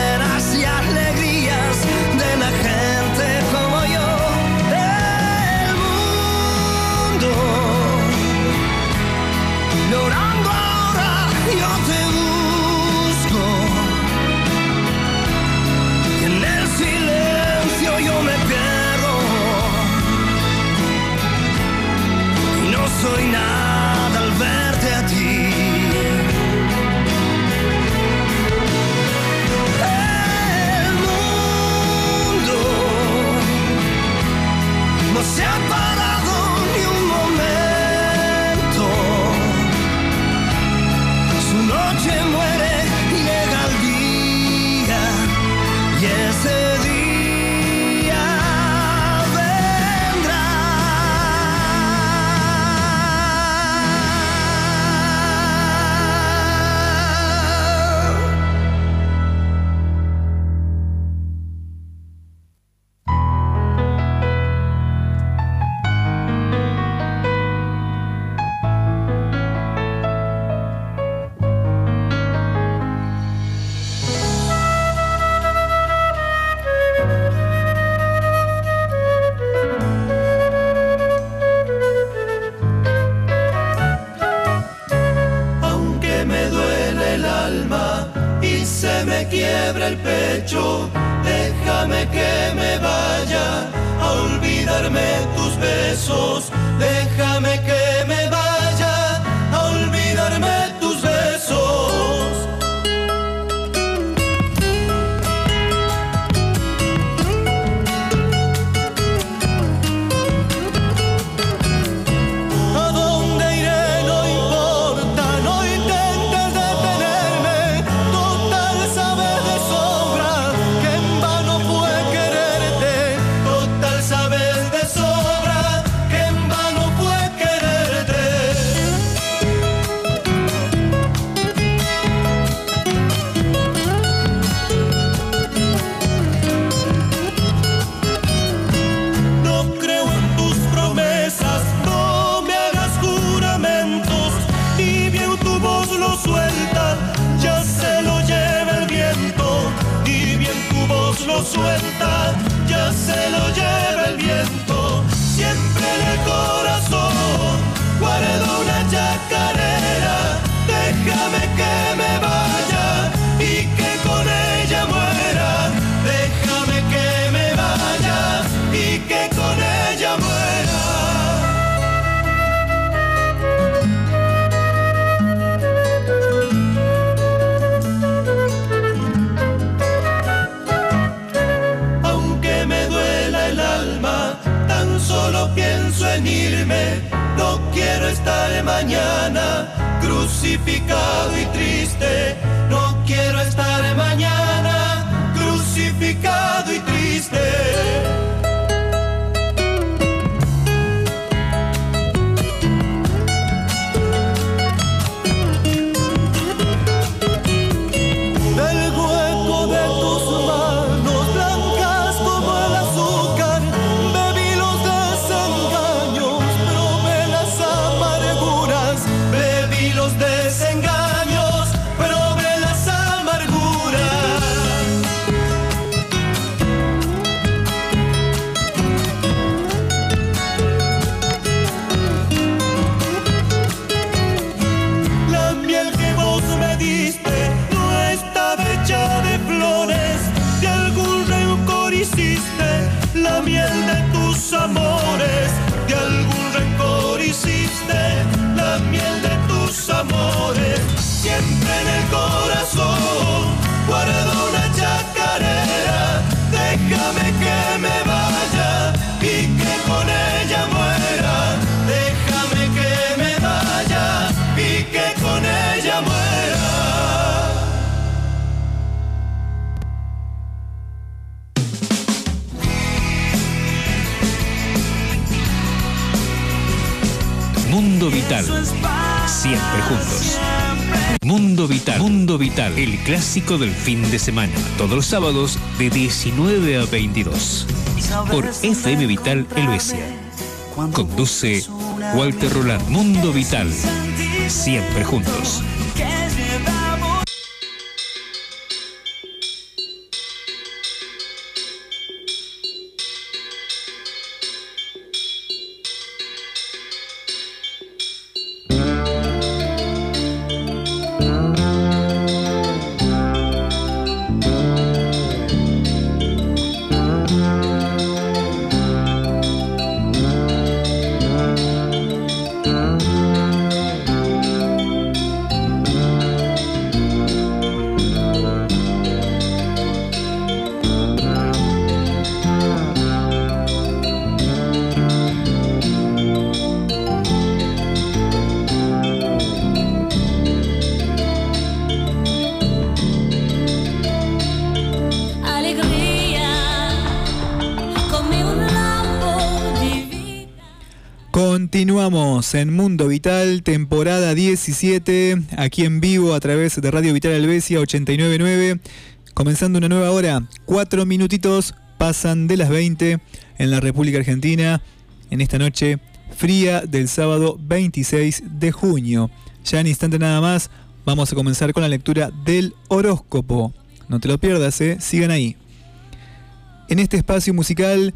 Vital. Siempre juntos. Mundo Vital. Mundo Vital. El clásico del fin de semana. Todos los sábados de 19 a 22. Por FM Vital Helvecia. Conduce Walter Roland. Mundo Vital. Siempre juntos. En Mundo Vital, temporada 17, aquí en vivo a través de Radio Vital Albesia 899, comenzando una nueva hora, cuatro minutitos pasan de las 20 en la República Argentina, en esta noche fría del sábado 26 de junio. Ya en instante nada más vamos a comenzar con la lectura del horóscopo. No te lo pierdas, ¿eh? sigan ahí. En este espacio musical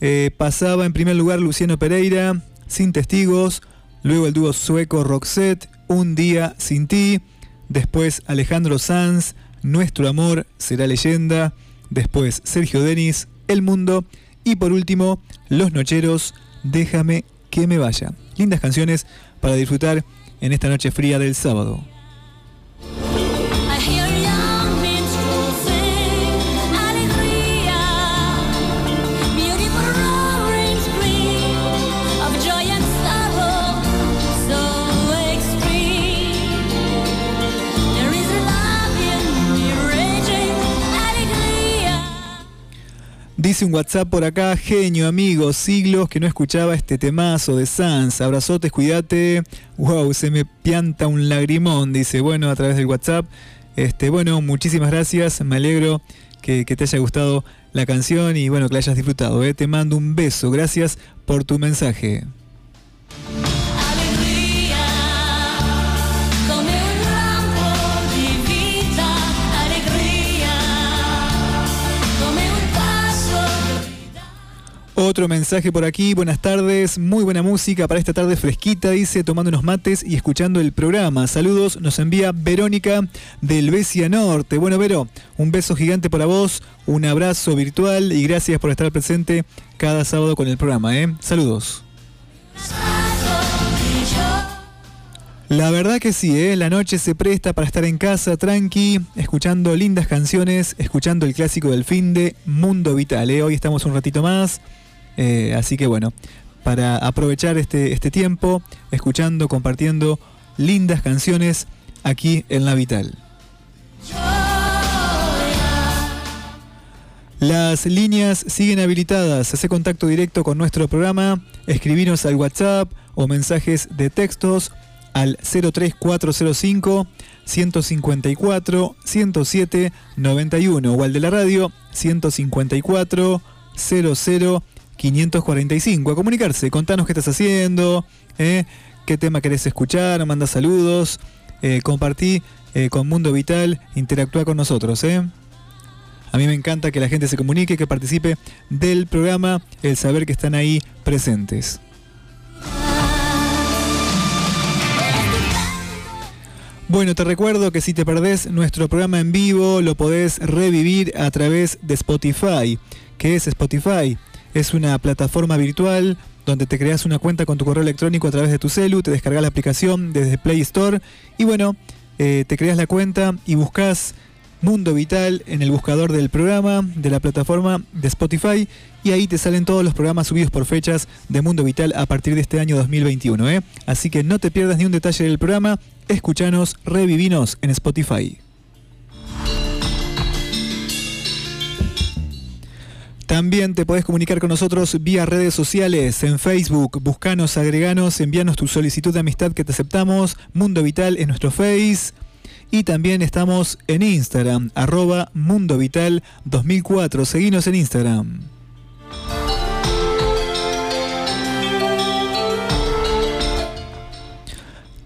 eh, pasaba en primer lugar Luciano Pereira, Sin Testigos, luego el dúo sueco Roxette, Un Día Sin Ti, después Alejandro Sanz, Nuestro Amor Será Leyenda, después Sergio Denis, El Mundo y por último Los Nocheros, Déjame que me vaya. Lindas canciones para disfrutar en esta noche fría del sábado. Dice un WhatsApp por acá, genio amigo, siglos que no escuchaba este temazo de Sans, abrazotes, cuídate, wow, se me pianta un lagrimón, dice, bueno, a través del WhatsApp, este, bueno, muchísimas gracias, me alegro que, te haya gustado la canción y bueno, que la hayas disfrutado, ¿eh? te mando un beso, gracias por tu mensaje. Otro mensaje por aquí, buenas tardes, muy buena música para esta tarde fresquita, dice, tomando unos mates y escuchando el programa. Saludos, nos envía Verónica del Besia Norte. Bueno, Vero, un beso gigante para vos, un abrazo virtual y gracias por estar presente cada sábado con el programa, ¿eh? Saludos. La verdad que sí, ¿eh? la noche se presta para estar en casa tranqui, escuchando lindas canciones, escuchando el clásico del fin de Mundo Vital. ¿eh? Hoy estamos un ratito más, eh, así que bueno, para aprovechar este, este tiempo, escuchando, compartiendo lindas canciones aquí en La Vital. Las líneas siguen habilitadas. Hace contacto directo con nuestro programa. Escribinos al WhatsApp o mensajes de textos al 03405 154 107 91 o al de la radio 154 00 545. A comunicarse, contanos qué estás haciendo, eh, qué tema querés escuchar, manda saludos, eh, compartí eh, con Mundo Vital, interactúa con nosotros. Eh. A mí me encanta que la gente se comunique, que participe del programa, el saber que están ahí presentes. Bueno, te recuerdo que si te perdés nuestro programa en vivo, lo podés revivir a través de Spotify. ¿Qué es Spotify? Es una plataforma virtual donde te creas una cuenta con tu correo electrónico a través de tu celu, te descargas la aplicación desde Play Store y bueno, eh, te creas la cuenta y buscas Mundo Vital en el buscador del programa, de la plataforma de Spotify y ahí te salen todos los programas subidos por fechas de Mundo Vital a partir de este año 2021. ¿eh? Así que no te pierdas ni un detalle del programa, escuchanos, revivinos en Spotify. También te podés comunicar con nosotros vía redes sociales, en Facebook, buscanos, agreganos, envíanos tu solicitud de amistad que te aceptamos, Mundo Vital en nuestro Face. Y también estamos en Instagram, arroba Mundo Vital 2004. Seguinos en Instagram.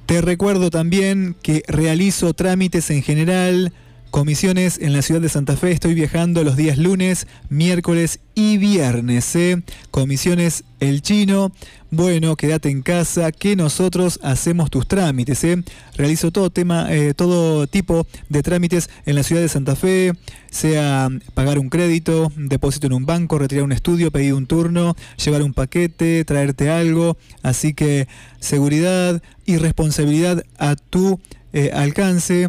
Te recuerdo también que realizo trámites en general, comisiones en la ciudad de Santa Fe. Estoy viajando los días lunes, miércoles y viernes. ¿eh? Comisiones El Chino. Bueno, quédate en casa que nosotros hacemos tus trámites. ¿eh? Realizo todo tema, eh, todo tipo de trámites en la ciudad de Santa Fe, sea pagar un crédito, depósito en un banco, retirar un estudio, pedir un turno, llevar un paquete, traerte algo. Así que seguridad y responsabilidad a tu eh, alcance.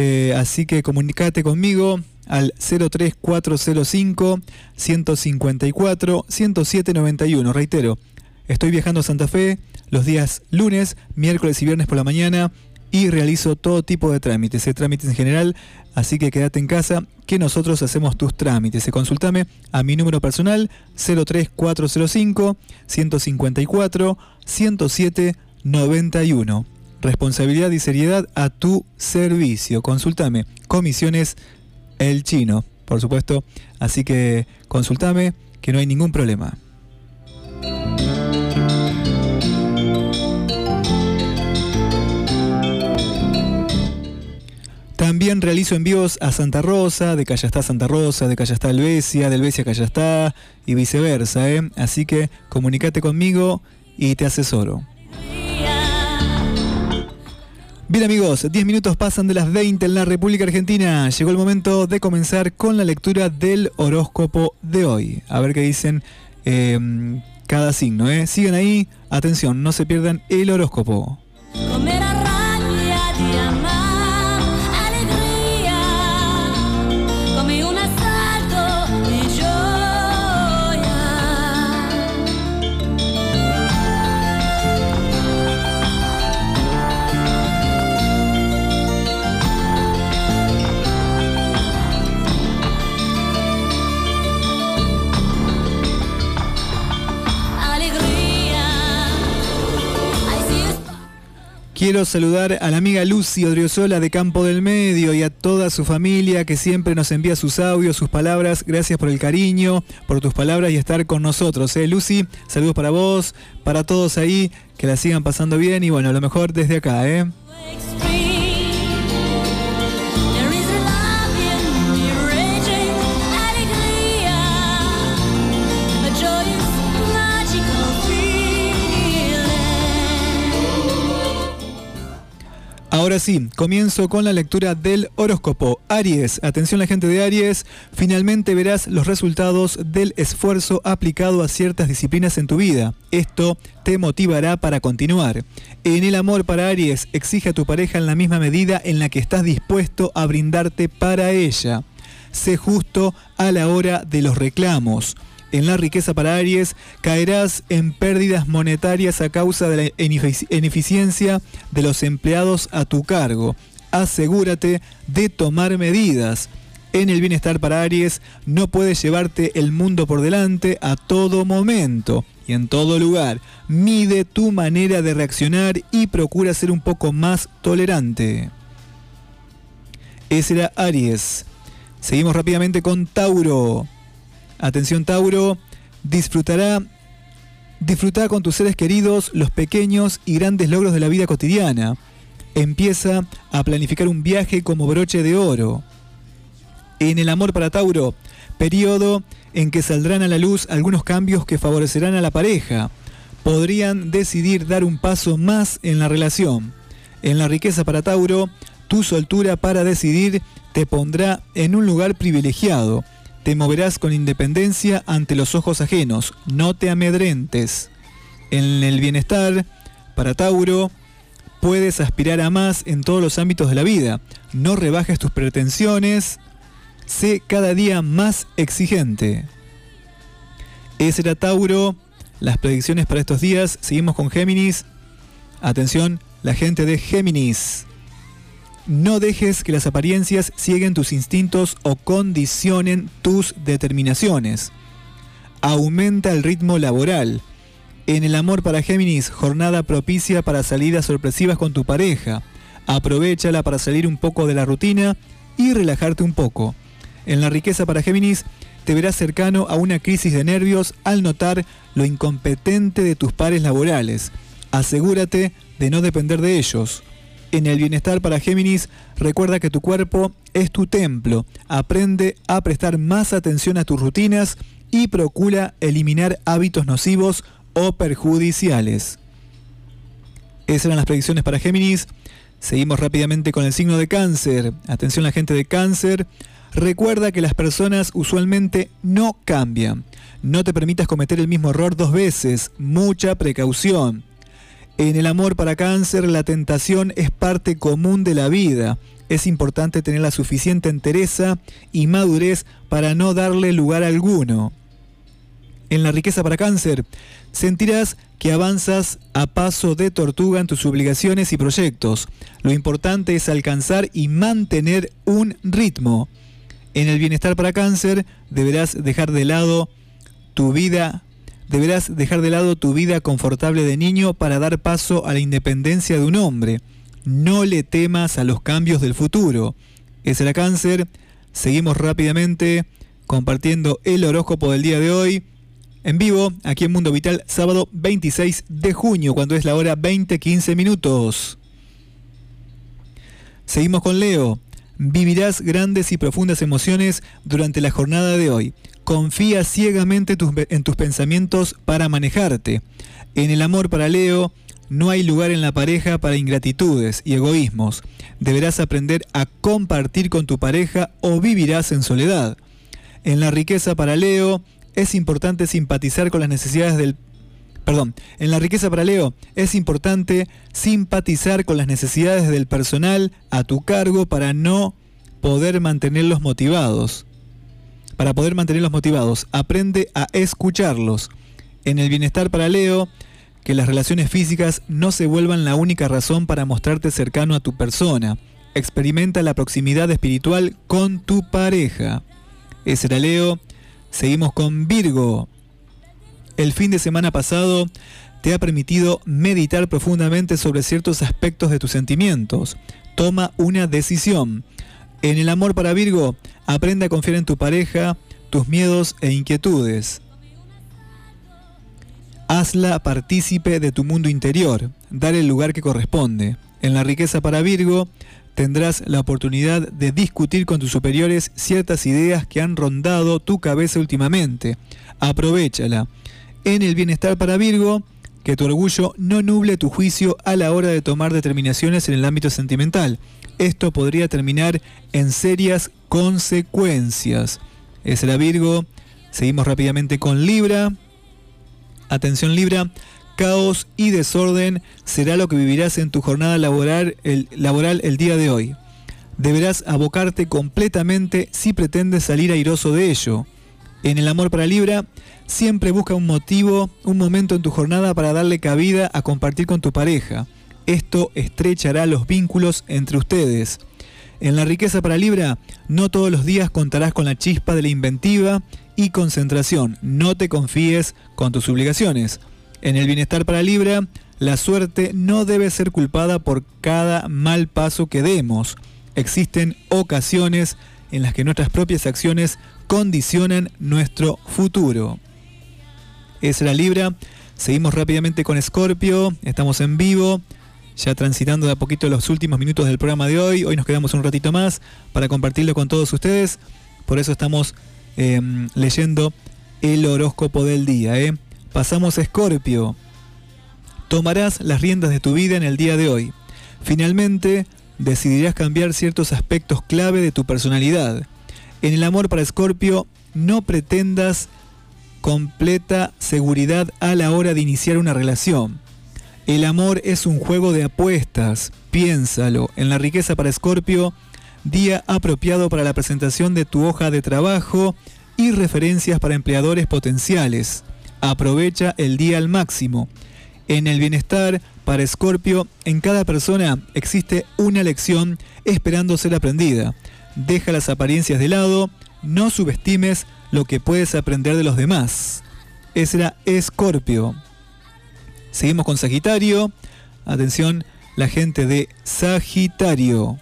Eh, así que comunicate conmigo al 03405 154 10791. Reitero, estoy viajando a Santa Fe los días lunes, miércoles y viernes por la mañana y realizo todo tipo de trámites, eh, trámites en general, así que quédate en casa que nosotros hacemos tus trámites. Eh, consultame a mi número personal 03405 154 10791. Responsabilidad y seriedad a tu servicio. Consultame. Comisiones El Chino, por supuesto. Así que consultame que no hay ningún problema. También realizo envíos a Santa Rosa, de Callastá a Santa Rosa, de Callastá a Helvecia, de Helvecia a Callastá y viceversa. ¿eh? Así que comunícate conmigo y te asesoro. Bien amigos, 10 minutos pasan de las 20 en la República Argentina. Llegó el momento de comenzar con la lectura del horóscopo de hoy. A ver qué dicen eh, cada signo. ¿eh? Sigan ahí, atención, no se pierdan el horóscopo. Quiero saludar a la amiga Lucy Odriozola de Campo del Medio y a toda su familia que siempre nos envía sus audios, sus palabras. Gracias por el cariño, por tus palabras y estar con nosotros. ¿eh? Lucy, saludos para vos, para todos ahí, que la sigan pasando bien y bueno, lo mejor desde acá. ¿eh? Ahora sí, comienzo con la lectura del horóscopo. Aries, atención la gente de Aries, finalmente verás los resultados del esfuerzo aplicado a ciertas disciplinas en tu vida. Esto te motivará para continuar. En el amor para Aries, exige a tu pareja en la misma medida en la que estás dispuesto a brindarte para ella. Sé justo a la hora de los reclamos. En la riqueza para Aries caerás en pérdidas monetarias a causa de la inefici- ineficiencia de los empleados a tu cargo. Asegúrate de tomar medidas. En el bienestar para Aries no puedes llevarte el mundo por delante a todo momento y en todo lugar. Mide tu manera de reaccionar y procura ser un poco más tolerante. Ese era Aries. Seguimos rápidamente con Tauro. Atención Tauro, disfrutará disfrutar con tus seres queridos los pequeños y grandes logros de la vida cotidiana. Empieza a planificar un viaje como broche de oro. En el amor para Tauro, periodo en que saldrán a la luz algunos cambios que favorecerán a la pareja. Podrían decidir dar un paso más en la relación. En la riqueza para Tauro, tu soltura para decidir te pondrá en un lugar privilegiado. Te moverás con independencia ante los ojos ajenos. No te amedrentes. En el bienestar, para Tauro, puedes aspirar a más en todos los ámbitos de la vida. No rebajes tus pretensiones. Sé cada día más exigente. Ese era Tauro. Las predicciones para estos días. Seguimos con Géminis. Atención, la gente de Géminis. No dejes que las apariencias cieguen tus instintos o condicionen tus determinaciones. Aumenta el ritmo laboral. En el amor para Géminis, jornada propicia para salidas sorpresivas con tu pareja. Aprovechala para salir un poco de la rutina y relajarte un poco. En la riqueza para Géminis, te verás cercano a una crisis de nervios al notar lo incompetente de tus pares laborales. Asegúrate de no depender de ellos. En el bienestar para Géminis, recuerda que tu cuerpo es tu templo. Aprende a prestar más atención a tus rutinas y procura eliminar hábitos nocivos o perjudiciales. Esas eran las predicciones para Géminis. Seguimos rápidamente con el signo de cáncer. Atención la gente de cáncer. Recuerda que las personas usualmente no cambian. No te permitas cometer el mismo error dos veces. Mucha precaución. En el amor para cáncer, la tentación es parte común de la vida. Es importante tener la suficiente entereza y madurez para no darle lugar alguno. En la riqueza para cáncer, sentirás que avanzas a paso de tortuga en tus obligaciones y proyectos. Lo importante es alcanzar y mantener un ritmo. En el bienestar para cáncer, deberás dejar de lado tu vida deberás dejar de lado tu vida confortable de niño para dar paso a la independencia de un hombre. No le temas a los cambios del futuro. Ese era cáncer. Seguimos rápidamente compartiendo el horóscopo del día de hoy. En vivo, aquí en Mundo Vital, sábado 26 de junio, cuando es la hora 20-15 minutos. Seguimos con Leo. Vivirás grandes y profundas emociones durante la jornada de hoy. Confía ciegamente en tus pensamientos para manejarte. En el amor para Leo, no hay lugar en la pareja para ingratitudes y egoísmos. Deberás aprender a compartir con tu pareja o vivirás en soledad. En la riqueza para Leo, es importante simpatizar con las necesidades del Perdón, en la riqueza para Leo es importante simpatizar con las necesidades del personal a tu cargo para no poder mantenerlos motivados. Para poder mantenerlos motivados, aprende a escucharlos. En el bienestar para Leo, que las relaciones físicas no se vuelvan la única razón para mostrarte cercano a tu persona. Experimenta la proximidad espiritual con tu pareja. Ese era Leo. Seguimos con Virgo. El fin de semana pasado te ha permitido meditar profundamente sobre ciertos aspectos de tus sentimientos. Toma una decisión. En el amor para Virgo, aprende a confiar en tu pareja, tus miedos e inquietudes. Hazla partícipe de tu mundo interior, dale el lugar que corresponde. En la riqueza para Virgo, tendrás la oportunidad de discutir con tus superiores ciertas ideas que han rondado tu cabeza últimamente. Aprovechala. En el bienestar para Virgo, que tu orgullo no nuble tu juicio a la hora de tomar determinaciones en el ámbito sentimental. Esto podría terminar en serias consecuencias. Ese era Virgo. Seguimos rápidamente con Libra. Atención Libra, caos y desorden será lo que vivirás en tu jornada laboral el, laboral el día de hoy. Deberás abocarte completamente si pretendes salir airoso de ello. En el amor para Libra, siempre busca un motivo, un momento en tu jornada para darle cabida a compartir con tu pareja. Esto estrechará los vínculos entre ustedes. En la riqueza para Libra, no todos los días contarás con la chispa de la inventiva y concentración. No te confíes con tus obligaciones. En el bienestar para Libra, la suerte no debe ser culpada por cada mal paso que demos. Existen ocasiones en las que nuestras propias acciones condicionan nuestro futuro. Es la Libra. Seguimos rápidamente con Escorpio. Estamos en vivo. Ya transitando de a poquito los últimos minutos del programa de hoy. Hoy nos quedamos un ratito más para compartirlo con todos ustedes. Por eso estamos eh, leyendo el horóscopo del día. ¿eh? Pasamos a Escorpio. Tomarás las riendas de tu vida en el día de hoy. Finalmente, decidirás cambiar ciertos aspectos clave de tu personalidad. En el amor para Escorpio, no pretendas completa seguridad a la hora de iniciar una relación. El amor es un juego de apuestas, piénsalo. En la riqueza para Escorpio, día apropiado para la presentación de tu hoja de trabajo y referencias para empleadores potenciales. Aprovecha el día al máximo. En el bienestar para Escorpio, en cada persona existe una lección esperando ser aprendida. Deja las apariencias de lado, no subestimes lo que puedes aprender de los demás. Ese era Escorpio. Seguimos con Sagitario. Atención, la gente de Sagitario.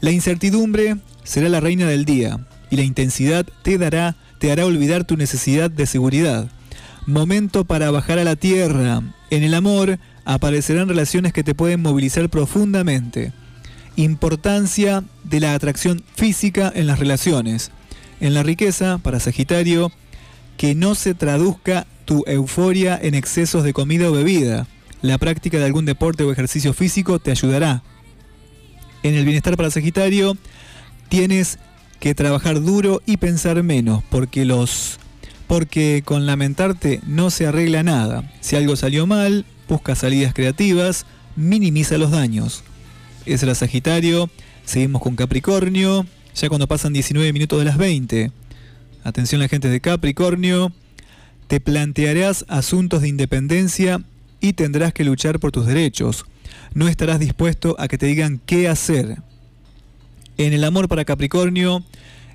La incertidumbre será la reina del día y la intensidad te dará te hará olvidar tu necesidad de seguridad. Momento para bajar a la tierra. En el amor aparecerán relaciones que te pueden movilizar profundamente. Importancia de la atracción física en las relaciones. En la riqueza, para Sagitario, que no se traduzca tu euforia en excesos de comida o bebida. La práctica de algún deporte o ejercicio físico te ayudará. En el bienestar para Sagitario, tienes que trabajar duro y pensar menos, porque los porque con lamentarte no se arregla nada. Si algo salió mal, busca salidas creativas, minimiza los daños. Es el Sagitario, seguimos con Capricornio, ya cuando pasan 19 minutos de las 20. Atención la gente de Capricornio, te plantearás asuntos de independencia y tendrás que luchar por tus derechos. No estarás dispuesto a que te digan qué hacer. En el amor para Capricornio,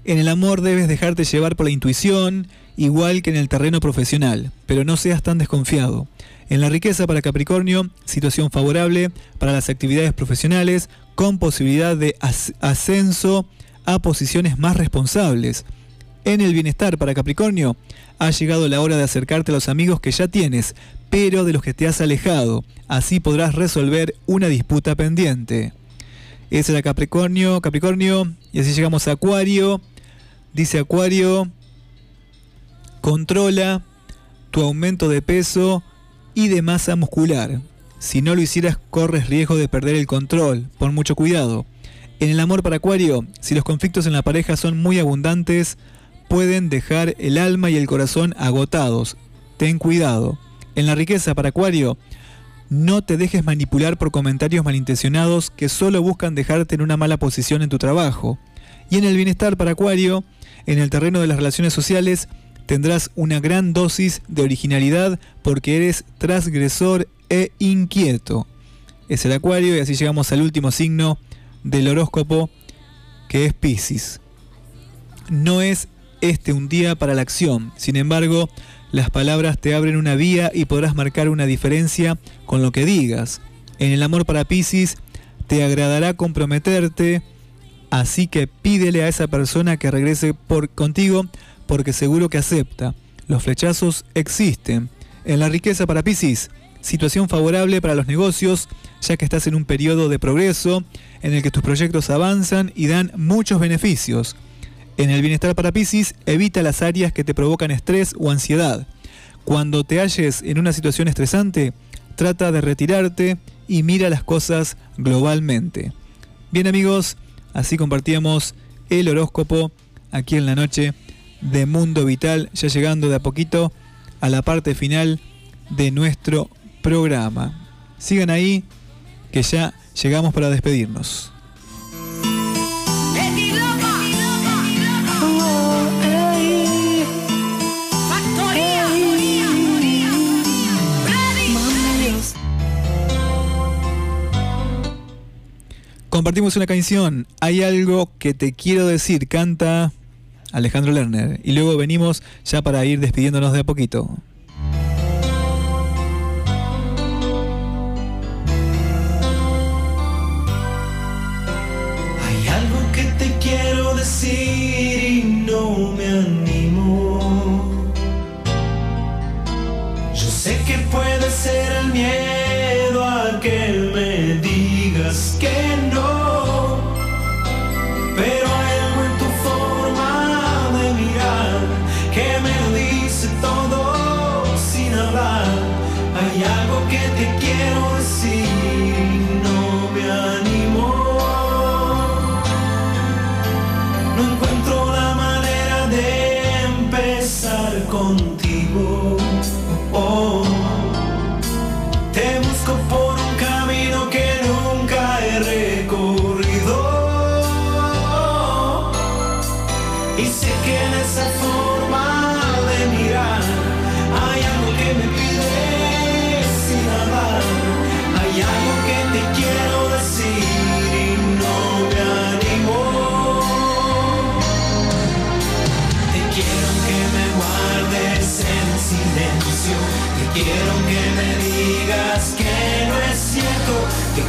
en el amor debes dejarte llevar por la intuición, igual que en el terreno profesional, pero no seas tan desconfiado. En la riqueza para Capricornio, situación favorable para las actividades profesionales con posibilidad de as- ascenso a posiciones más responsables. En el bienestar para Capricornio, ha llegado la hora de acercarte a los amigos que ya tienes, pero de los que te has alejado. Así podrás resolver una disputa pendiente. Ese era Capricornio, Capricornio, y así llegamos a Acuario. Dice Acuario, controla tu aumento de peso y de masa muscular. Si no lo hicieras, corres riesgo de perder el control. Pon mucho cuidado. En el amor para Acuario, si los conflictos en la pareja son muy abundantes, pueden dejar el alma y el corazón agotados. Ten cuidado. En la riqueza para Acuario, no te dejes manipular por comentarios malintencionados que solo buscan dejarte en una mala posición en tu trabajo. Y en el bienestar para Acuario, en el terreno de las relaciones sociales, tendrás una gran dosis de originalidad porque eres transgresor e inquieto. Es el Acuario y así llegamos al último signo del horóscopo que es Piscis. No es este un día para la acción, sin embargo, las palabras te abren una vía y podrás marcar una diferencia con lo que digas. En el amor para Piscis te agradará comprometerte, así que pídele a esa persona que regrese por contigo porque seguro que acepta. Los flechazos existen. En la riqueza para Piscis, situación favorable para los negocios, ya que estás en un periodo de progreso en el que tus proyectos avanzan y dan muchos beneficios. En el bienestar para Piscis, evita las áreas que te provocan estrés o ansiedad. Cuando te halles en una situación estresante, trata de retirarte y mira las cosas globalmente. Bien amigos, así compartíamos el horóscopo aquí en la noche de Mundo Vital, ya llegando de a poquito a la parte final de nuestro programa. Sigan ahí, que ya llegamos para despedirnos. Compartimos una canción, hay algo que te quiero decir, canta... Alejandro Lerner. Y luego venimos ya para ir despidiéndonos de a poquito.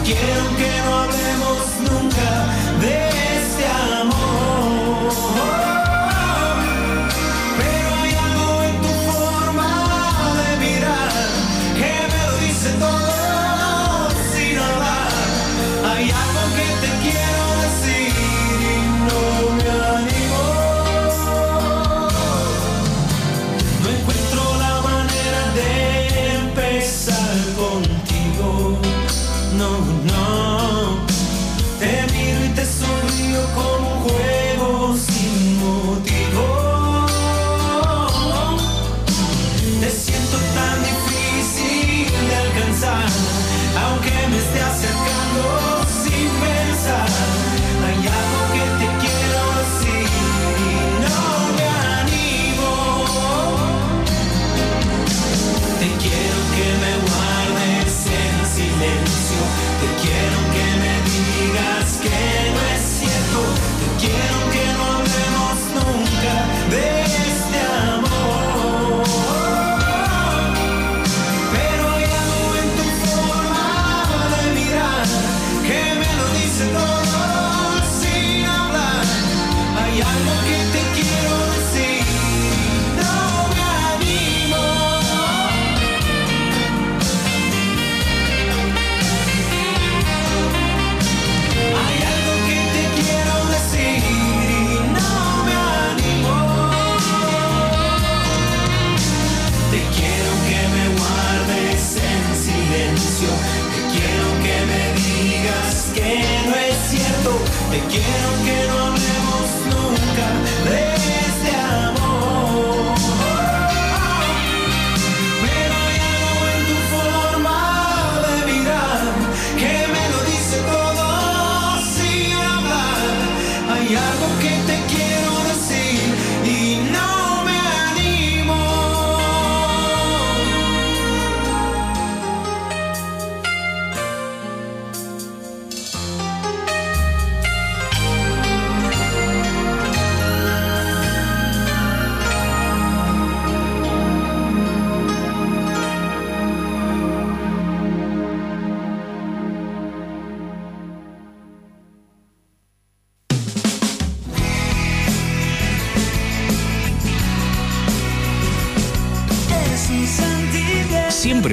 again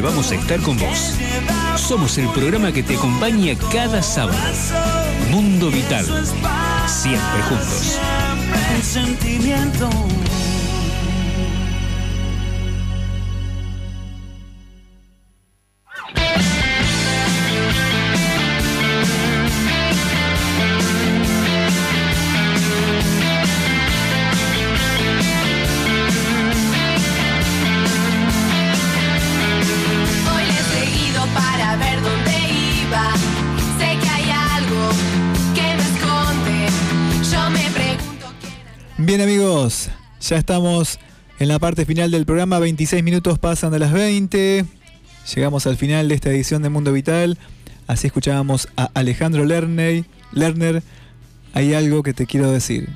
vamos a estar con vos. Somos el programa que te acompaña cada sábado. Mundo Vital. Siempre juntos. Ya estamos en la parte final del programa, 26 minutos pasan de las 20. Llegamos al final de esta edición de Mundo Vital. Así escuchábamos a Alejandro Lerner. Lerner, hay algo que te quiero decir.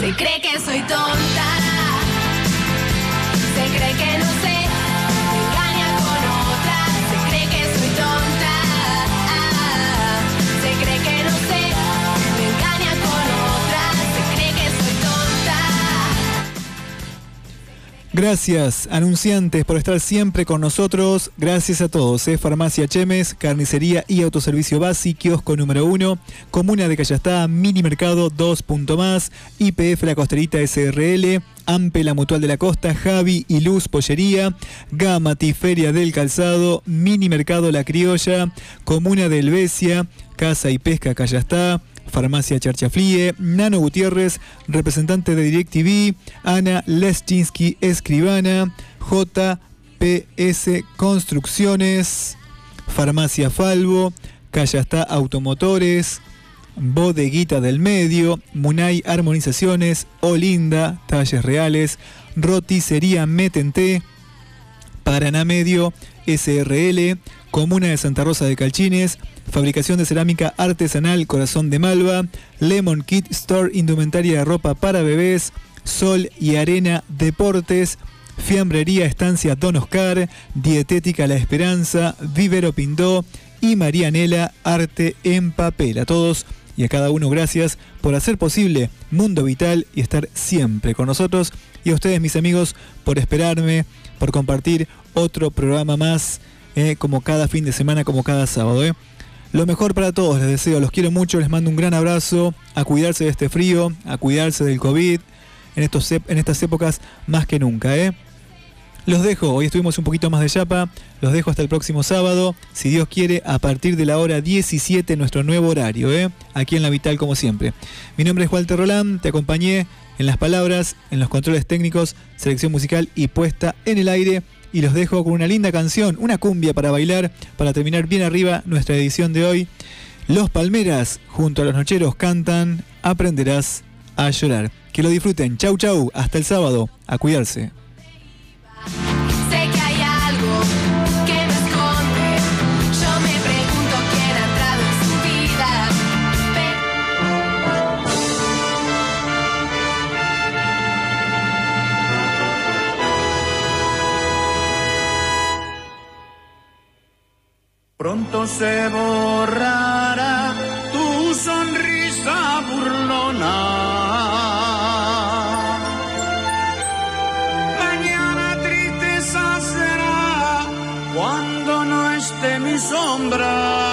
Se cree que soy tonta. Gracias, anunciantes, por estar siempre con nosotros. Gracias a todos. ¿eh? Farmacia Chemes, Carnicería y Autoservicio Basi, Kiosco número 1, Comuna de Callastá, Mini Mercado 2. punto más, IPF La Costerita SRL, Ampe La Mutual de la Costa, Javi y Luz Pollería, Gamati Feria del Calzado, Mini Mercado La Criolla, Comuna de Helvecia, Casa y Pesca Callastá, Farmacia Charchaflie, Nano Gutiérrez, representante de DirecTV, Ana Leschinski, escribana, JPS Construcciones, Farmacia Falvo, Callastá Automotores, Bodeguita del Medio, Munay Armonizaciones, Olinda, Talles Reales, Roticería Metente, Paraná Medio, SRL, Comuna de Santa Rosa de Calchines, Fabricación de cerámica artesanal Corazón de Malva, Lemon Kit Store, indumentaria de ropa para bebés, Sol y Arena Deportes, Fiambrería Estancia Don Oscar, Dietética La Esperanza, Vivero Pindó y Marianela Arte en Papel. A todos y a cada uno gracias por hacer posible Mundo Vital y estar siempre con nosotros. Y a ustedes, mis amigos, por esperarme, por compartir otro programa más, eh, como cada fin de semana, como cada sábado. eh. Lo mejor para todos, les deseo, los quiero mucho, les mando un gran abrazo, a cuidarse de este frío, a cuidarse del COVID, en, estos, en estas épocas más que nunca. ¿eh? Los dejo, hoy estuvimos un poquito más de chapa, los dejo hasta el próximo sábado, si Dios quiere, a partir de la hora 17, nuestro nuevo horario, ¿eh? aquí en La Vital como siempre. Mi nombre es Walter Roland, te acompañé en las palabras, en los controles técnicos, selección musical y puesta en el aire. Y los dejo con una linda canción, una cumbia para bailar, para terminar bien arriba nuestra edición de hoy. Los Palmeras, junto a los Nocheros, cantan Aprenderás a llorar. Que lo disfruten. Chau, chau. Hasta el sábado. A cuidarse. Pronto se borrará tu sonrisa burlona. Mañana tristeza será cuando no esté mi sombra.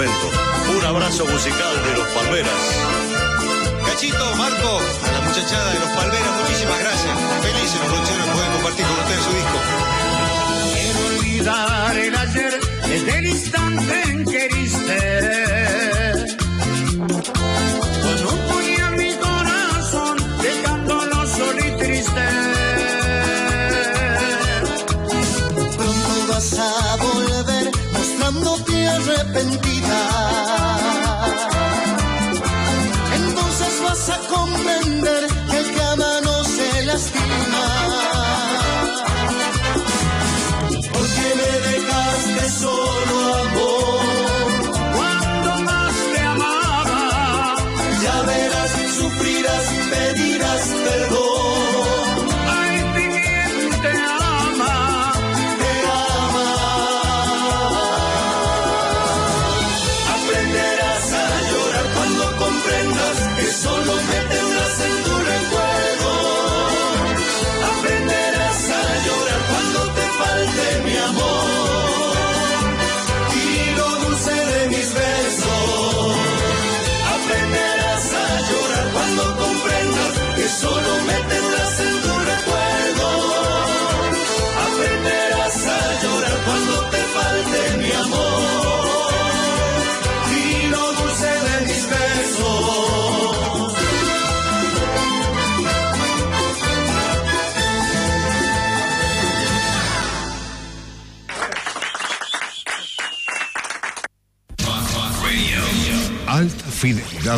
Momento. Un abrazo musical de los Palmeras. Cachito, Marco, a la muchachada de los Palmeras, muchísimas gracias. Felices los nocheros de poder compartir con ustedes su disco. Quiero olvidar el ayer desde el instante en que heriste.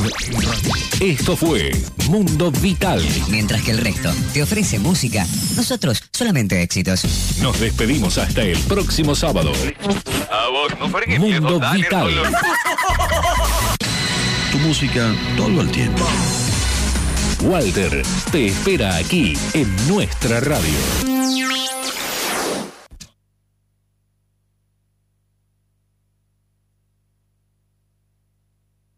Fidelidad en radio. Esto fue Mundo Vital. Mientras que el resto te ofrece música, nosotros solamente éxitos. Nos despedimos hasta el próximo sábado. Mundo Vital. Tu música todo el tiempo. Walter te espera aquí en nuestra radio.